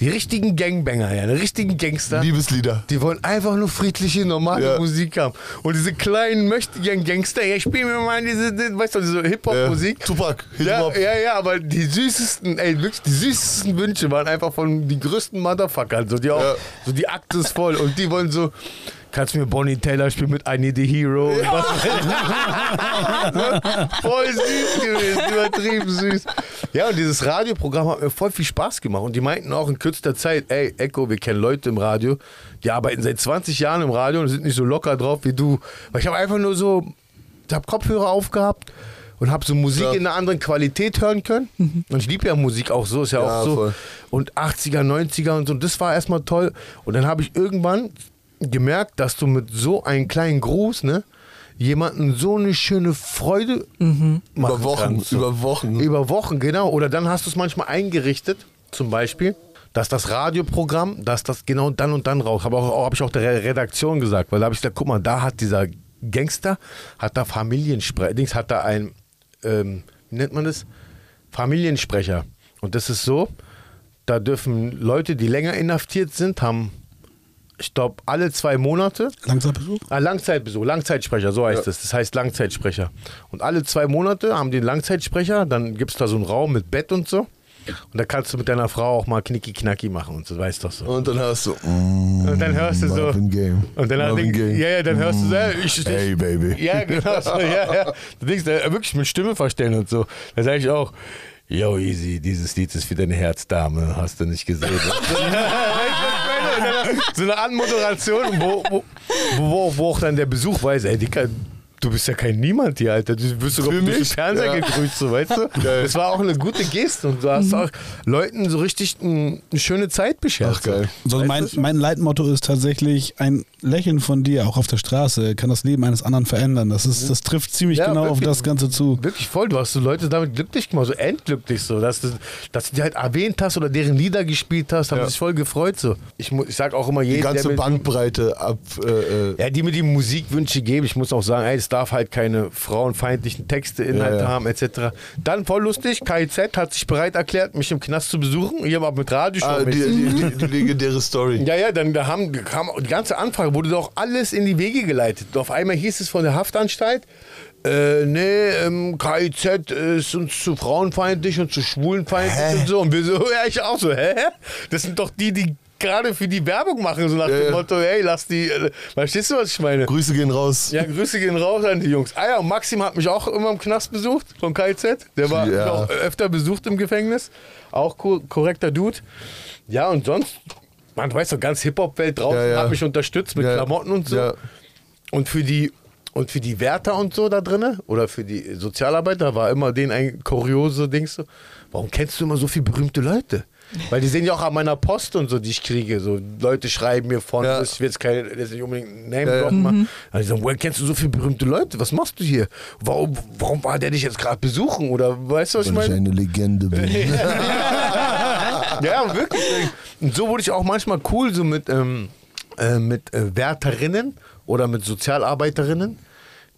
die richtigen Gangbanger, ja, die richtigen Gangster, Liebeslieder. die wollen einfach nur friedliche, normale Ja. Musik haben. Und diese kleinen möchtigen Gangster, ja, spiel mir mal diese, die- weißt du, diese Hip-Hop-Musik. Äh, Tupac, Ja, Hip-Hop. ja, ja, aber die süßesten, ey, wirklich, die süßesten Wünsche waren einfach von die größten Motherfuckern, so die auch, Ja. so die Akte ist voll und die wollen so, kannst du mir Bonnie Taylor spielen mit I Need a Hero und was. voll süß gewesen, übertrieben süß. Ja, und dieses Radioprogramm hat mir voll viel Spaß gemacht und die meinten auch in kürzester Zeit, ey, Echo, wir kennen Leute im Radio, die arbeiten seit 20 Jahren im Radio und sind nicht so locker drauf wie du. Weil ich habe einfach nur so, ich habe Kopfhörer aufgehabt und habe so Musik Ja. in einer anderen Qualität hören können. Und ich liebe ja Musik auch so, ist ja, Ja, auch so. voll. Und 80er, 90er und so, das war erstmal toll. Und dann habe ich irgendwann gemerkt, dass du mit so einem kleinen Gruß, ne, jemanden so eine schöne Freude machen Über Wochen, kannst. so. über Wochen. Über Wochen, genau. Oder dann hast du es manchmal eingerichtet, zum Beispiel, dass das Radioprogramm, dass das genau dann und dann raus. Habe auch, hab ich auch der Re- Redaktion gesagt, weil da habe ich gesagt, guck mal, da hat dieser Gangster, hat da Familiensprecher, Dings hat da ein, ähm, wie nennt man das? Familiensprecher. Und das ist so, da dürfen Leute, die länger inhaftiert sind, haben, ich glaube, alle zwei Monate Langzeitbesuch? Ah, Langzeitbesuch, Langzeitsprecher, so heißt es. Das heißt Langzeitsprecher. Und alle zwei Monate haben die einen Langzeitsprecher, dann gibt es da so einen Raum mit Bett und so. Und da kannst du mit deiner Frau auch mal knicki-knacki machen und so, weißt du so. Und dann hast du. Mm, Und dann hörst du so. Marvin Gaye. Und dann Marvin denk, Gaye. ja, ja, dann hörst du so, äh, ich, ich, Hey, Baby. Ja, genau. So, ja, ja. Du denkst, äh, wirklich mit Stimme verstellen und so. Da sage ich auch, yo, easy, dieses Lied ist für deine Herzdame, hast du nicht gesehen. so eine Anmoderation, wo, wo, wo, wo auch dann der Besuch weiß, ey, Dicker, du bist ja kein Niemand hier, Alter. Du wirst sogar durch den? Fernseher Ja. gegrüßt, so, weißt du? Das war auch eine gute Geste und du hast auch Leuten so richtig ein, eine schöne Zeit beschert. Ach, geil. Also mein, mein Leitmotto ist tatsächlich, ein Lächeln von dir, auch auf der Straße, kann das Leben eines anderen verändern. Das, ist, das trifft ziemlich Ja, genau auf wirklich. das Ganze zu. Wirklich voll, du hast so Leute damit glücklich gemacht, so endglücklich so, dass du, dass du die halt erwähnt hast oder deren Lieder gespielt hast, haben Ja. sich voll gefreut so. Ich, ich sag auch immer Die jedem, ganze Bandbreite ab. Äh, äh, ja, die mir die Musikwünsche geben, ich muss auch sagen, ey, es darf halt keine frauenfeindlichen Texte, Inhalte Ja, ja. haben, etc. Dann voll lustig, KIZ hat sich bereit erklärt, mich im Knast zu besuchen, hier mal mit Radioshow. ah, die, die, die, die legendäre Story. Ja, ja, dann da haben, kam, die ganze Anfrage wurde doch alles in die Wege geleitet. Und auf einmal hieß es von der Haftanstalt, äh, nee, ähm, KIZ ist uns zu frauenfeindlich und zu schwulenfeindlich und so. Und wir so, ja, ich auch so, hä? Das sind doch die, die gerade für die Werbung machen, so nach Ja, dem. Motto, hey, lass die, äh, verstehst du, was ich meine? Grüße gehen raus. Ja, Grüße gehen raus an die Jungs. Ah ja, und Maxim hat mich auch immer im Knast besucht, vom KIZ. Der war Ja. auch öfter besucht im Gefängnis. Auch ko korrekter Dude. Ja, und sonst, man weiß doch, ganz Hip-Hop-Welt draußen Ja, ja. hat mich unterstützt mit Ja. Klamotten und so. Ja. Und für die und für die Wärter und so da drinne oder für die Sozialarbeiter war immer denen ein kuriose Ding so. Warum kennst du immer so viele berühmte Leute? Weil die sehen ja auch an meiner Post und so, die ich kriege. So Leute schreiben mir von, Ja. ich will jetzt keine, jetzt nicht unbedingt einen Name Ja, ja. Also die sagen, woher kennst du so viele berühmte Leute? Was machst du hier? Warum, warum war der dich jetzt gerade besuchen? Oder weißt du, was ich Weil ich meine? eine Legende bin. Ja, wirklich. Und so wurde ich auch manchmal cool, so mit, ähm, äh, mit äh, Wärterinnen oder mit Sozialarbeiterinnen,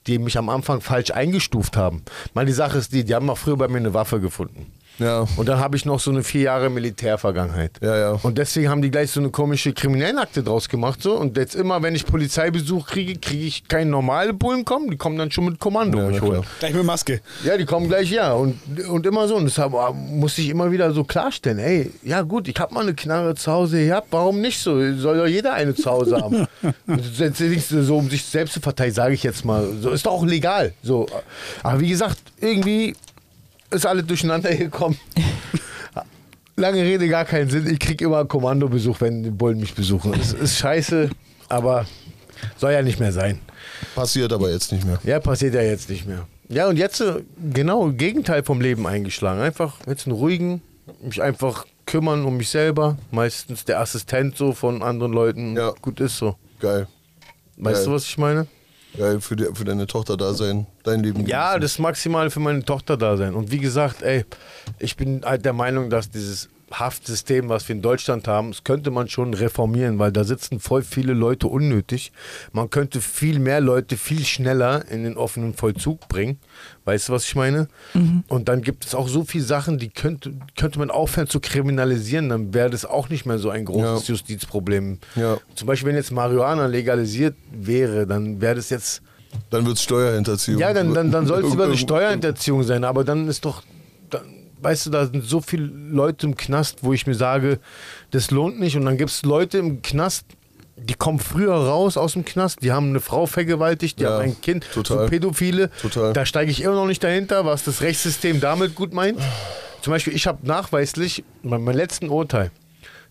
die mich am Anfang falsch eingestuft haben. Mal die Sache ist die, die haben mal früher bei mir eine Waffe gefunden. Ja. Und dann habe ich noch so eine vier Jahre Militärvergangenheit. Ja, ja. Und deswegen haben die gleich so eine komische Kriminellenakte draus gemacht. So. Und jetzt immer, wenn ich Polizeibesuch kriege, kriege ich keine normale Bullen kommen. Die kommen dann schon mit Kommando Ja, mich holen. Gleich mit Maske. Ja, die kommen gleich, ja. Und, und immer so. Und deshalb ah, muss ich immer wieder so klarstellen, ey, ja gut, ich habe mal eine Knarre zu Hause gehabt, warum nicht so? Soll doch jeder eine zu Hause haben. So, um sich selbst zu verteidigen, sage ich jetzt mal. So ist doch auch legal. So. Aber wie gesagt, irgendwie ist alles durcheinander gekommen. Lange Rede, gar keinen Sinn. Ich kriege immer Kommandobesuch, wenn die Bullen mich besuchen. Es ist scheiße, aber soll ja nicht mehr sein. Passiert aber jetzt nicht mehr. Ja, passiert ja jetzt nicht mehr. Ja, und jetzt äh, genau Gegenteil vom Leben eingeschlagen. Einfach jetzt einen ruhigen, mich einfach kümmern um mich selber. Meistens der Assistent so von anderen Leuten. Ja. Gut ist so. Geil. Weißt Geil. du, was ich meine? Geil, für, die, für deine Tochter da sein, dein Leben. Ja, genießen. das Maximale für meine Tochter da sein. Und wie gesagt, ey, ich bin halt der Meinung, dass dieses Haftsystem, was wir in Deutschland haben, das könnte man schon reformieren, weil da sitzen voll viele Leute unnötig. Man könnte viel mehr Leute viel schneller in den offenen Vollzug bringen. Weißt du, was ich meine? Und dann gibt es auch so viele Sachen, die könnte, könnte man aufhören zu kriminalisieren, dann wäre das auch nicht mehr so ein großes Ja. Justizproblem. Ja. Zum Beispiel, wenn jetzt Marihuana legalisiert wäre, dann wäre das jetzt Dann wird es Steuerhinterziehung. ja, dann, dann, dann soll es sogar eine Steuerhinterziehung sein, aber dann ist doch, dann, weißt du, da sind so viele Leute im Knast, wo ich mir sage, das lohnt nicht. Und dann gibt es Leute im Knast, die kommen früher raus aus dem Knast, die haben eine Frau vergewaltigt, die Ja, haben ein Kind, total. so Pädophile. Total. Da steige ich immer noch nicht dahinter, was das Rechtssystem damit gut meint. Zum Beispiel, ich habe nachweislich, bei meinem letzten Urteil,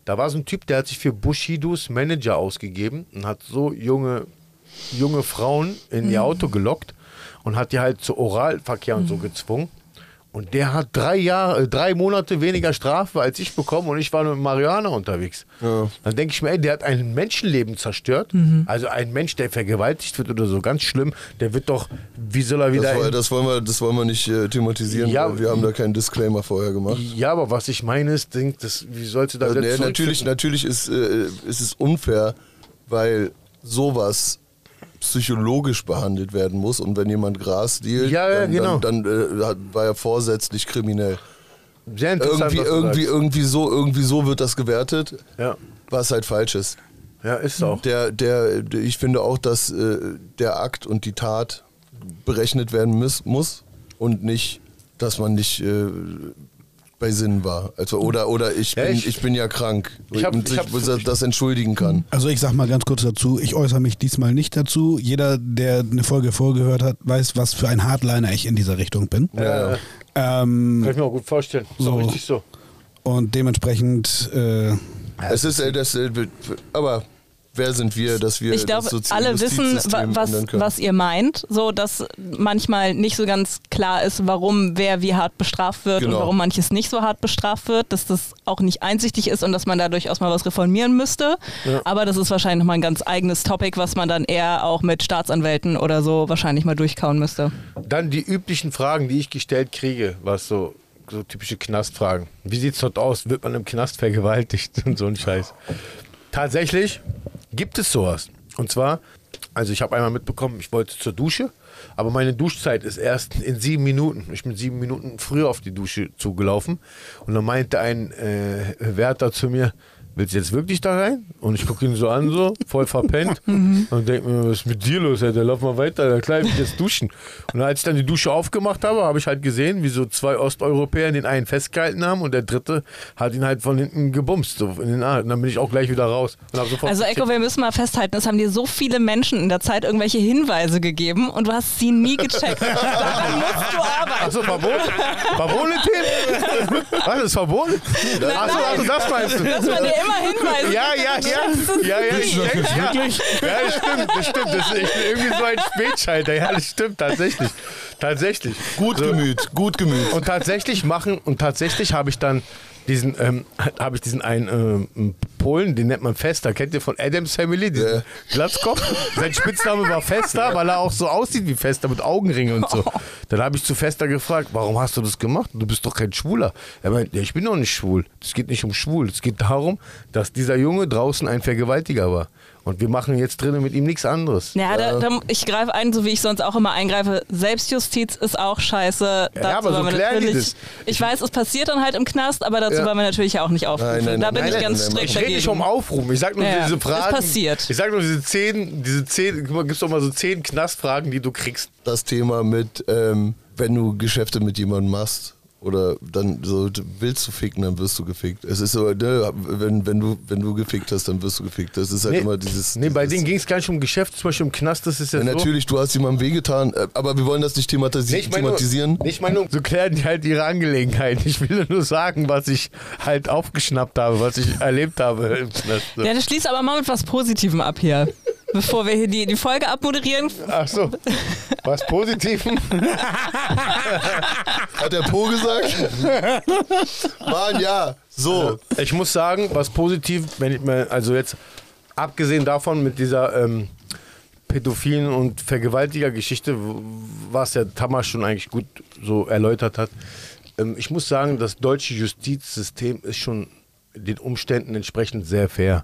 da war so ein Typ, der hat sich für Bushidos Manager ausgegeben und hat so junge, junge Frauen in ihr Auto gelockt und hat die halt zu Oralverkehr und so gezwungen. Und der hat drei Jahre, äh, drei Monate weniger Strafe als ich bekommen und ich war nur mit Marihuana unterwegs. Ja. Dann denke ich mir, ey, der hat ein Menschenleben zerstört. Also ein Mensch, der vergewaltigt wird oder so, ganz schlimm, der wird doch, wie soll er wieder. Das, in- das, wollen wir, das wollen wir nicht äh, thematisieren, Ja. wir haben da keinen Disclaimer vorher gemacht. ja, aber was ich meine ist, denk, das, wie sollst du da Also, nee, natürlich natürlich ist, äh, ist es unfair, weil sowas psychologisch behandelt werden muss und wenn jemand Gras dealt, Ja, ja, dann, genau. dann, dann äh, war er vorsätzlich kriminell. Sehr interessant, Irgendwie, irgendwie, sagst. irgendwie, so, irgendwie so wird das gewertet, Ja. was halt falsch ist. ja, ist auch. Der, der, ich finde auch, dass äh, der Akt und die Tat berechnet werden muss, muss und nicht, dass man nicht äh, bei Sinn war. Also, oder, oder ich, Ja, bin, ich- ich, bin ja krank Ich hab- und ich hab- sich das entschuldigen kann. Also ich sag mal ganz kurz dazu, ich äußere mich diesmal nicht dazu. Jeder, der eine Folge vorgehört hat, weiß, was für ein Hardliner ich in dieser Richtung bin. Ja, ja. Ähm, Kann ich mir auch gut vorstellen. So, So. richtig so. und dementsprechend, äh, Es ist, äh, das, äh, aber wer sind wir, dass wir Ich glaube, alle wissen, was, was ihr meint. So, dass manchmal nicht so ganz klar ist, warum wer wie hart bestraft wird Genau. und warum manches nicht so hart bestraft wird. Dass das auch nicht einsichtig ist und dass man da durchaus mal was reformieren müsste. Aber das ist wahrscheinlich nochmal ein ganz eigenes Topic, was man dann eher auch mit Staatsanwälten oder so wahrscheinlich mal durchkauen müsste. Dann die üblichen Fragen, die ich gestellt kriege, was so, so typische Knastfragen. Wie sieht's dort aus? Wird man im Knast vergewaltigt und so ein Scheiß? Tatsächlich gibt es sowas. Und zwar, also ich habe einmal mitbekommen, ich wollte zur Dusche, aber meine Duschzeit ist erst in sieben Minuten. Ich bin sieben Minuten früher auf die Dusche zugelaufen und dann meinte ein äh, Wärter zu mir, willst du jetzt wirklich da rein? Und ich gucke ihn so an, so, voll verpennt. und denke mir, was ist mit dir los, Alter? Lauf mal weiter, da klar, ich jetzt duschen. Und als ich dann die Dusche aufgemacht habe, habe ich halt gesehen, wie so zwei Osteuropäer den einen festgehalten haben und der dritte hat ihn halt von hinten gebumst, so in den Arm. Und dann bin ich auch gleich wieder raus. Also. Echo, wir müssen mal festhalten, es haben dir so viele Menschen in der Zeit irgendwelche Hinweise gegeben und du hast sie nie gecheckt. Daran musst du arbeiten. Achso, verboten? Verbotene Themen? Was ist verboten? Achso, also das meinst du? Immer Hinweise Ja, ja, ja. Ja, ja, ich denke, ja. Wirklich? Ja, das stimmt, das stimmt. Das ist, ich bin irgendwie so ein Spätschalter. Ja, das stimmt, tatsächlich. Tatsächlich. gut gemüht, gut gemüht. Und tatsächlich machen, und tatsächlich habe ich dann diesen, ähm, habe ich diesen einen ähm, Polen, den nennt man Fester. Kennt ihr von Adams Family, diesen Ja. Glatzkopf? Sein Spitzname war Fester, weil er auch so aussieht wie Fester mit Augenringen und so. Dann habe ich zu Fester gefragt, warum hast du das gemacht? Du bist doch kein Schwuler. Er meint, ja, ich bin doch nicht schwul. Es geht nicht um schwul. Es geht darum, dass dieser Junge draußen ein Vergewaltiger war. Und wir machen jetzt drinnen mit ihm nichts anderes. Ja, da, da, ich greife ein, so wie ich sonst auch immer eingreife. Selbstjustiz ist auch scheiße. Dazu aber so klären die natürlich- das. Ich weiß, es passiert dann halt im Knast, aber dazu Ja. wollen wir natürlich ja auch nicht aufrufen. Nein, nein, da bin nein, ich nein, ganz nein, strikt Ich rede nicht um Aufrufen. Ich sag nur Ja, diese Fragen. passiert. Ich sag nur diese zehn, diese zehn, guck mal, gibt's doch mal so zehn Knastfragen, die du kriegst. das Thema mit, ähm, wenn du Geschäfte mit jemandem machst oder dann so willst du ficken, dann wirst du gefickt. Es ist so, ne, wenn, wenn, du, wenn du gefickt hast, dann wirst du gefickt. Das ist halt Nee, immer dieses. nee, bei dieses, denen ging es gar nicht um Geschäft, zum Beispiel im Knast, das ist ja, ja, so. Natürlich, du hast jemandem wehgetan, äh, aber wir wollen das nicht thematisi Nee, ich nur, thematisieren. nee, ich meine nur, so klären die halt ihre Angelegenheiten. Ich will nur sagen, was ich halt aufgeschnappt habe, was ich erlebt habe im Knast. Ja, das schließt aber mal mit was Positivem ab hier. Bevor wir hier die, die Folge abmoderieren. Ach so, was Positiven? Hat der Po gesagt? Mann, ja. So. Ich muss sagen, was positiv, wenn ich mir, also jetzt abgesehen davon mit dieser ähm, pädophilen und Vergewaltiger-Geschichte, was ja Tamas schon eigentlich gut so erläutert hat, ähm, ich muss sagen, das deutsche Justizsystem ist schon den Umständen entsprechend sehr fair.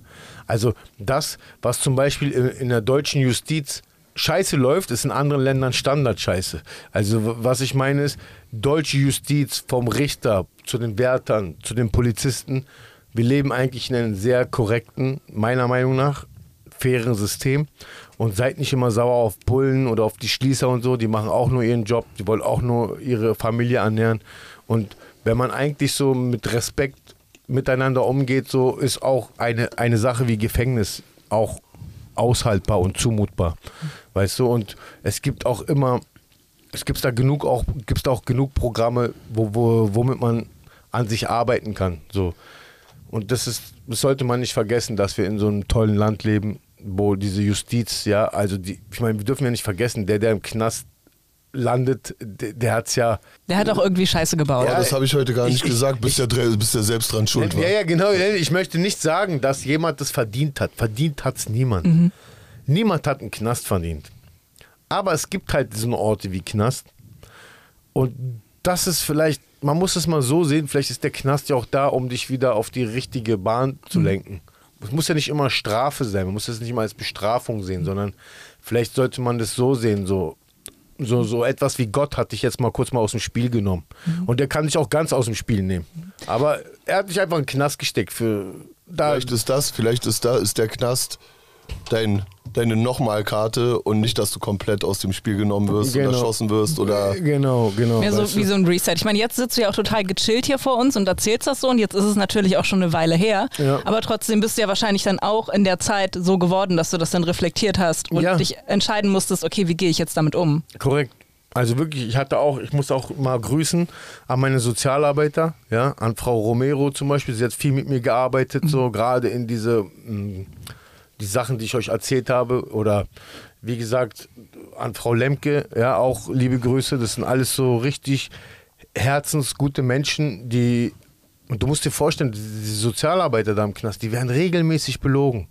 Also das, was zum Beispiel in, der deutschen Justiz scheiße läuft, ist in anderen Ländern Standardscheiße. Also was ich meine ist, deutsche Justiz vom Richter zu den Wärtern, zu den Polizisten, wir leben eigentlich in einem sehr korrekten, meiner Meinung nach, fairen System und seid nicht immer sauer auf Bullen oder auf die Schließer und so, die machen auch nur ihren Job, die wollen auch nur ihre Familie ernähren und wenn man eigentlich so mit Respekt miteinander umgeht, so ist auch eine, eine Sache wie Gefängnis auch aushaltbar und zumutbar. Weißt du, und es gibt auch immer, es gibt da genug auch, gibt's da auch genug Programme, wo, wo, womit man an sich arbeiten kann. So. Und das ist, das sollte man nicht vergessen, dass wir in so einem tollen Land leben, wo diese Justiz, ja, also die, ich meine, wir dürfen ja nicht vergessen, der, der im Knast landet, der, der hat's ja. Der hat auch irgendwie Scheiße gebaut. Aber das habe ich heute gar ich- nicht ich- gesagt, bis der, bis der selbst dran schuld war. Ja, ja, genau. Ich möchte nicht sagen, dass jemand das verdient hat. Verdient hat es niemand. Mhm. Niemand hat einen Knast verdient. Aber es gibt halt so Orte wie Knast. Und das ist vielleicht, man muss es mal so sehen, vielleicht ist der Knast ja auch da, um dich wieder auf die richtige Bahn zu Mhm. lenken. Es muss ja nicht immer Strafe sein, man muss es nicht immer als Bestrafung sehen, sondern vielleicht sollte man das so sehen, so, so, so etwas wie Gott hat dich jetzt mal kurz mal aus dem Spiel genommen. Mhm. Und der kann dich auch ganz aus dem Spiel nehmen. Aber er hat dich einfach in den Knast gesteckt für da. Vielleicht ist das, vielleicht ist da, ist der Knast dein, deine Nochmalkarte und nicht, dass du komplett aus dem Spiel genommen wirst Genau. oder erschossen wirst oder. Genau, genau. Mehr so wie so ein Reset. Ich meine, jetzt sitzt du ja auch total gechillt hier vor uns und erzählst das so und jetzt ist es natürlich auch schon eine Weile her. Ja. Aber trotzdem bist du ja wahrscheinlich dann auch in der Zeit so geworden, dass du das dann reflektiert hast und Ja. dich entscheiden musstest, okay, wie gehe ich jetzt damit um? Korrekt. Also wirklich, ich hatte auch, ich muss auch mal grüßen an meine Sozialarbeiter, ja, an Frau Romero zum Beispiel. Sie hat viel mit mir gearbeitet, so gerade in diese, mh, die Sachen, die ich euch erzählt habe oder wie gesagt an Frau Lemke, ja auch liebe Grüße, das sind alles so richtig herzensgute Menschen, die und du musst dir vorstellen, die Sozialarbeiter da im Knast, die werden regelmäßig belogen.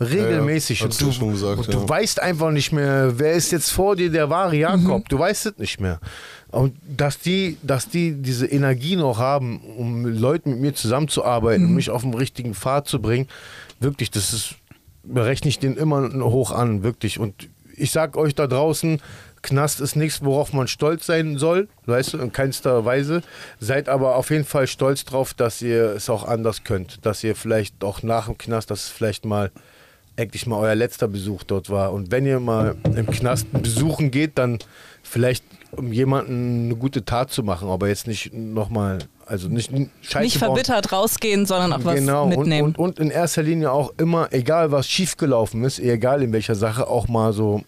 Regelmäßig. Ja, ja. und du, gesagt, und ja. du weißt einfach nicht mehr, wer ist jetzt vor dir der wahre Jakob. Du weißt es nicht mehr. Und dass die, dass die diese Energie noch haben, um mit Leuten mit mir zusammenzuarbeiten, um mich auf den richtigen Pfad zu bringen, wirklich, das ist, rechne ich den immer hoch an, wirklich. Und ich sag euch da draußen, Knast ist nichts, worauf man stolz sein soll, weißt du, in keinster Weise. Seid aber auf jeden Fall stolz drauf, dass ihr es auch anders könnt. Dass ihr vielleicht auch nach dem Knast, dass es vielleicht mal eigentlich mal euer letzter Besuch dort war. Und wenn ihr mal im Knast besuchen geht, dann vielleicht um jemanden eine gute Tat zu machen, aber jetzt nicht nochmal, also nicht Scheiße Nicht bauen. verbittert rausgehen, sondern auch was Genau, und, mitnehmen. und, und in erster Linie auch immer, egal was schiefgelaufen ist, egal in welcher Sache, auch mal so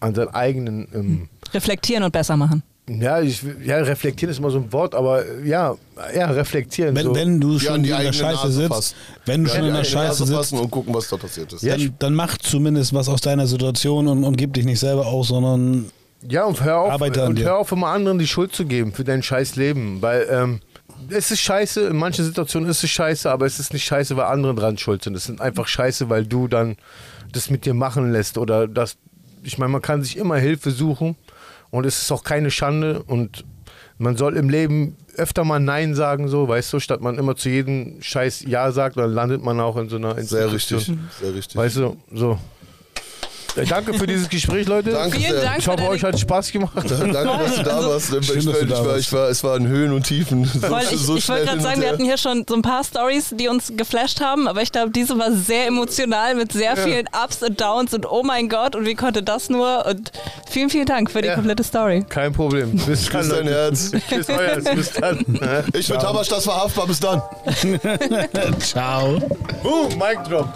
an seinen eigenen, ähm, Reflektieren und besser machen. ja, ich, ja, reflektieren ist immer so ein Wort, aber ja, ja, reflektieren. Wenn, so. wenn du Ja, schon die in der Scheiße Nase sitzt, fassen. wenn du Ja, schon in der Scheiße Nase sitzt, und gucken, was da passiert ist. dann, dann mach zumindest was aus deiner Situation und, und gib dich nicht selber aus, sondern Ja, und hör auf, und dir. hör auf, immer anderen die Schuld zu geben für dein scheiß Leben. Weil ähm, es ist scheiße, in manchen Situationen ist es scheiße, aber es ist nicht scheiße, weil andere dran schuld sind. Es sind einfach scheiße, weil du dann das mit dir machen lässt. Oder das, ich meine, man kann sich immer Hilfe suchen und es ist auch keine Schande und man soll im Leben öfter mal Nein sagen, so, weißt du, statt man immer zu jedem Scheiß Ja sagt, dann landet man auch in so einer Sehr richtig, sehr richtig. Weißt du, so. Danke für dieses Gespräch, Leute. Danke Vielen sehr. Dank. Ich hoffe, euch hat Spaß gemacht. Danke, dass du da warst. Ich, Schön, dass war- du ich, da war, warst. ich, war, es waren Höhen und Tiefen. So, Weil ich, so ich wollte gerade sagen, wir hatten hier schon so ein paar Stories, die uns geflasht haben, aber ich glaube, diese war sehr emotional mit sehr vielen Ups und Downs und oh mein Gott und wie konnte das nur? Und vielen, vielen Dank für die Ja. komplete Story. Kein Problem. Bis dann. Küss dein. Herz. Küss euer Herz. Bis dann. Ich bin Tabasch, das war haftbar. Bis dann. ciao. Boom, Mic Drop.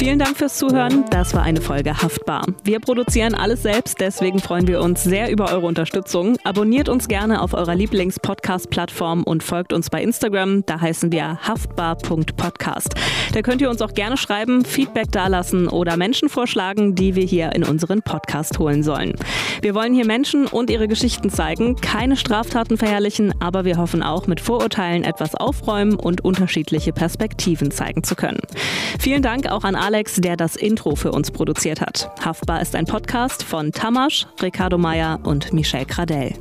Vielen Dank fürs Zuhören. Das war eine Folge Haftbar. Wir produzieren alles selbst, deswegen freuen wir uns sehr über eure Unterstützung. Abonniert uns gerne auf eurer Lieblings-Podcast-Plattform und folgt uns bei Instagram. Da heißen wir haftbar.podcast. Da könnt ihr uns auch gerne schreiben, Feedback dalassen oder Menschen vorschlagen, die wir hier in unseren Podcast holen sollen. Wir wollen hier Menschen und ihre Geschichten zeigen, keine Straftaten verherrlichen, aber wir hoffen auch mit Vorurteilen etwas aufräumen und unterschiedliche Perspektiven zeigen zu können. Vielen Dank auch an Alex, der das Intro für uns produziert hat. Haftbar ist ein Podcast von Tamasch, Ricardo Meyer und Michel Gradell.